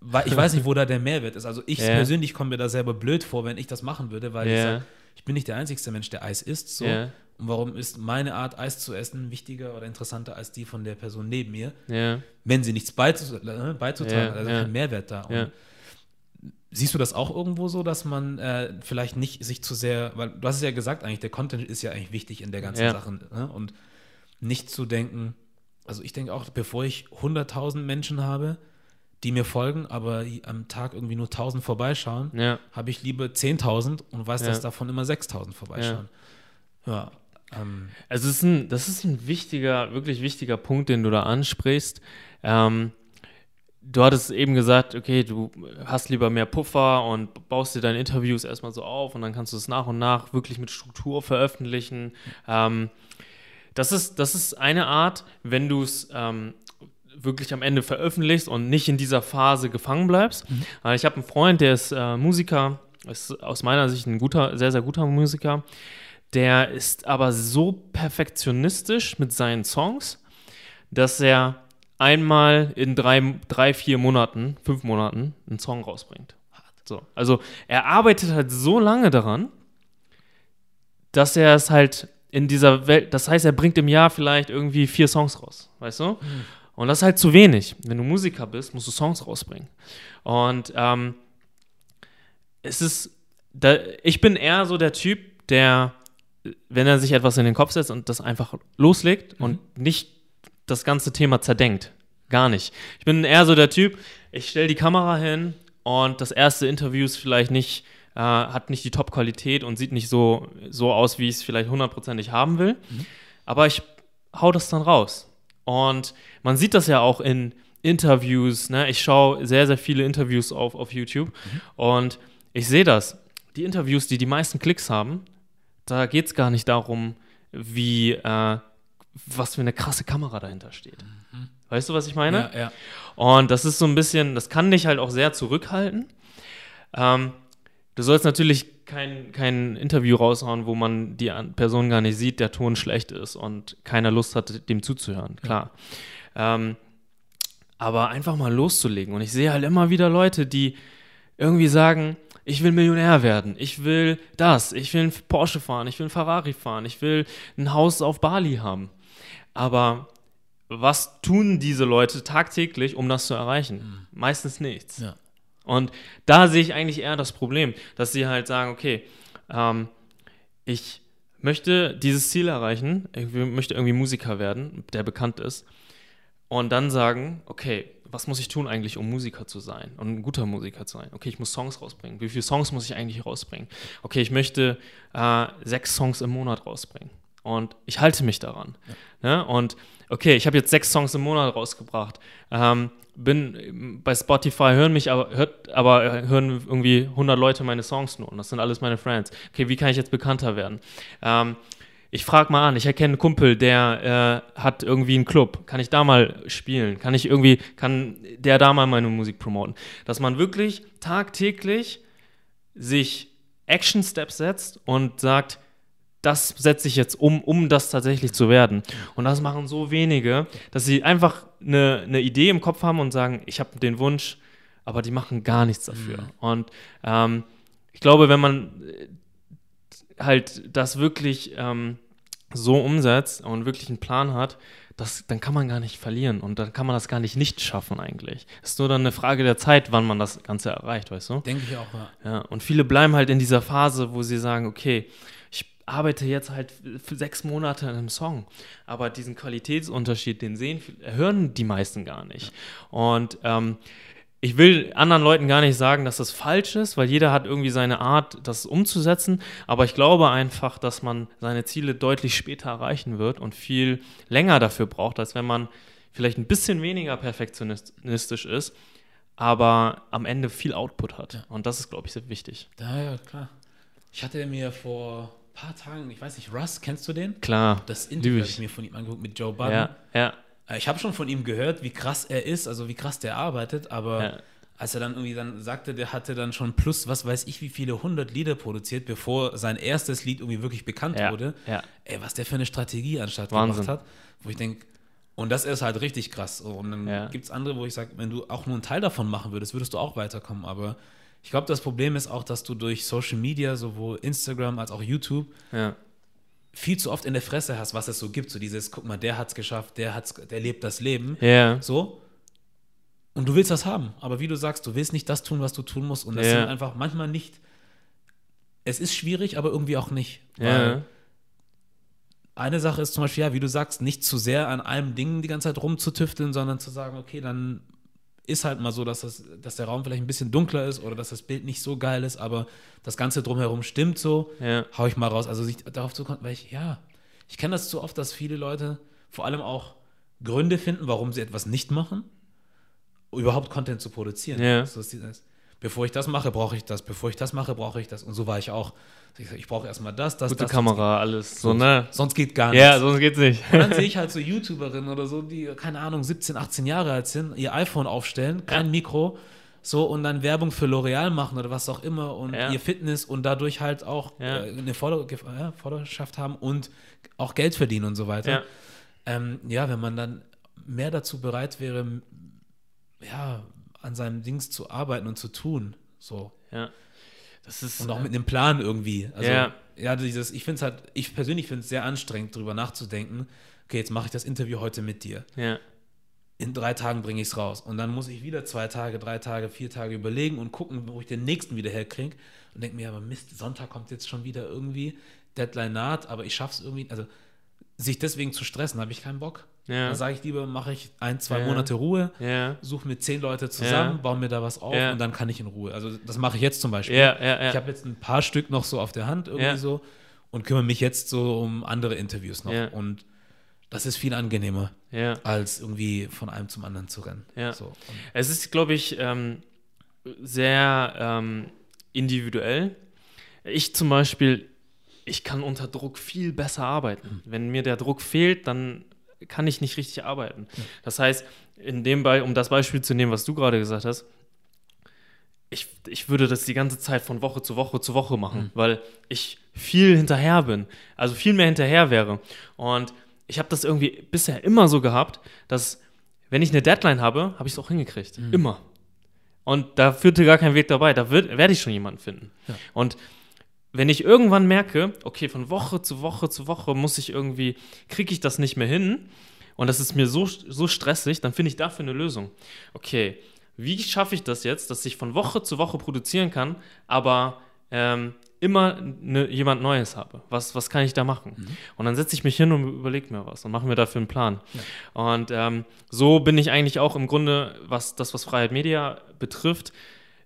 Speaker 2: Weil ich weiß nicht, wo da der Mehrwert ist. Also ich
Speaker 1: Ja.
Speaker 2: persönlich komme mir da selber blöd vor, wenn ich das machen würde, weil ich sage, ich bin nicht der einzigste Mensch, der Eis isst. So. Und warum ist meine Art, Eis zu essen, wichtiger oder interessanter als die von der Person neben mir, wenn sie nichts beizu äh, beizutragen hat, also kein Mehrwert da. Und
Speaker 1: Ja.
Speaker 2: Siehst du das auch irgendwo so, dass man äh, vielleicht nicht sich zu sehr, weil du hast es ja gesagt, eigentlich, der Content ist ja eigentlich wichtig in der ganzen
Speaker 1: Ja.
Speaker 2: Sache. Ne? Und nicht zu denken, also ich denke auch, bevor ich 100.000 Menschen habe, die mir folgen, aber am Tag irgendwie nur 1000 vorbeischauen,
Speaker 1: Ja.
Speaker 2: habe ich lieber 10.000 und weiß,
Speaker 1: Ja.
Speaker 2: dass davon immer 6.000 vorbeischauen. Ja. ähm,
Speaker 1: Also ist ein, das ist ein wichtiger, wirklich wichtiger Punkt, den du da ansprichst. Ähm, du hattest eben gesagt, okay, du hast lieber mehr Puffer und baust dir deine Interviews erstmal so auf und dann kannst du es nach und nach wirklich mit Struktur veröffentlichen. Ähm, das, ist, das ist eine Art, wenn du es ähm, wirklich am Ende veröffentlichst und nicht in dieser Phase gefangen bleibst. Äh, Ich habe einen Freund, der ist äh, Musiker, ist aus meiner Sicht ein guter, sehr, sehr guter Musiker. Der ist aber so perfektionistisch mit seinen Songs, dass er einmal in drei, drei, vier Monaten, fünf Monaten einen Song rausbringt. So. Also er arbeitet halt so lange daran, dass er es halt in dieser Welt, das heißt, er bringt im Jahr vielleicht irgendwie vier Songs raus, weißt du? Und das ist halt zu wenig. Wenn du Musiker bist, musst du Songs rausbringen. Und ähm, es ist, da, ich bin eher so der Typ, der, wenn er sich etwas in den Kopf setzt und das einfach loslegt und nicht das ganze Thema zerdenkt. Gar nicht. Ich bin eher so der Typ, ich stelle die Kamera hin und das erste Interview ist vielleicht nicht, äh, hat nicht die Top-Qualität und sieht nicht so, so aus, wie ich es vielleicht hundertprozentig haben will. Aber ich hau das dann raus. Und man sieht das ja auch in Interviews. Ne? Ich schaue sehr, sehr viele Interviews auf, auf YouTube und ich sehe das. Die Interviews, die die meisten Klicks haben, da geht es gar nicht darum, wie, äh, was für eine krasse Kamera dahinter steht. Weißt du, was ich meine?
Speaker 2: Ja, ja.
Speaker 1: Und das ist so ein bisschen, das kann dich halt auch sehr zurückhalten. Ähm, du sollst natürlich kein, kein Interview raushauen, wo man die Person gar nicht sieht, der Ton schlecht ist und keiner Lust hat, dem zuzuhören, klar. Ähm, aber einfach mal loszulegen. Und ich sehe halt immer wieder Leute, die irgendwie sagen, ich will Millionär werden, ich will das, ich will einen Porsche fahren, ich will einen Ferrari fahren, ich will ein Haus auf Bali haben. Aber was tun diese Leute tagtäglich, um das zu erreichen? Meistens nichts.
Speaker 2: Ja.
Speaker 1: Und da sehe ich eigentlich eher das Problem, dass sie halt sagen, okay, ähm, ich möchte dieses Ziel erreichen, ich möchte irgendwie Musiker werden, der bekannt ist, und dann sagen, okay, was muss ich tun eigentlich, um Musiker zu sein und ein guter Musiker zu sein? Okay, ich muss Songs rausbringen. Wie viele Songs muss ich eigentlich rausbringen? Okay, ich möchte äh, sechs Songs im Monat rausbringen. Und ich halte mich daran. Ne? Und okay, ich habe jetzt sechs Songs im Monat rausgebracht. Ähm, bin ähm, bei Spotify hören mich aber hört aber äh, hören irgendwie 100 Leute meine Songs nur und das sind alles meine Friends. Okay, wie kann ich jetzt bekannter werden? Ähm, ich frage mal an, ich erkenne einen Kumpel, der äh, hat irgendwie einen Club. Kann ich da mal spielen? Kann ich irgendwie, kann der da mal meine Musik promoten? Dass man wirklich tagtäglich sich Action Steps setzt und sagt, das setze ich jetzt um, um das tatsächlich zu werden. Und das machen so wenige, dass sie einfach eine, eine Idee im Kopf haben und sagen, ich habe den Wunsch, aber die machen gar nichts dafür. Und ähm, ich glaube, wenn man äh, halt das wirklich ähm, so umsetzt und wirklich einen Plan hat, das, dann kann man gar nicht verlieren und dann kann man das gar nicht nicht schaffen eigentlich. Es ist nur dann eine Frage der Zeit, wann man das Ganze erreicht, weißt du?
Speaker 2: Denke ich auch, ja.
Speaker 1: Ja, und viele bleiben halt in dieser Phase, wo sie sagen, okay, arbeite jetzt halt sechs Monate an einem Song, aber diesen Qualitätsunterschied, den sehen, hören die meisten gar nicht. Und ähm, ich will anderen Leuten gar nicht sagen, dass das falsch ist, weil jeder hat irgendwie seine Art, das umzusetzen. Aber ich glaube einfach, dass man seine Ziele deutlich später erreichen wird und viel länger dafür braucht, als wenn man vielleicht ein bisschen weniger perfektionistisch ist, aber am Ende viel Output hat. Und das ist, glaube ich, sehr wichtig.
Speaker 2: Ja, ja, klar. Ich hatte mir vor paar Tagen, ich weiß nicht, Russ, kennst du den?
Speaker 1: Klar.
Speaker 2: Das Interview habe ich mir von ihm angeguckt mit Joe Budden.
Speaker 1: Ja, ja,
Speaker 2: Äh, Ich habe schon von ihm gehört, wie krass er ist, also wie krass der arbeitet, aber
Speaker 1: Ja.
Speaker 2: als er dann irgendwie dann sagte, der hatte dann schon plus, was weiß ich, wie viele hundert Lieder produziert, bevor sein erstes Lied irgendwie wirklich bekannt
Speaker 1: Ja,
Speaker 2: wurde.
Speaker 1: ja.
Speaker 2: Ey, was der für eine Strategie anstatt
Speaker 1: Wahnsinn.
Speaker 2: gemacht hat, wo ich denke, und das ist halt richtig krass. Und dann
Speaker 1: Ja.
Speaker 2: gibt es andere, wo ich sage, wenn du auch nur einen Teil davon machen würdest, würdest du auch weiterkommen. Aber ich glaube, das Problem ist auch, dass du durch Social Media, sowohl Instagram als auch YouTube,
Speaker 1: ja.
Speaker 2: viel zu oft in der Fresse hast, was es so gibt. So dieses, guck mal, der hat's geschafft, der hat's, der lebt das Leben.
Speaker 1: Ja,
Speaker 2: So. Und du willst das haben. Aber wie du sagst, du willst nicht das tun, was du tun musst. Und das
Speaker 1: Ja.
Speaker 2: sind einfach manchmal nicht. Es ist schwierig, aber irgendwie auch nicht.
Speaker 1: ja.
Speaker 2: Weil eine Sache ist zum Beispiel, ja, wie du sagst, nicht zu sehr an einem Ding die ganze Zeit rumzutüfteln, sondern zu sagen, okay, dann ist halt mal so, dass, das, dass der Raum vielleicht ein bisschen dunkler ist oder dass das Bild nicht so geil ist, aber das Ganze drumherum stimmt so,
Speaker 1: Ja.
Speaker 2: hau ich mal raus. Also sich darauf zu kommen, weil ich, ja, ich kenne das zu oft, dass viele Leute vor allem auch Gründe finden, warum sie etwas nicht machen, überhaupt Content zu produzieren.
Speaker 1: Ja.
Speaker 2: So ist dieses, bevor ich das mache, brauche ich das, bevor ich das mache, brauche ich das. Und so war ich auch. Ich, brauche erstmal das, das,
Speaker 1: Gute
Speaker 2: das.
Speaker 1: Kamera, alles. So,
Speaker 2: Sonst,
Speaker 1: ne?
Speaker 2: sonst geht gar nichts.
Speaker 1: Ja, sonst geht's nicht.
Speaker 2: Und dann sehe [LAUGHS] ich halt so YouTuberinnen oder so, die, keine Ahnung, 17, 18 Jahre alt sind, ihr iPhone aufstellen, kein
Speaker 1: Ja.
Speaker 2: Mikro, so und dann Werbung für L'Oreal machen oder was auch immer und
Speaker 1: Ja.
Speaker 2: ihr Fitness und dadurch halt auch
Speaker 1: Ja.
Speaker 2: äh, eine Followerschaft haben und auch Geld verdienen und so weiter.
Speaker 1: Ja.
Speaker 2: Ähm, ja, wenn man dann mehr dazu bereit wäre, ja, an seinem Dings zu arbeiten und zu tun, so.
Speaker 1: Ja. Das ist,
Speaker 2: Und auch
Speaker 1: äh,
Speaker 2: mit einem Plan irgendwie. Also,
Speaker 1: Ja.
Speaker 2: ja, dieses, ich finde es halt, ich persönlich finde es sehr anstrengend, darüber nachzudenken, okay, jetzt mache ich das Interview heute mit dir.
Speaker 1: ja.
Speaker 2: In drei Tagen bringe ich es raus. Und dann muss ich wieder zwei Tage, drei Tage, vier Tage überlegen und gucken, wo ich den nächsten wieder herkriege. Und denke mir, aber Mist, Sonntag kommt jetzt schon wieder irgendwie, Deadline naht, aber ich schaffe es irgendwie. Also, sich deswegen zu stressen, habe ich keinen Bock.
Speaker 1: Ja.
Speaker 2: Dann sage ich lieber, mache ich ein, zwei
Speaker 1: Ja.
Speaker 2: Monate Ruhe,
Speaker 1: Ja.
Speaker 2: suche mir zehn Leute zusammen,
Speaker 1: Ja.
Speaker 2: baue mir da was auf und dann kann ich in Ruhe. Also das mache ich jetzt zum Beispiel. Ich habe jetzt ein paar Stück noch so auf der Hand irgendwie so und kümmere mich jetzt so um andere Interviews noch. Und das ist viel angenehmer, als irgendwie von einem zum anderen zu rennen. So.
Speaker 1: Es ist, glaube ich, ähm, sehr ähm, individuell. Ich zum Beispiel, ich kann unter Druck viel besser arbeiten. Wenn mir der Druck fehlt, dann kann ich nicht richtig arbeiten. Das heißt, in dem Be um das Beispiel zu nehmen, was du gerade gesagt hast, ich, ich würde das die ganze Zeit von Woche zu Woche zu Woche machen, weil ich viel hinterher bin, also viel mehr hinterher wäre. Und ich habe das irgendwie bisher immer so gehabt, dass wenn ich eine Deadline habe, habe ich es auch hingekriegt. Immer. Und da führte gar kein Weg dabei. Da wird, werde ich schon jemanden finden.
Speaker 2: Ja.
Speaker 1: Und wenn ich irgendwann merke, okay, von Woche zu Woche zu Woche muss ich irgendwie, kriege ich das nicht mehr hin und das ist mir so, so stressig, dann finde ich dafür eine Lösung. Okay, wie schaffe ich das jetzt, dass ich von Woche zu Woche produzieren kann, aber ähm, immer ne, jemand Neues habe? Was, was kann ich da machen? Und dann setze ich mich hin und überlege mir was und mache mir dafür einen Plan. Und ähm, so bin ich eigentlich auch im Grunde, was das, was Freiheit Media betrifft,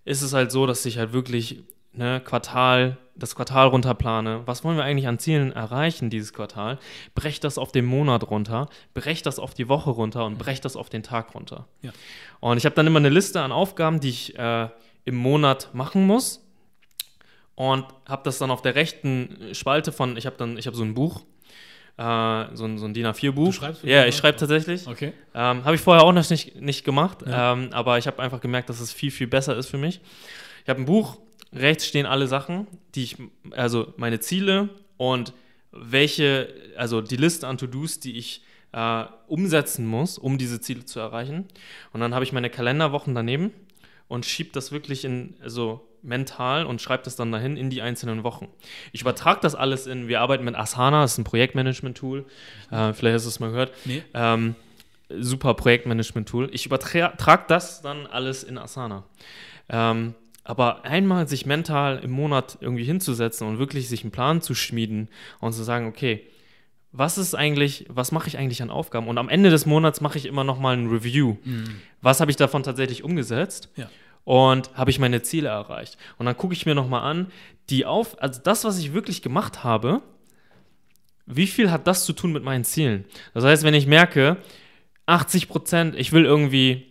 Speaker 1: ist es halt so, dass ich halt wirklich ne, Quartal, das Quartal runterplane. Was wollen wir eigentlich an Zielen erreichen dieses Quartal? Brech das auf den Monat runter, brech das auf die Woche runter und brech das auf den Tag runter.
Speaker 2: Ja.
Speaker 1: Und ich habe dann immer eine Liste an Aufgaben, die ich äh, im Monat machen muss und habe das dann auf der rechten Spalte von, ich habe dann, ich habe so ein Buch, äh, so ein, so ein DIN A4-Buch.
Speaker 2: Du schreibst
Speaker 1: Ja,
Speaker 2: wirklich
Speaker 1: ich schreibe tatsächlich.
Speaker 2: Okay.
Speaker 1: Ähm, habe ich vorher auch noch nicht, nicht gemacht,
Speaker 2: Ja.
Speaker 1: ähm, aber ich habe einfach gemerkt, dass es viel, viel besser ist für mich. Ich habe ein Buch, rechts stehen alle Sachen, die ich, also meine Ziele und welche, also die Liste an To-Dos, die ich äh, umsetzen muss, um diese Ziele zu erreichen. Und dann habe ich meine Kalenderwochen daneben und schiebe das wirklich in, also mental und schreibe das dann dahin in die einzelnen Wochen. Ich übertrage das alles in, wir arbeiten mit Asana, das ist ein Projektmanagement-Tool, äh, vielleicht hast du es mal gehört.
Speaker 2: Nee.
Speaker 1: Ähm, super Projektmanagement-Tool. Ich übertrage das dann alles in Asana. Ähm, aber einmal sich mental im Monat irgendwie hinzusetzen und wirklich sich einen Plan zu schmieden und zu sagen, okay, was ist eigentlich, was mache ich eigentlich an Aufgaben? Und am Ende des Monats mache ich immer noch mal ein Review. Was habe ich davon tatsächlich umgesetzt?
Speaker 2: Ja.
Speaker 1: Und habe ich meine Ziele erreicht? Und dann gucke ich mir noch mal an, die auf, also das, was ich wirklich gemacht habe, wie viel hat das zu tun mit meinen Zielen? Das heißt, wenn ich merke, 80 Prozent, ich will irgendwie,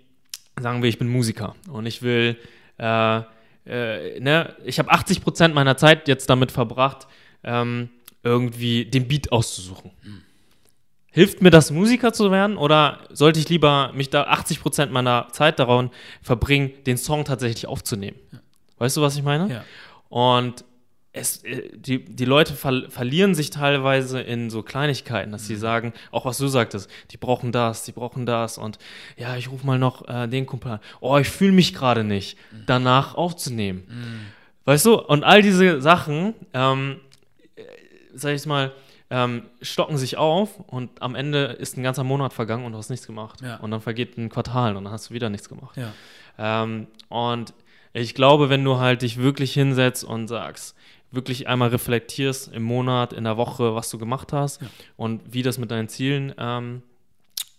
Speaker 1: sagen wir, ich bin Musiker und ich will, äh, äh, ne, ich habe 80 Prozent meiner Zeit jetzt damit verbracht, ähm, irgendwie den Beat auszusuchen. Hilft mir das, Musiker zu werden oder sollte ich lieber mich da 80 Prozent meiner Zeit daran verbringen, den Song tatsächlich aufzunehmen? Weißt du, was ich meine?
Speaker 2: Ja.
Speaker 1: Und es, äh, die, die Leute ver verlieren sich teilweise in so Kleinigkeiten, dass sie sagen, auch was du sagtest, die brauchen das, die brauchen das und ja, ich rufe mal noch äh, den Kumpel an. Oh, ich fühle mich gerade nicht, danach aufzunehmen. Weißt du, und all diese Sachen, ähm, äh, sag ich mal, ähm, stocken sich auf und am Ende ist ein ganzer Monat vergangen und du hast nichts gemacht.
Speaker 2: Ja.
Speaker 1: Und dann vergeht ein Quartal und dann hast du wieder nichts gemacht.
Speaker 2: Ja.
Speaker 1: Ähm, und ich glaube, wenn du halt dich wirklich hinsetzt und sagst, wirklich einmal reflektierst im Monat, in der Woche, was du gemacht hast
Speaker 2: Ja.
Speaker 1: und wie das mit deinen Zielen. Ähm,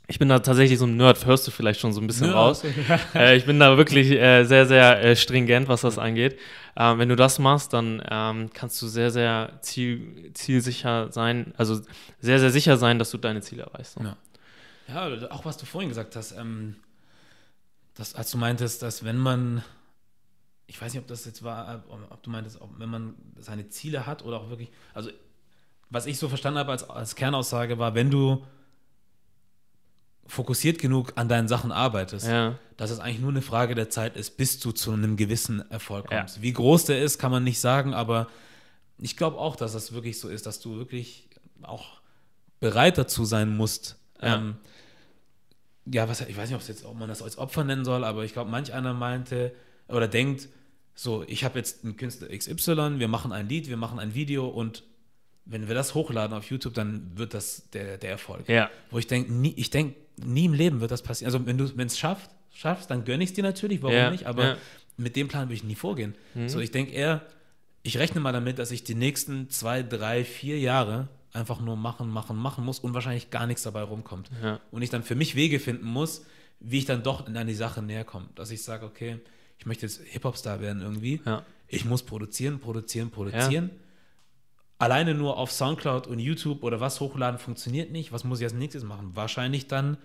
Speaker 1: ich bin da tatsächlich so ein Nerd, hörst du vielleicht schon so ein bisschen
Speaker 2: Ja,
Speaker 1: raus. [LAUGHS] äh, ich bin da wirklich äh, sehr, sehr äh, stringent, was das angeht. Ähm, wenn du das machst, dann ähm, kannst du sehr, sehr ziel, zielsicher sein, also sehr, sehr sicher sein, dass du deine Ziele erreichst.
Speaker 2: Ja. Ja, auch was du vorhin gesagt hast, ähm, dass, als du meintest, dass wenn man, ich weiß nicht, ob das jetzt war, ob, du meintest, ob, wenn man seine Ziele hat oder auch wirklich, also was ich so verstanden habe als, als Kernaussage war, wenn du fokussiert genug an deinen Sachen arbeitest,
Speaker 1: Ja,
Speaker 2: dass es eigentlich nur eine Frage der Zeit ist, bis du zu einem gewissen Erfolg
Speaker 1: Ja.
Speaker 2: kommst. Wie groß der ist, kann man nicht sagen, aber ich glaube auch, dass das wirklich so ist, dass du wirklich auch bereit dazu sein musst.
Speaker 1: Ja.
Speaker 2: Ähm, ja, was, ich weiß nicht, ob man das als Opfer nennen soll, aber ich glaube, manch einer meinte oder denkt, so, ich habe jetzt einen Künstler XY, wir machen ein Lied, wir machen ein Video und wenn wir das hochladen auf YouTube, dann wird das der, der Erfolg.
Speaker 1: Ja.
Speaker 2: Wo ich denke, nie, ich denke, nie im Leben wird das passieren. Also wenn du es schaffst, schaffst, dann gönne ich es dir natürlich, warum
Speaker 1: Ja,
Speaker 2: nicht? Aber
Speaker 1: ja.
Speaker 2: mit dem Plan würde ich nie vorgehen.
Speaker 1: Mhm.
Speaker 2: So, ich denke eher, ich rechne mal damit, dass ich die nächsten zwei, drei, vier Jahre einfach nur machen, machen, machen muss und wahrscheinlich gar nichts dabei rumkommt.
Speaker 1: Ja.
Speaker 2: Und ich dann für mich Wege finden muss, wie ich dann doch an die Sache näher komme. Dass ich sage, okay, ich möchte jetzt Hip-Hop-Star werden irgendwie.
Speaker 1: Ja.
Speaker 2: Ich muss produzieren, produzieren, produzieren. Alleine nur auf Soundcloud und YouTube oder was hochladen funktioniert nicht. Was muss ich als nächstes machen? Wahrscheinlich dann,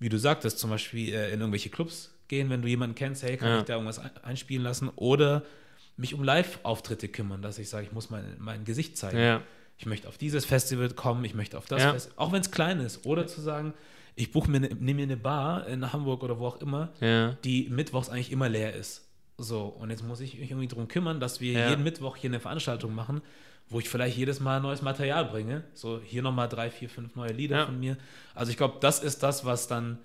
Speaker 2: wie du sagtest, zum Beispiel äh, in irgendwelche Clubs gehen, wenn du jemanden kennst, hey, kann
Speaker 1: Ja.
Speaker 2: ich da irgendwas ein- einspielen lassen? Oder mich um Live-Auftritte kümmern, dass ich sage, ich muss mein, mein Gesicht zeigen.
Speaker 1: Ja.
Speaker 2: Ich möchte auf dieses Festival kommen, ich möchte auf das
Speaker 1: Ja.
Speaker 2: Festival, auch wenn es klein ist. Oder zu sagen, ich buche mir, ne, nehme mir eine Bar in Hamburg oder wo auch immer,
Speaker 1: Ja.
Speaker 2: die mittwochs eigentlich immer leer ist. So, und jetzt muss ich mich irgendwie darum kümmern, dass wir
Speaker 1: Ja.
Speaker 2: jeden Mittwoch hier eine Veranstaltung machen, wo ich vielleicht jedes Mal neues Material bringe. So, hier nochmal drei, vier, fünf neue Lieder
Speaker 1: Ja.
Speaker 2: von mir. Also ich glaube, das ist das, was dann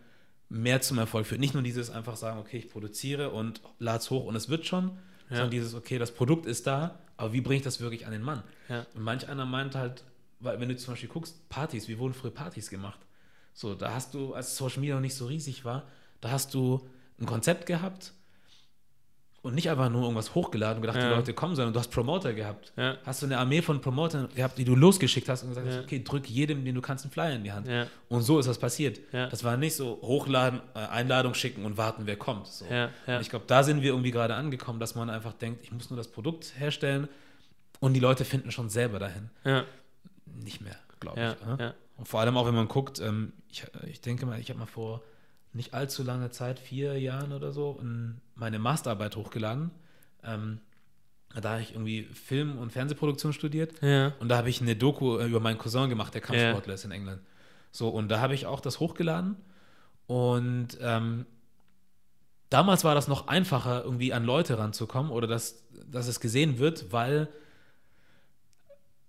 Speaker 2: mehr zum Erfolg führt. Nicht nur dieses einfach sagen, okay, ich produziere und lade es hoch und es wird schon,
Speaker 1: Ja.
Speaker 2: sondern dieses, okay, das Produkt ist da, aber wie bringe ich das wirklich an den Mann? Und manch einer meint halt, weil wenn du zum Beispiel guckst, Partys, wie wurden früher Partys gemacht? So, da hast du, als Social Media noch nicht so riesig war, da hast du ein Konzept gehabt und nicht einfach nur irgendwas hochgeladen und gedacht,
Speaker 1: Ja.
Speaker 2: die Leute kommen, sondern du hast Promoter gehabt.
Speaker 1: Ja.
Speaker 2: Hast du eine Armee von Promotern gehabt, die du losgeschickt hast und gesagt
Speaker 1: Ja.
Speaker 2: hast, okay, drück jedem, den du kannst, einen Flyer in die Hand. Und so ist das passiert. Das war nicht so hochladen, äh, Einladung schicken und warten, wer kommt. So. Ich glaube, da sind wir irgendwie gerade angekommen, dass man einfach denkt, ich muss nur das Produkt herstellen und die Leute finden schon selber dahin. Nicht mehr, glaube ich. Und vor allem auch, wenn man guckt, ähm, ich, ich denke mal, ich habe mal vor nicht allzu langer Zeit, vier Jahren oder so, meine Masterarbeit hochgeladen. Ähm, da habe ich irgendwie Film- und Fernsehproduktion studiert.
Speaker 1: Ja.
Speaker 2: Und da habe ich eine Doku äh, über meinen Cousin gemacht, der
Speaker 1: Ja.
Speaker 2: Kampfsportler ist in England. So, und da habe ich auch das hochgeladen. Und ähm, damals war das noch einfacher, irgendwie an Leute ranzukommen oder dass, dass es gesehen wird, weil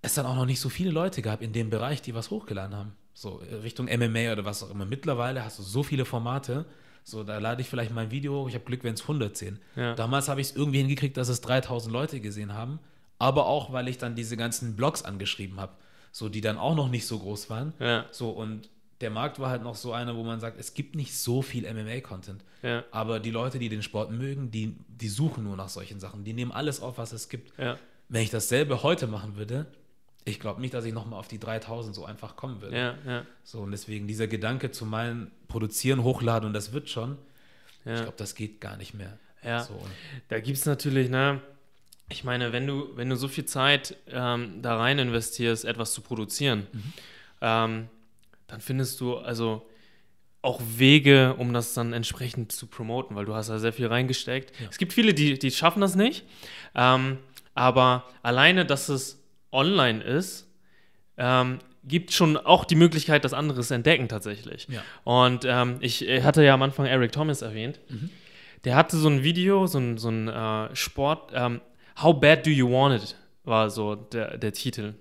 Speaker 2: es dann auch noch nicht so viele Leute gab in dem Bereich, die was hochgeladen haben. So äh, Richtung MMA oder was auch immer. Mittlerweile hast du so viele Formate. So, da lade ich vielleicht mein Video hoch. Ich habe Glück, wenn es 100 sehen.
Speaker 1: Ja.
Speaker 2: Damals habe ich es irgendwie hingekriegt, dass es 3000 Leute gesehen haben. Aber auch, weil ich dann diese ganzen Blogs angeschrieben habe. So, die dann auch noch nicht so groß waren.
Speaker 1: Ja.
Speaker 2: So, und der Markt war halt noch so einer, wo man sagt, es gibt nicht so viel MMA-Content.
Speaker 1: Ja.
Speaker 2: Aber die Leute, die den Sport mögen, die, die suchen nur nach solchen Sachen. Die nehmen alles auf, was es gibt.
Speaker 1: Ja.
Speaker 2: Wenn ich dasselbe heute machen würde, ich glaube nicht, dass ich nochmal auf die 3000 so einfach kommen würde.
Speaker 1: Ja. Ja.
Speaker 2: So, und deswegen dieser Gedanke zu meinen, produzieren, hochladen und das wird schon, ich
Speaker 1: Ja.
Speaker 2: glaube, das geht gar nicht mehr.
Speaker 1: Ja.
Speaker 2: So,
Speaker 1: Da gibt es natürlich, ne, ich meine, wenn du, wenn du so viel Zeit ähm, da rein investierst, etwas zu produzieren, ähm, dann findest du also auch Wege, um das dann entsprechend zu promoten, weil du hast da sehr viel reingesteckt.
Speaker 2: Ja.
Speaker 1: Es gibt viele, die, die schaffen das nicht, ähm, aber alleine, dass es online ist, ähm, gibt schon auch die Möglichkeit, dass andere es entdecken tatsächlich.
Speaker 2: Ja.
Speaker 1: Und ähm, ich hatte ja am Anfang Eric Thomas erwähnt. Der hatte so ein Video, so ein, so ein äh, Sport, ähm, How Bad Do You Want It, war so der, der Titel.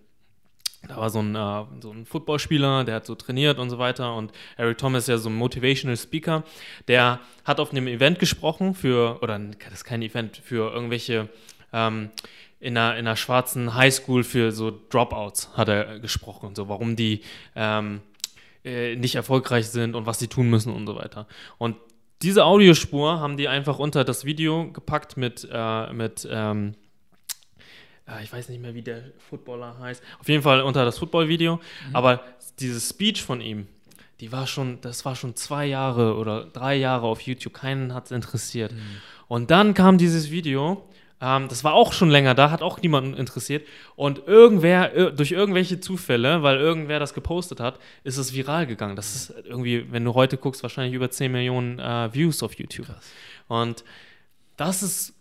Speaker 1: Da war so ein, äh, so ein Footballspieler, der hat so trainiert und so weiter. Und Eric Thomas ist ja so ein Motivational Speaker. Der hat auf einem Event gesprochen für, oder das ist kein Event, für irgendwelche ähm, in, einer, in einer schwarzen Highschool für so Dropouts hat er gesprochen und so, warum die ähm, äh, nicht erfolgreich sind und was sie tun müssen und so weiter. Und diese Audiospur haben die einfach unter das Video gepackt mit, äh, mit ähm, äh, ich weiß nicht mehr, wie der Footballer heißt. Auf jeden Fall unter das Football-Video. Aber diese Speech von ihm, die war schon, das war schon zwei Jahre oder drei Jahre auf YouTube. Keinen hat es interessiert. Und dann kam dieses Video. Ähm, das war auch schon länger da, hat auch niemanden interessiert. Und irgendwer, ir- durch irgendwelche Zufälle, weil irgendwer das gepostet hat, ist es viral gegangen. Das ist irgendwie, wenn du heute guckst, wahrscheinlich über 10 Millionen äh, Views auf YouTube. Und das ist,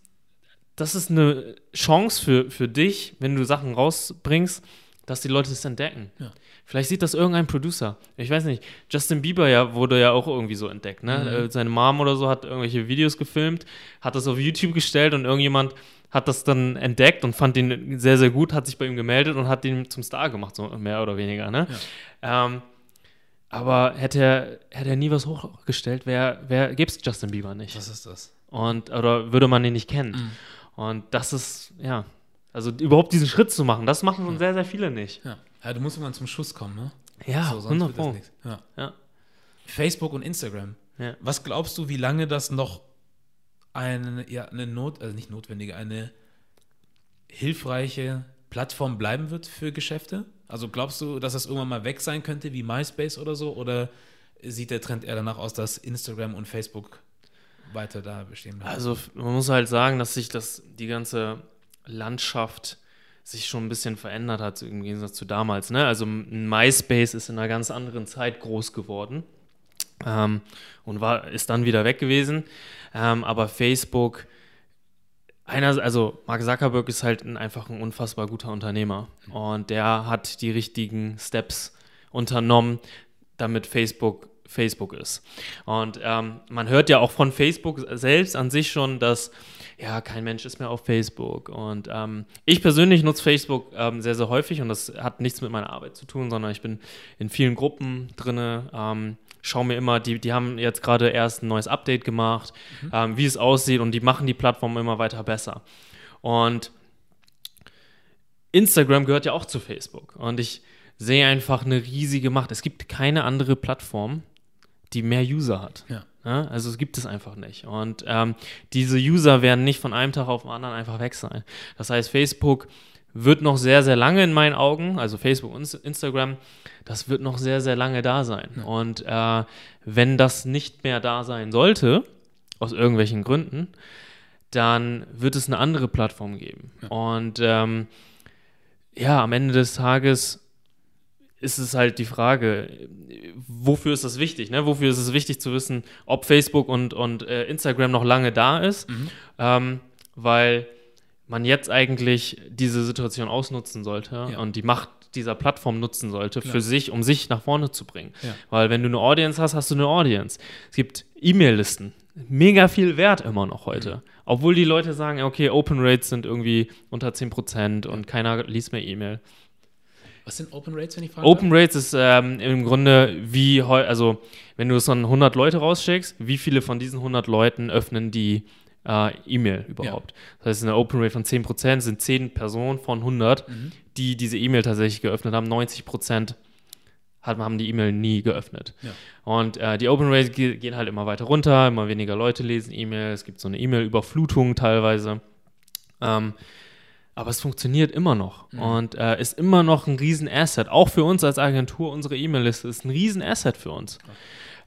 Speaker 1: das ist eine Chance für, für dich, wenn du Sachen rausbringst, dass die Leute es entdecken.
Speaker 2: Ja.
Speaker 1: Vielleicht sieht das irgendein Producer. Ich weiß nicht. Justin Bieber ja wurde ja auch irgendwie so entdeckt. Ne?
Speaker 2: Mhm.
Speaker 1: Äh, Seine Mom oder so hat irgendwelche Videos gefilmt, hat das auf YouTube gestellt und irgendjemand hat das dann entdeckt und fand ihn sehr, sehr gut, hat sich bei ihm gemeldet und hat ihn zum Star gemacht, so mehr oder weniger. Ne? Ähm, aber hätte er, hätte er nie was hochgestellt, wer, wer gäbe es Justin Bieber nicht.
Speaker 2: was ist das?
Speaker 1: Und, oder würde man ihn nicht kennen. Und das ist, ja, also überhaupt diesen Schritt zu machen, das machen schon sehr, sehr viele nicht.
Speaker 2: Ja, ja du musst irgendwann zum Schuss kommen, ne?
Speaker 1: Ja,
Speaker 2: so, sonst wird das
Speaker 1: 100
Speaker 2: nichts. Ja.
Speaker 1: Ja.
Speaker 2: Facebook und Instagram.
Speaker 1: Ja.
Speaker 2: Was glaubst du, wie lange das noch eine, ja, eine Not, also nicht notwendige, eine hilfreiche Plattform bleiben wird für Geschäfte? Also glaubst du, dass das irgendwann mal weg sein könnte, wie MySpace oder so? Oder sieht der Trend eher danach aus, dass Instagram und Facebook weiter da bestehen bleiben?
Speaker 1: Also man muss halt sagen, dass sich das, die ganze Landschaft sich schon ein bisschen verändert hat im Gegensatz zu damals. Ne? Also MySpace ist in einer ganz anderen Zeit groß geworden ähm, und war, ist dann wieder weg gewesen. Ähm, aber Facebook, einer, also Mark Zuckerberg ist halt ein, einfach ein unfassbar guter Unternehmer und der hat die richtigen Steps unternommen, damit Facebook Facebook ist. Und ähm, man hört ja auch von Facebook selbst an sich schon, dass ja kein Mensch ist mehr auf Facebook. Und ähm, ich persönlich nutze Facebook ähm, sehr, sehr häufig und das hat nichts mit meiner Arbeit zu tun, sondern ich bin in vielen Gruppen drin. Ähm, Schau mir immer, die, die haben jetzt gerade erst ein neues Update gemacht, ähm, wie es aussieht und die machen die Plattform immer weiter besser. Und Instagram gehört ja auch zu Facebook. Und ich sehe einfach eine riesige Macht. Es gibt keine andere Plattform, die mehr User hat.
Speaker 2: Ja.
Speaker 1: Ja, also es gibt es einfach nicht. Und ähm, diese User werden nicht von einem Tag auf den anderen einfach weg sein. Das heißt, Facebook wird noch sehr, sehr lange in meinen Augen, also Facebook und Instagram, das wird noch sehr, sehr lange da sein. Und äh, wenn das nicht mehr da sein sollte, aus irgendwelchen Gründen, dann wird es eine andere Plattform geben. Und ähm, ja, am Ende des Tages ist es halt die Frage, wofür ist das wichtig? Ne? Wofür ist es wichtig zu wissen, ob Facebook und, und äh, Instagram noch lange da ist? Ähm, weil man jetzt eigentlich diese Situation ausnutzen sollte
Speaker 2: Ja.
Speaker 1: und die Macht dieser Plattform nutzen sollte
Speaker 2: Klar.
Speaker 1: für sich, um sich nach vorne zu bringen.
Speaker 2: Ja.
Speaker 1: Weil wenn du eine Audience hast, hast du eine Audience. Es gibt E-Mail-Listen. Mega viel wert immer noch heute.
Speaker 2: Mhm.
Speaker 1: Obwohl die Leute sagen, okay, Open Rates sind irgendwie unter 10% und keiner liest mehr E-Mail.
Speaker 2: Was sind Open Rates, wenn ich frage?
Speaker 1: Open Rates ist ähm, im Grunde wie, also wenn du an 100 Leute rausschickst, wie viele von diesen 100 Leuten öffnen die äh, E-Mail überhaupt? Das heißt, eine Open Rate von 10% sind 10 Personen von 100,
Speaker 2: Mhm.
Speaker 1: die diese E-Mail tatsächlich geöffnet haben. 90% hat, haben die E-Mail nie geöffnet.
Speaker 2: Ja.
Speaker 1: Und äh, die Open Rates ge gehen halt immer weiter runter, immer weniger Leute lesen E-Mail, es gibt so eine E-Mail-Überflutung teilweise. Ähm, aber es funktioniert immer noch
Speaker 2: Mhm.
Speaker 1: und äh, ist immer noch ein riesen Asset. Auch für uns als Agentur, unsere E-Mail-Liste ist ein riesen Asset für uns.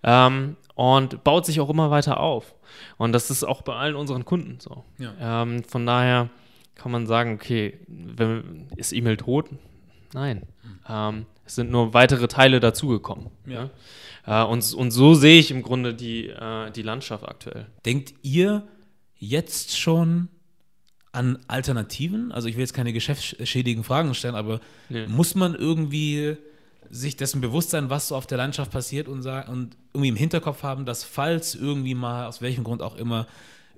Speaker 1: Ähm, und baut sich auch immer weiter auf. Und das ist auch bei allen unseren Kunden so.
Speaker 2: Ja.
Speaker 1: Ähm, von daher kann man sagen, okay, wenn, ist E-Mail tot? Nein. Ähm, es sind nur weitere Teile dazugekommen.
Speaker 2: Ja.
Speaker 1: Ja? Äh, und, und so sehe ich im Grunde die, äh, die Landschaft aktuell.
Speaker 2: Denkt ihr jetzt schon an Alternativen? Also ich will jetzt keine geschäftsschädigen Fragen stellen, aber
Speaker 1: Nee.
Speaker 2: muss man irgendwie sich dessen bewusst sein, was so auf der Landschaft passiert und, und irgendwie im Hinterkopf haben, dass falls irgendwie mal, aus welchem Grund auch immer,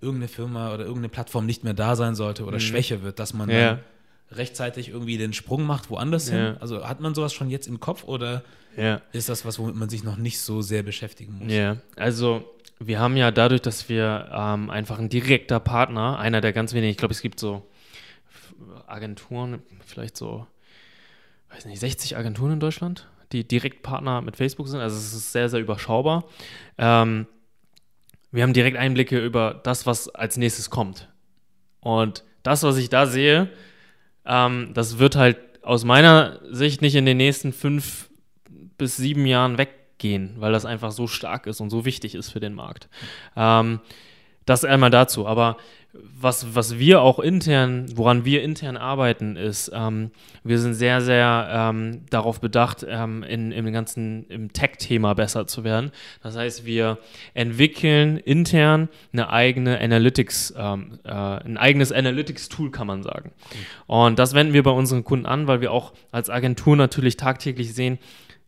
Speaker 2: irgendeine Firma oder irgendeine Plattform nicht mehr da sein sollte oder schwächer wird, dass man
Speaker 1: Mhm. Ja.
Speaker 2: dann rechtzeitig irgendwie den Sprung macht, woanders
Speaker 1: Ja.
Speaker 2: hin? Also hat man sowas schon jetzt im Kopf oder
Speaker 1: Ja.
Speaker 2: ist das was, womit man sich noch nicht so sehr beschäftigen muss?
Speaker 1: Ja, also wir haben ja dadurch, dass wir ähm, einfach ein direkter Partner, einer der ganz wenigen, ich glaube, es gibt so Agenturen, vielleicht so, weiß nicht, 60 Agenturen in Deutschland, die direkt Partner mit Facebook sind. Also es ist sehr, sehr überschaubar. Ähm, wir haben direkt Einblicke über das, was als nächstes kommt. Und das, was ich da sehe, ähm, das wird halt aus meiner Sicht nicht in den nächsten fünf bis sieben Jahren weggehen, weil das einfach so stark ist und so wichtig ist für den Markt. Ähm, das einmal dazu. Aber was, was wir auch intern, woran wir intern arbeiten, ist, ähm, wir sind sehr, sehr ähm, darauf bedacht, ähm, in, im ganzen im Tech-Thema besser zu werden. Das heißt, wir entwickeln intern eine eigene Analytics, ähm, äh, ein eigenes Analytics-Tool, kann man sagen. Und das wenden wir bei unseren Kunden an, weil wir auch als Agentur natürlich tagtäglich sehen,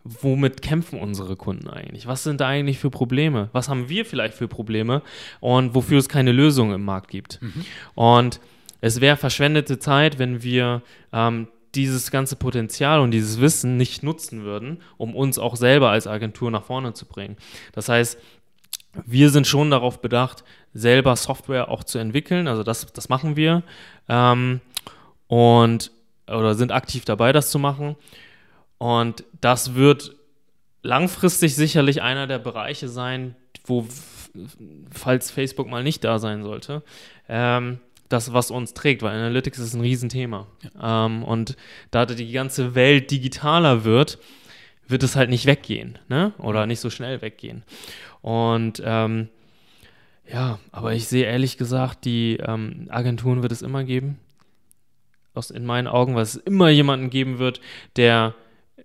Speaker 1: womit kämpfen unsere Kunden eigentlich? Was sind da eigentlich für Probleme? Was haben wir vielleicht für Probleme und wofür es keine Lösung im Markt gibt? Und es wäre verschwendete Zeit, wenn wir ähm, dieses ganze Potenzial und dieses Wissen nicht nutzen würden, um uns auch selber als Agentur nach vorne zu bringen. Das heißt, wir sind schon darauf bedacht, selber Software auch zu entwickeln. Also das, das machen wir. Ähm, und oder sind aktiv dabei, das zu machen. Und das wird langfristig sicherlich einer der Bereiche sein, wo, falls Facebook mal nicht da sein sollte, ähm, das, was uns trägt, weil Analytics ist ein Riesenthema. Ja. Ähm, und da die ganze Welt digitaler wird, wird es halt nicht weggehen, ne? Oder nicht so schnell weggehen. Und ähm, ja, aber ich sehe ehrlich gesagt, die ähm, Agenturen wird es immer geben. Aus, in meinen Augen, weil es immer jemanden geben wird, der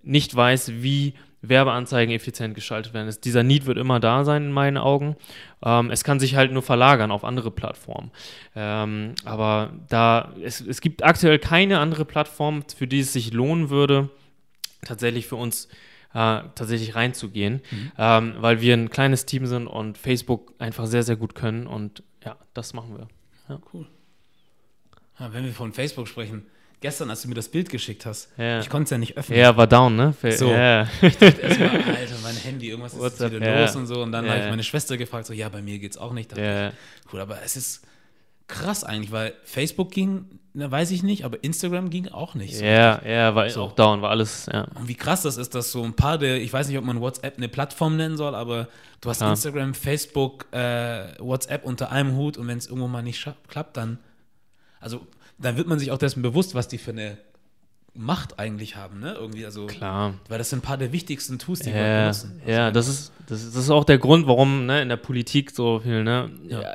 Speaker 1: nicht weiß, wie Werbeanzeigen effizient geschaltet werden. Es, dieser Need wird immer da sein in meinen Augen. Ähm, es kann sich halt nur verlagern auf andere Plattformen. Ähm, aber da es, es gibt aktuell keine andere Plattform, für die es sich lohnen würde, tatsächlich für uns äh, tatsächlich reinzugehen, mhm. ähm, weil wir ein kleines Team sind und Facebook einfach sehr, sehr gut können und ja, das machen wir. Ja.
Speaker 2: Cool. Ja, wenn wir von Facebook sprechen, gestern, als du mir das Bild geschickt hast,
Speaker 1: ja.
Speaker 2: ich konnte es ja nicht öffnen.
Speaker 1: Ja, war down, ne?
Speaker 2: So.
Speaker 1: Ja. [LAUGHS]
Speaker 2: Ich dachte erstmal, Alter, mein Handy, irgendwas ist jetzt wieder ja. los und so. Und dann habe ich meine Schwester gefragt, so, ja, bei mir geht es auch nicht.
Speaker 1: Ja.
Speaker 2: Ich, cool, aber es ist krass eigentlich, weil Facebook ging, na, weiß ich nicht, aber Instagram ging auch nicht.
Speaker 1: So ja, richtig. ja, war so. auch down, war alles, ja.
Speaker 2: Und wie krass das ist, dass so ein paar der, ich weiß nicht, ob man WhatsApp eine Plattform nennen soll, aber du hast ja. Instagram, Facebook, äh, WhatsApp unter einem Hut und wenn es irgendwo mal nicht klappt, dann, also dann wird man sich auch dessen bewusst, was die für eine Macht eigentlich haben, ne? Irgendwie, also.
Speaker 1: Klar.
Speaker 2: Weil das sind ein paar der wichtigsten Tools, die
Speaker 1: ja,
Speaker 2: wir benutzen.
Speaker 1: Also ja, das ist, das ist, das ist auch der Grund, warum ne, in der Politik so viel, ne? Ja.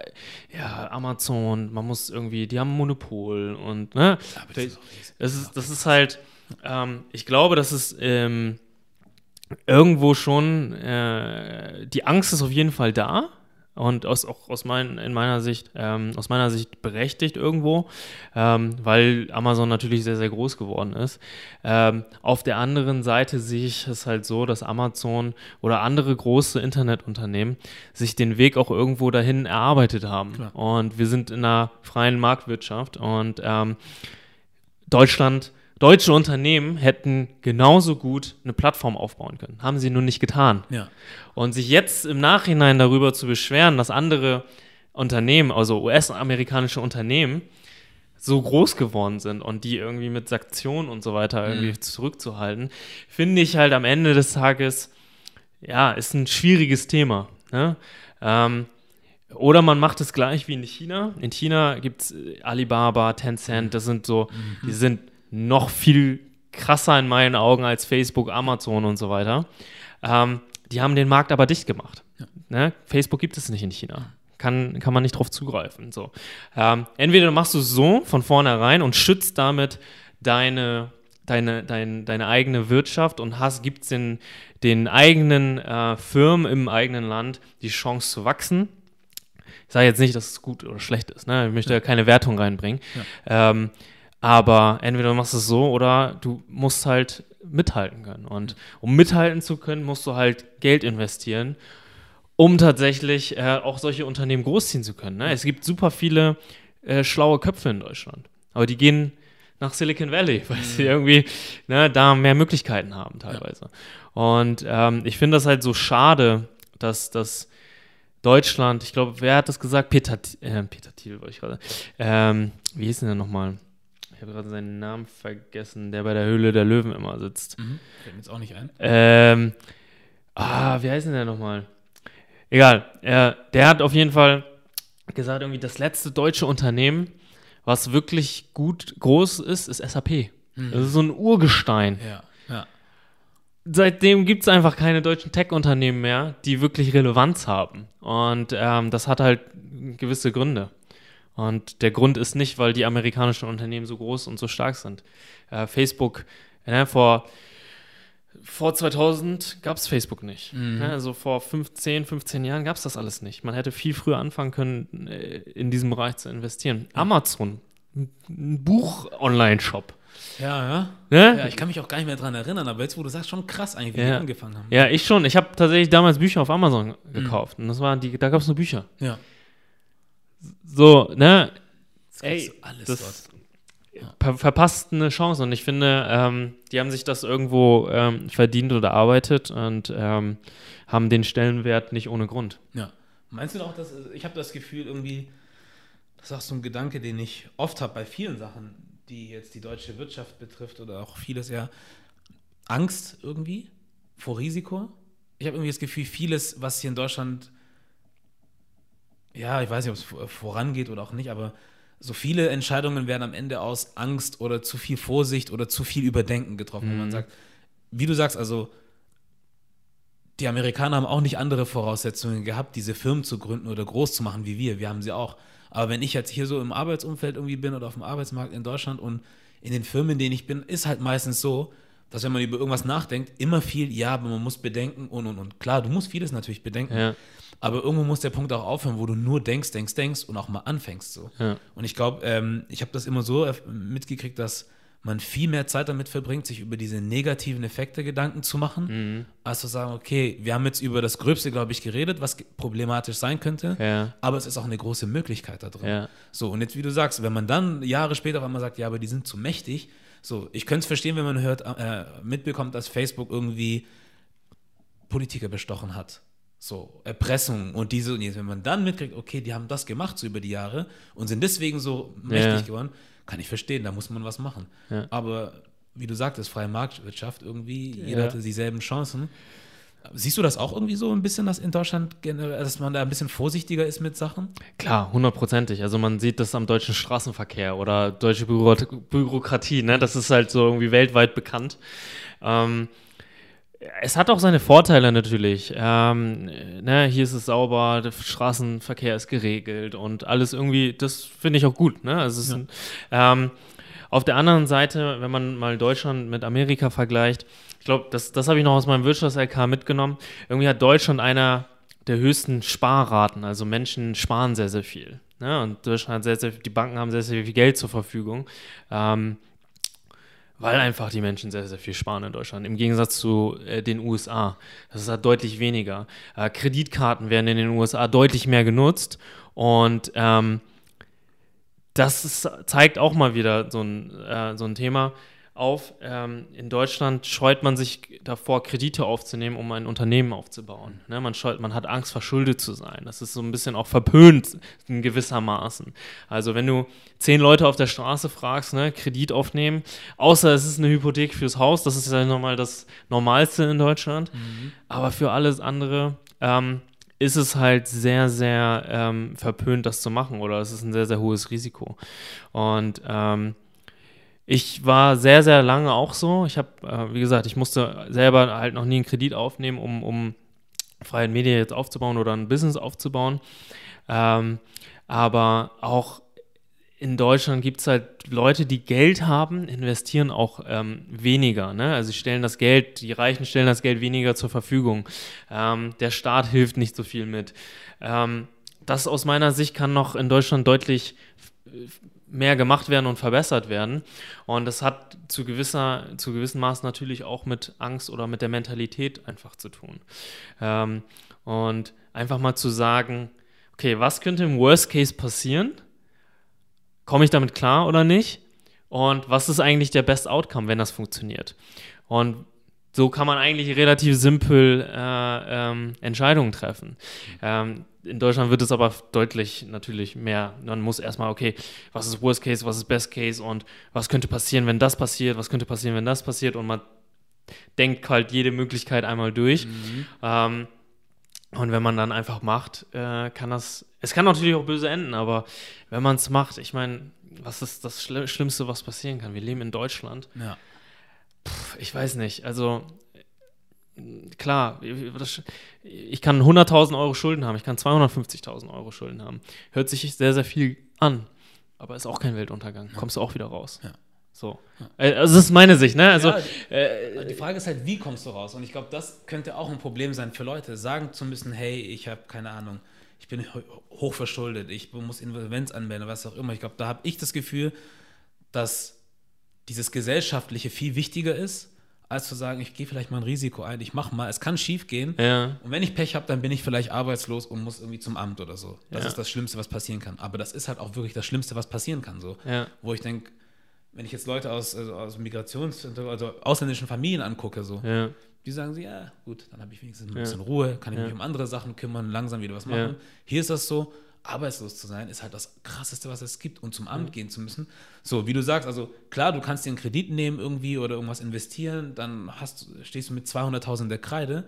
Speaker 1: ja, Amazon, man muss irgendwie, die haben ein Monopol und, ne? Ja, das, ist das, ist, das ist halt, ähm, ich glaube, das ist ähm, irgendwo schon, äh, die Angst ist auf jeden Fall da und aus, auch aus mein, in meiner Sicht, ähm, aus meiner Sicht berechtigt irgendwo, ähm, weil Amazon natürlich sehr, sehr groß geworden ist. Ähm, auf der anderen Seite sehe ich es halt so, dass Amazon oder andere große Internetunternehmen sich den Weg auch irgendwo dahin erarbeitet haben. Klar. Und wir sind in einer freien Marktwirtschaft und ähm, Deutschland Deutsche Unternehmen hätten genauso gut eine Plattform aufbauen können. Haben sie nur nicht getan.
Speaker 2: Ja.
Speaker 1: Und sich jetzt im Nachhinein darüber zu beschweren, dass andere Unternehmen, also US-amerikanische Unternehmen, so groß geworden sind und die irgendwie mit Sanktionen und so weiter irgendwie mhm. zurückzuhalten, finde ich halt am Ende des Tages, ja, ist ein schwieriges Thema. Ne? Ähm, oder man macht es gleich wie in China. In China gibt es Alibaba, Tencent, das sind so, mhm. die sind noch viel krasser in meinen Augen als Facebook, Amazon und so weiter. Ähm, die haben den Markt aber dicht gemacht. Ja. Ne? Facebook gibt es nicht in China. Kann, kann man nicht drauf zugreifen. So. Ähm, entweder machst du es so von vornherein und schützt damit deine, deine, dein, deine eigene Wirtschaft und hast, gibst den, den eigenen äh, Firmen im eigenen Land die Chance zu wachsen. Ich sage jetzt nicht, dass es gut oder schlecht ist. Ne? Ich möchte ja keine Wertung reinbringen. Ja. Ähm, aber entweder du machst es so oder du musst halt mithalten können. Und um mithalten zu können, musst du halt Geld investieren, um tatsächlich äh, auch solche Unternehmen großziehen zu können. Ne? Es gibt super viele äh, schlaue Köpfe in Deutschland. Aber die gehen nach Silicon Valley, weil mhm. sie irgendwie ne, da mehr Möglichkeiten haben teilweise. Ja. Und ähm, ich finde das halt so schade, dass das Deutschland, ich glaube, wer hat das gesagt? Peter, äh, Peter Thiel, wollte ich gerade. Ähm, wie hieß denn der nochmal? Ich habe gerade seinen Namen vergessen, der bei der Höhle der Löwen immer sitzt.
Speaker 2: Mhm. Fällt mir jetzt auch nicht ein.
Speaker 1: Ähm, ah, wie heißt denn der nochmal? Egal. Er, der hat auf jeden Fall gesagt, irgendwie das letzte deutsche Unternehmen, was wirklich gut groß ist, ist SAP. Mhm. Das ist so ein Urgestein.
Speaker 2: Ja, ja.
Speaker 1: Seitdem gibt es einfach keine deutschen Tech-Unternehmen mehr, die wirklich Relevanz haben. Und ähm, das hat halt gewisse Gründe. Und der Grund ist nicht, weil die amerikanischen Unternehmen so groß und so stark sind. Äh, Facebook, äh, vor, vor 2000 gab es Facebook nicht. Mhm. Ja, also vor 15, 15 Jahren gab es das alles nicht. Man hätte viel früher anfangen können, äh, in diesem Bereich zu investieren. Amazon, ein Buch-Online-Shop.
Speaker 2: Ja, ja.
Speaker 1: Ne?
Speaker 2: ja. Ich kann mich auch gar nicht mehr daran erinnern, aber jetzt, wo du sagst, schon krass eigentlich, wie ja.
Speaker 1: die
Speaker 2: angefangen haben.
Speaker 1: Ja, ich schon. Ich habe tatsächlich damals Bücher auf Amazon gekauft. Mhm. Und das waren die, da gab es nur Bücher.
Speaker 2: Ja.
Speaker 1: So, ne?
Speaker 2: Das Ey, alles
Speaker 1: das ver verpasst eine Chance und ich finde, ähm, die haben sich das irgendwo ähm, verdient oder erarbeitet und ähm, haben den Stellenwert nicht ohne Grund.
Speaker 2: Ja. Meinst du auch, dass ich habe das Gefühl irgendwie, das ist auch so ein Gedanke, den ich oft habe bei vielen Sachen, die jetzt die deutsche Wirtschaft betrifft oder auch vieles ja, Angst irgendwie vor Risiko. Ich habe irgendwie das Gefühl, vieles, was hier in Deutschland, ja, ich weiß nicht, ob es vorangeht oder auch nicht, aber so viele Entscheidungen werden am Ende aus Angst oder zu viel Vorsicht oder zu viel Überdenken getroffen. Mhm. Wo man sagt, wie du sagst, also die Amerikaner haben auch nicht andere Voraussetzungen gehabt, diese Firmen zu gründen oder groß zu machen wie wir. Wir haben sie auch. Aber wenn ich jetzt hier so im Arbeitsumfeld irgendwie bin oder auf dem Arbeitsmarkt in Deutschland und in den Firmen, in denen ich bin, ist halt meistens so, dass wenn man über irgendwas nachdenkt, immer viel, ja, aber man muss bedenken und und und. Klar, du musst vieles natürlich bedenken. Ja. Aber irgendwo muss der Punkt auch aufhören, wo du nur denkst, denkst, denkst und auch mal anfängst. So. Ja. Und ich glaube, ähm, ich habe das immer so mitgekriegt, dass man viel mehr Zeit damit verbringt, sich über diese negativen Effekte Gedanken zu machen, mhm. als zu sagen, okay, wir haben jetzt über das Gröbste, glaube ich, geredet, was problematisch sein könnte, ja. aber es ist auch eine große Möglichkeit da drin. Ja. So, und jetzt, wie du sagst, wenn man dann Jahre später auf einmal sagt, ja, aber die sind zu mächtig, so, ich könnte es verstehen, wenn man hört, äh, mitbekommt, dass Facebook irgendwie Politiker bestochen hat. So, Erpressung und diese und jenes. Wenn man dann mitkriegt, okay, die haben das gemacht so über die Jahre und sind deswegen so mächtig ja. geworden, kann ich verstehen, da muss man was machen. Ja. Aber wie du sagtest, freie Marktwirtschaft, irgendwie, jeder ja. hatte dieselben Chancen. Siehst du das auch irgendwie so ein bisschen, dass in Deutschland, dass man da ein bisschen vorsichtiger ist mit Sachen?
Speaker 1: Klar, hundertprozentig. Also man sieht das am deutschen Straßenverkehr oder deutsche Büro Bürokratie, ne? Das ist halt so irgendwie weltweit bekannt. Ähm, es hat auch seine Vorteile natürlich. Ähm, ne, hier ist es sauber, der Straßenverkehr ist geregelt und alles irgendwie, das finde ich auch gut. Ne? Also ja. ein, ähm, auf der anderen Seite, wenn man mal Deutschland mit Amerika vergleicht, ich glaube, das, das habe ich noch aus meinem Wirtschafts-LK mitgenommen. Irgendwie hat Deutschland einer der höchsten Sparraten. Also Menschen sparen sehr, sehr viel. Ne? Und Deutschland hat sehr, sehr, die Banken haben sehr, sehr viel Geld zur Verfügung. Ähm, weil einfach die Menschen sehr, sehr viel sparen in Deutschland. Im Gegensatz zu äh, den USA. Das ist halt deutlich weniger. Äh, Kreditkarten werden in den USA deutlich mehr genutzt und ähm, das ist, zeigt auch mal wieder so ein, äh, so ein Thema auf. Ähm, in Deutschland scheut man sich davor, Kredite aufzunehmen, um ein Unternehmen aufzubauen. Ne? Man, scheut, man hat Angst, verschuldet zu sein. Das ist so ein bisschen auch verpönt in gewissermaßen. Also wenn du zehn Leute auf der Straße fragst, ne, Kredit aufnehmen, außer es ist eine Hypothek fürs Haus, das ist ja nochmal das Normalste in Deutschland. Mhm. Aber für alles andere ähm, ist es halt sehr, sehr ähm, verpönt, das zu machen oder es ist ein sehr, sehr hohes Risiko. Und ähm, ich war sehr, sehr lange auch so. Ich habe, äh, wie gesagt, ich musste selber halt noch nie einen Kredit aufnehmen, um, um freie Medien jetzt aufzubauen oder ein Business aufzubauen. Ähm, aber auch in Deutschland gibt es halt Leute, die Geld haben, investieren auch ähm, weniger. Ne? Also sie stellen das Geld, die Reichen stellen das Geld weniger zur Verfügung. Ähm, der Staat hilft nicht so viel mit. Ähm, das aus meiner Sicht kann noch in Deutschland deutlich mehr gemacht werden und verbessert werden. Und das hat zu gewisser, zu gewissem Maß natürlich auch mit Angst oder mit der Mentalität einfach zu tun. Ähm, und einfach mal zu sagen, okay, was könnte im Worst Case passieren? Komme ich damit klar oder nicht? Und was ist eigentlich der Best Outcome, wenn das funktioniert? Und so kann man eigentlich relativ simpel äh, ähm, Entscheidungen treffen. Ähm, in Deutschland wird es aber deutlich natürlich mehr. Man muss erstmal, okay, was ist Worst Case, was ist Best Case und was könnte passieren, wenn das passiert, was könnte passieren, wenn das passiert und man denkt halt jede Möglichkeit einmal durch. Mhm. Ähm, und wenn man dann einfach macht, äh, kann das, es kann natürlich auch böse enden, aber wenn man es macht, ich meine, was ist das Schlimmste, was passieren kann? Wir leben in Deutschland. Ja. Puh, ich weiß nicht, also klar, ich kann 100.000 Euro Schulden haben, ich kann 250.000 Euro Schulden haben. Hört sich sehr, sehr viel an, aber ist auch kein Weltuntergang. Ja. Kommst du auch wieder raus. Ja. So. Äh, also das ist meine Sicht, ne? Also, ja,
Speaker 2: äh, die Frage ist halt, wie kommst du raus? Und ich glaube, das könnte auch ein Problem sein für Leute, sagen zu müssen, hey, ich habe keine Ahnung, ich bin hochverschuldet, ich muss Insolvenz anmelden, was auch immer. Ich glaube, da habe ich das Gefühl, dass dieses Gesellschaftliche viel wichtiger ist als zu sagen, ich gehe vielleicht mal ein Risiko ein, ich mache mal, es kann schief gehen. Ja. Und wenn ich Pech habe, dann bin ich vielleicht arbeitslos und muss irgendwie zum Amt oder so. Das ja. ist das Schlimmste, was passieren kann. Aber das ist halt auch wirklich das Schlimmste, was passieren kann. So. Ja. Wo ich denke, wenn ich jetzt Leute aus, also aus Migrations-, also ausländischen Familien angucke, so, die sagen sie, ja, gut, dann habe ich wenigstens ein bisschen. Ruhe, kann ich mich um andere Sachen kümmern, langsam wieder was machen. Hier ist das so, arbeitslos zu sein, ist halt das Krasseste, was es gibt. Und zum Amt gehen zu müssen. So, wie du sagst, also klar, du kannst dir einen Kredit nehmen irgendwie oder irgendwas investieren, dann hast, stehst du mit 200.000 in der Kreide.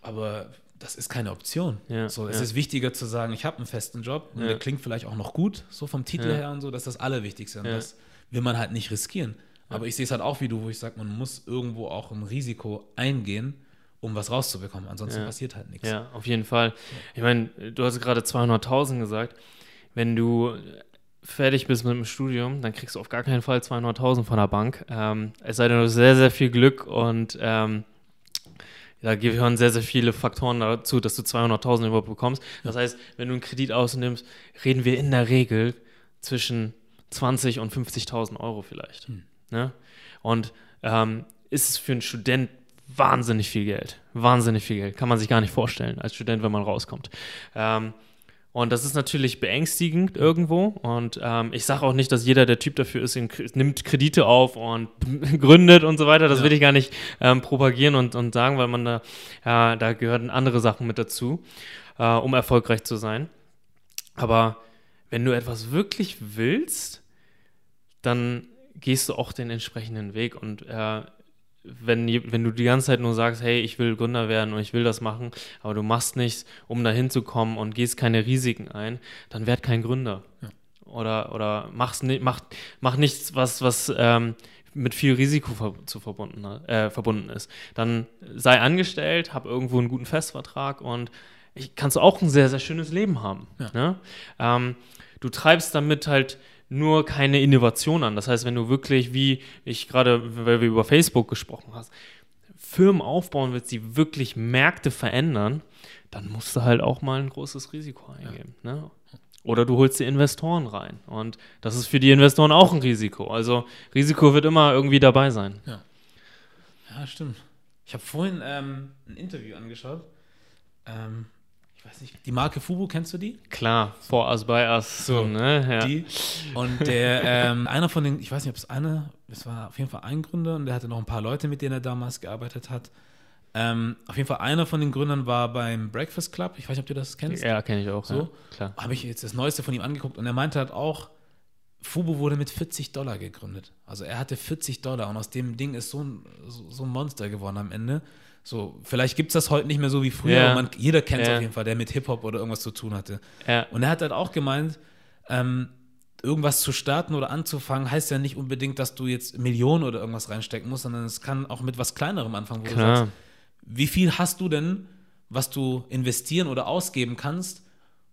Speaker 2: Aber das ist keine Option. Ja, so, es ja. ist wichtiger zu sagen, ich habe einen festen Job und ja. der klingt vielleicht auch noch gut, so vom Titel her und so, das ist das Allerwichtigste. Und das will man halt nicht riskieren. Aber ich sehe es halt auch wie du, wo ich sage, man muss irgendwo auch ein Risiko eingehen, um was rauszubekommen. Ansonsten passiert halt nichts.
Speaker 1: Ja, auf jeden Fall. Ich meine, du hast gerade 200.000 gesagt. Wenn du fertig bist mit dem Studium, dann kriegst du auf gar keinen Fall 200.000 von der Bank. Ähm, es sei denn, du hast sehr, sehr viel Glück und ähm, da gehören sehr, sehr viele Faktoren dazu, dass du 200.000 überhaupt bekommst. Das heißt, wenn du einen Kredit ausnimmst, reden wir in der Regel zwischen 20 und 50.000 Euro vielleicht. Hm. Ne? Und ähm, ist es für einen Student wahnsinnig viel Geld. Wahnsinnig viel Geld. Kann man sich gar nicht vorstellen als Student, wenn man rauskommt. Ähm, und das ist natürlich beängstigend irgendwo. Und ähm, ich sage auch nicht, dass jeder der Typ dafür ist, nimmt Kredite auf und [LAUGHS] gründet und so weiter. Das ja. will ich gar nicht ähm, propagieren und, und sagen, weil man da, ja, da gehören andere Sachen mit dazu, äh, um erfolgreich zu sein. Aber wenn du etwas wirklich willst, dann gehst du auch den entsprechenden Weg. Und äh, wenn, wenn du die ganze Zeit nur sagst, hey, ich will Gründer werden und ich will das machen, aber du machst nichts, um dahin zu kommen und gehst keine Risiken ein, dann werd kein Gründer. Ja. Oder, oder mach's, mach, mach nichts, was, was ähm, mit viel Risiko ver zu verbunden, äh, verbunden ist. Dann sei angestellt, hab irgendwo einen guten Festvertrag und ich, kannst du auch ein sehr, sehr schönes Leben haben. Ja. Ne? Ähm, du treibst damit halt nur keine Innovation an. Das heißt, wenn du wirklich, wie ich gerade, weil wir über Facebook gesprochen hast, Firmen aufbauen willst, die wirklich Märkte verändern, dann musst du halt auch mal ein großes Risiko eingehen. Ja. Ne? Oder du holst die Investoren rein. Und das ist für die Investoren auch ein Risiko. Also Risiko wird immer irgendwie dabei sein.
Speaker 2: Ja, ja stimmt. Ich habe vorhin ähm, ein Interview angeschaut. Ähm, ich weiß nicht, die Marke Fubu, kennst du die?
Speaker 1: Klar, For Us By Us. So, ne?
Speaker 2: Ja. Die. Und der, ähm, [LAUGHS] einer von den, ich weiß nicht, ob es einer, es war auf jeden Fall ein Gründer und der hatte noch ein paar Leute, mit denen er damals gearbeitet hat. Ähm, auf jeden Fall einer von den Gründern war beim Breakfast Club. Ich weiß nicht, ob du das kennst.
Speaker 1: Ja, kenne ich auch.
Speaker 2: So, ja, klar. Habe ich jetzt das Neueste von ihm angeguckt und er meinte halt auch, Fubu wurde mit 40 Dollar gegründet. Also er hatte 40 Dollar und aus dem Ding ist so ein, so ein Monster geworden am Ende. So, vielleicht gibt es das heute nicht mehr so wie früher, ja. man, jeder kennt es ja. auf jeden Fall, der mit Hip-Hop oder irgendwas zu tun hatte. Ja. Und er hat halt auch gemeint, ähm, irgendwas zu starten oder anzufangen, heißt ja nicht unbedingt, dass du jetzt Millionen oder irgendwas reinstecken musst, sondern es kann auch mit was Kleinerem anfangen, wo Klar. du sagst, wie viel hast du denn, was du investieren oder ausgeben kannst,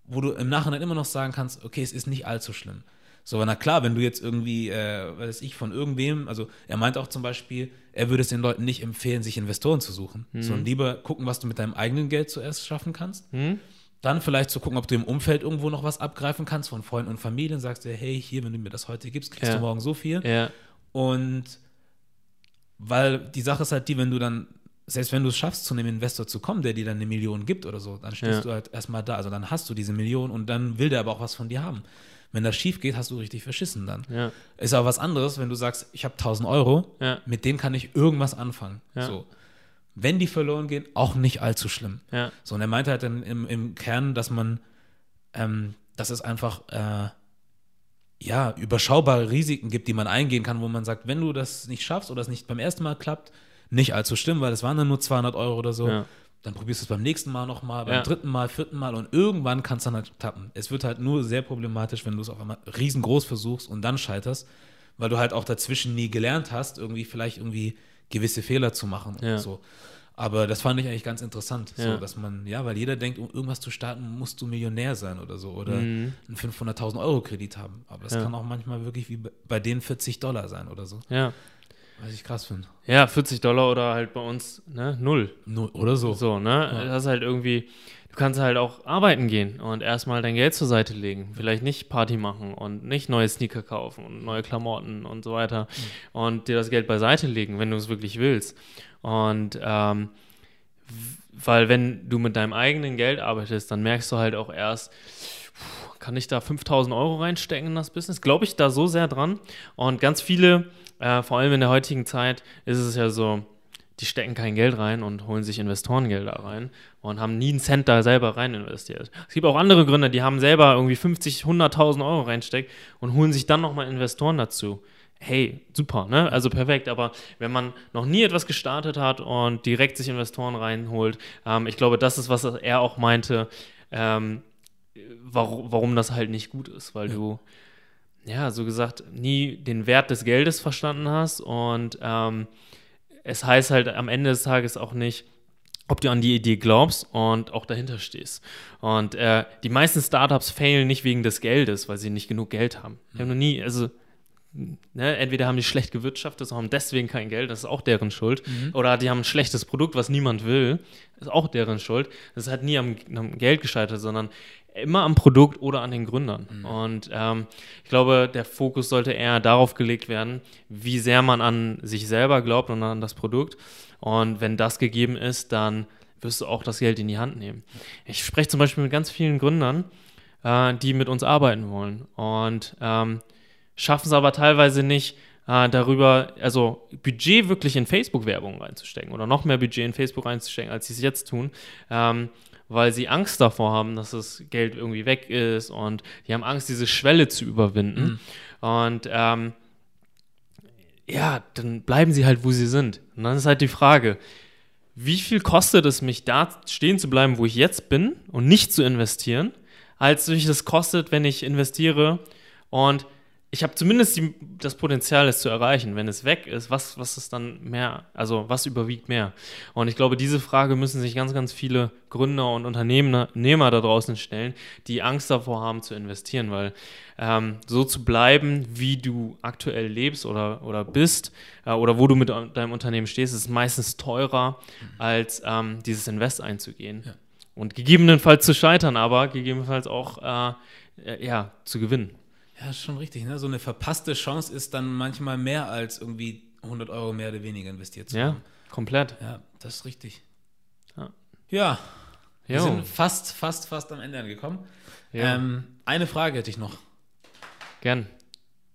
Speaker 2: wo du im Nachhinein immer noch sagen kannst, okay, es ist nicht allzu schlimm. So, na klar, wenn du jetzt irgendwie, äh, weiß ich, von irgendwem, also er meint auch zum Beispiel, er würde es den Leuten nicht empfehlen, sich Investoren zu suchen, mhm. sondern lieber gucken, was du mit deinem eigenen Geld zuerst schaffen kannst. Mhm. Dann vielleicht zu gucken, ob du im Umfeld irgendwo noch was abgreifen kannst von Freunden und Familien. Sagst du, hey, hier, wenn du mir das heute gibst, kriegst ja. du morgen so viel. Ja. Und weil die Sache ist halt die, wenn du dann, selbst wenn du es schaffst, zu einem Investor zu kommen, der dir dann eine Million gibt oder so, dann stehst ja. du halt erstmal da. Also dann hast du diese Million und dann will der aber auch was von dir haben. Wenn das schief geht, hast du richtig verschissen dann. Ja. Ist aber was anderes, wenn du sagst, ich habe 1000 Euro, ja. mit denen kann ich irgendwas anfangen. Ja. So. Wenn die verloren gehen, auch nicht allzu schlimm. So, und er meinte halt dann im, im Kern, dass man, ähm, dass es einfach, äh, ja, überschaubare Risiken gibt, die man eingehen kann, wo man sagt, wenn du das nicht schaffst oder es nicht beim ersten Mal klappt, nicht allzu schlimm, weil es waren dann nur 200 Euro oder so. Dann probierst du es beim nächsten Mal nochmal, beim ja. dritten Mal, vierten Mal und irgendwann kannst du dann halt tappen. Es wird halt nur sehr problematisch, wenn du es auf einmal riesengroß versuchst und dann scheiterst, weil du halt auch dazwischen nie gelernt hast, irgendwie vielleicht irgendwie gewisse Fehler zu machen ja. und so. Aber das fand ich eigentlich ganz interessant, ja. so, dass man, ja, weil jeder denkt, um irgendwas zu starten, musst du Millionär sein oder so oder mhm. einen 500.000 Euro Kredit haben. Aber das kann auch manchmal wirklich wie bei denen 40 Dollar sein oder so.
Speaker 1: Ja.
Speaker 2: Was ich krass finde.
Speaker 1: Ja, 40 Dollar oder halt bei uns, ne, null.
Speaker 2: null oder so.
Speaker 1: So, ne? Ja. Das ist halt irgendwie, du kannst halt auch arbeiten gehen und erstmal dein Geld zur Seite legen. Vielleicht nicht Party machen und nicht neue Sneaker kaufen und neue Klamotten und so weiter. Mhm. Und dir das Geld beiseite legen, wenn du es wirklich willst. Und ähm, weil wenn du mit deinem eigenen Geld arbeitest, dann merkst du halt auch erst, kann ich da 5000 Euro reinstecken in das Business? Glaube ich da so sehr dran? Und ganz viele äh, vor allem in der heutigen Zeit ist es ja so, die stecken kein Geld rein und holen sich Investorengelder rein und haben nie einen Cent da selber rein investiert. Es gibt auch andere Gründer, die haben selber irgendwie 50, 100.000 Euro reinsteckt und holen sich dann nochmal Investoren dazu. Hey, super, ne? Also perfekt. Aber wenn man noch nie etwas gestartet hat und direkt sich Investoren reinholt, ähm, ich glaube, das ist, was er auch meinte, ähm, warum, warum das halt nicht gut ist, weil ja. du ja, so gesagt, nie den Wert des Geldes verstanden hast und ähm, es heißt halt am Ende des Tages auch nicht, ob du an die Idee glaubst und auch dahinter stehst. Und äh, die meisten Startups failen nicht wegen des Geldes, weil sie nicht genug Geld haben. Ich habe noch nie, also Ne, entweder haben die schlecht gewirtschaftet, haben deswegen kein Geld, das ist auch deren Schuld. Mhm. Oder die haben ein schlechtes Produkt, was niemand will, das ist auch deren Schuld. Das hat nie am, am Geld gescheitert, sondern immer am Produkt oder an den Gründern. Mhm. Und ähm, ich glaube, der Fokus sollte eher darauf gelegt werden, wie sehr man an sich selber glaubt und an das Produkt. Und wenn das gegeben ist, dann wirst du auch das Geld in die Hand nehmen. Ich spreche zum Beispiel mit ganz vielen Gründern, äh, die mit uns arbeiten wollen und ähm, schaffen es aber teilweise nicht, äh, darüber, also Budget wirklich in Facebook-Werbung reinzustecken oder noch mehr Budget in Facebook reinzustecken, als sie es jetzt tun. Ähm, weil sie Angst davor haben, dass das Geld irgendwie weg ist und die haben Angst, diese Schwelle zu überwinden. Mhm. Und ähm, ja, dann bleiben sie halt, wo sie sind. Und dann ist halt die Frage, wie viel kostet es mich, da stehen zu bleiben, wo ich jetzt bin und nicht zu investieren, als viel es kostet, wenn ich investiere und ich habe zumindest die, das Potenzial, es zu erreichen. Wenn es weg ist, was, was ist dann mehr? Also, was überwiegt mehr? Und ich glaube, diese Frage müssen sich ganz, ganz viele Gründer und Unternehmer da draußen stellen, die Angst davor haben zu investieren, weil ähm, so zu bleiben, wie du aktuell lebst oder, oder bist äh, oder wo du mit deinem Unternehmen stehst, ist meistens teurer, als ähm, dieses Invest einzugehen. Ja. Und gegebenenfalls zu scheitern, aber gegebenenfalls auch äh, ja, zu gewinnen.
Speaker 2: Ja, schon richtig. Ne? So eine verpasste Chance ist dann manchmal mehr als irgendwie 100 Euro mehr oder weniger investiert zu
Speaker 1: ja, haben. Ja, komplett.
Speaker 2: Ja, das ist richtig. Ja. ja. Wir jo. sind fast, fast, fast am Ende angekommen. Ja. Ähm, eine Frage hätte ich noch.
Speaker 1: Gern.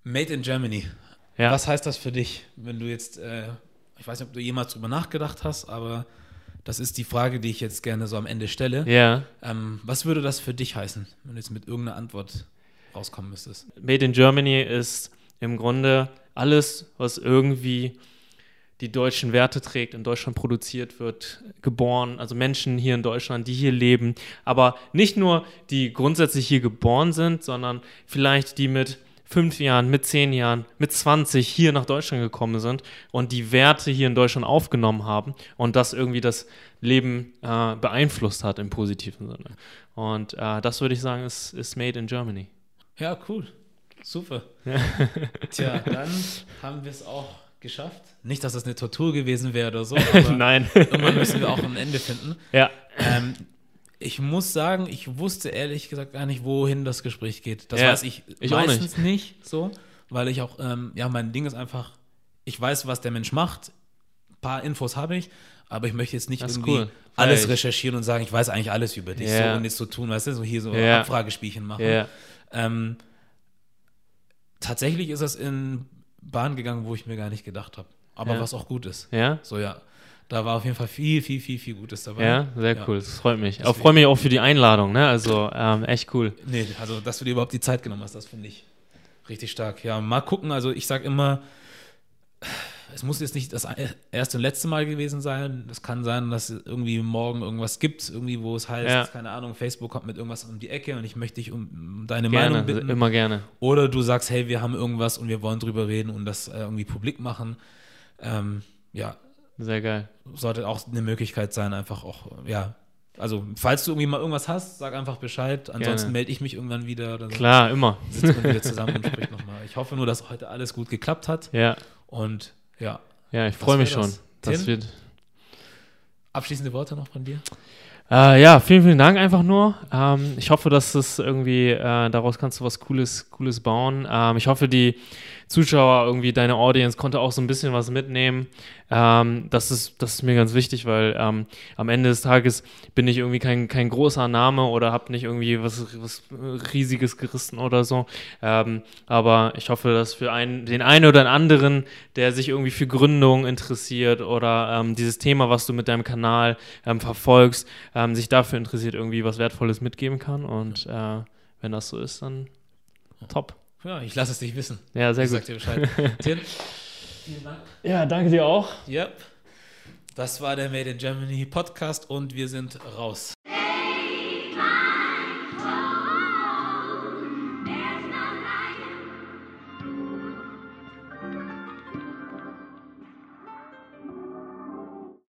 Speaker 2: Made in Germany. Ja. Was heißt das für dich, wenn du jetzt, äh, ich weiß nicht, ob du jemals drüber nachgedacht hast, aber das ist die Frage, die ich jetzt gerne so am Ende stelle.
Speaker 1: Ja.
Speaker 2: Ähm, was würde das für dich heißen, wenn du jetzt mit irgendeiner Antwort rauskommen müsstest.
Speaker 1: Made in Germany ist im Grunde alles, was irgendwie die deutschen Werte trägt, in Deutschland produziert wird, geboren, also Menschen hier in Deutschland, die hier leben, aber nicht nur die grundsätzlich hier geboren sind, sondern vielleicht die mit fünf Jahren, mit zehn Jahren, mit 20 hier nach Deutschland gekommen sind und die Werte hier in Deutschland aufgenommen haben und das irgendwie das Leben äh, beeinflusst hat im positiven Sinne. Und äh, das würde ich sagen, ist, ist made in Germany.
Speaker 2: Ja, cool. Super. Tja, [LAUGHS] dann haben wir es auch geschafft. Nicht, dass das eine Tortur gewesen wäre oder so, [LAUGHS]
Speaker 1: aber Nein.
Speaker 2: irgendwann müssen wir auch ein Ende finden.
Speaker 1: Ja.
Speaker 2: Ähm, ich muss sagen, ich wusste ehrlich gesagt gar nicht, wohin das Gespräch geht. Das ja, weiß ich, ich meistens nicht. nicht. so, weil ich auch, ähm, ja, mein Ding ist einfach, ich weiß, was der Mensch macht, ein paar Infos habe ich, aber ich möchte jetzt nicht irgendwie cool. alles recherchieren und sagen, ich weiß eigentlich alles über dich yeah. so und jetzt so tun, weißt du, so hier so yeah. Abfragespielchen machen. Yeah. Ähm, tatsächlich ist das in Bahn gegangen, wo ich mir gar nicht gedacht habe. Aber ja. was auch gut ist.
Speaker 1: Ja.
Speaker 2: So, ja. Da war auf jeden Fall viel, viel, viel, viel Gutes dabei.
Speaker 1: Ja, sehr ja. cool. Das freut mich. Ich freue mich auch für die Einladung, ne? Also ähm, echt cool.
Speaker 2: Nee, also dass du dir überhaupt die Zeit genommen hast, das finde ich richtig stark. Ja, mal gucken. Also ich sage immer, es muss jetzt nicht das erste und letzte Mal gewesen sein. Es kann sein, dass es irgendwie morgen irgendwas gibt, irgendwie, wo es heißt, ja. keine Ahnung, Facebook kommt mit irgendwas um die Ecke und ich möchte dich um deine
Speaker 1: gerne,
Speaker 2: Meinung bitten.
Speaker 1: Immer gerne.
Speaker 2: Oder du sagst, hey, wir haben irgendwas und wir wollen drüber reden und das äh, irgendwie publik machen. Ähm, ja.
Speaker 1: Sehr geil.
Speaker 2: Sollte auch eine Möglichkeit sein, einfach auch, ja, also, falls du irgendwie mal irgendwas hast, sag einfach Bescheid. Ansonsten melde ich mich irgendwann wieder.
Speaker 1: So. Klar, immer.
Speaker 2: Sitzen wir wieder [LAUGHS] zusammen und sprechen nochmal. Ich hoffe nur, dass heute alles gut geklappt hat.
Speaker 1: Ja.
Speaker 2: Und ja.
Speaker 1: Ja, ich freue mich schon. Das, das wird.
Speaker 2: Abschließende Worte noch von dir?
Speaker 1: Äh, ja, vielen, vielen Dank einfach nur. Ähm, ich hoffe, dass es irgendwie, äh, daraus kannst du was Cooles, Cooles bauen. Ähm, ich hoffe, die Zuschauer, irgendwie deine Audience konnte auch so ein bisschen was mitnehmen. Ähm, das, ist, das ist mir ganz wichtig, weil ähm, am Ende des Tages bin ich irgendwie kein, kein großer Name oder habe nicht irgendwie was, was Riesiges gerissen oder so. Ähm, aber ich hoffe, dass für einen, den einen oder anderen, der sich irgendwie für Gründung interessiert oder ähm, dieses Thema, was du mit deinem Kanal ähm, verfolgst, ähm, sich dafür interessiert, irgendwie was Wertvolles mitgeben kann. Und äh, wenn das so ist, dann top.
Speaker 2: Ja, ich lasse es dich wissen.
Speaker 1: Ja, sehr
Speaker 2: Ich
Speaker 1: gut.
Speaker 2: sag dir Bescheid. [LAUGHS] Vielen Dank.
Speaker 1: Ja, danke dir auch.
Speaker 2: Yep. Das war der Made in Germany Podcast und wir sind raus.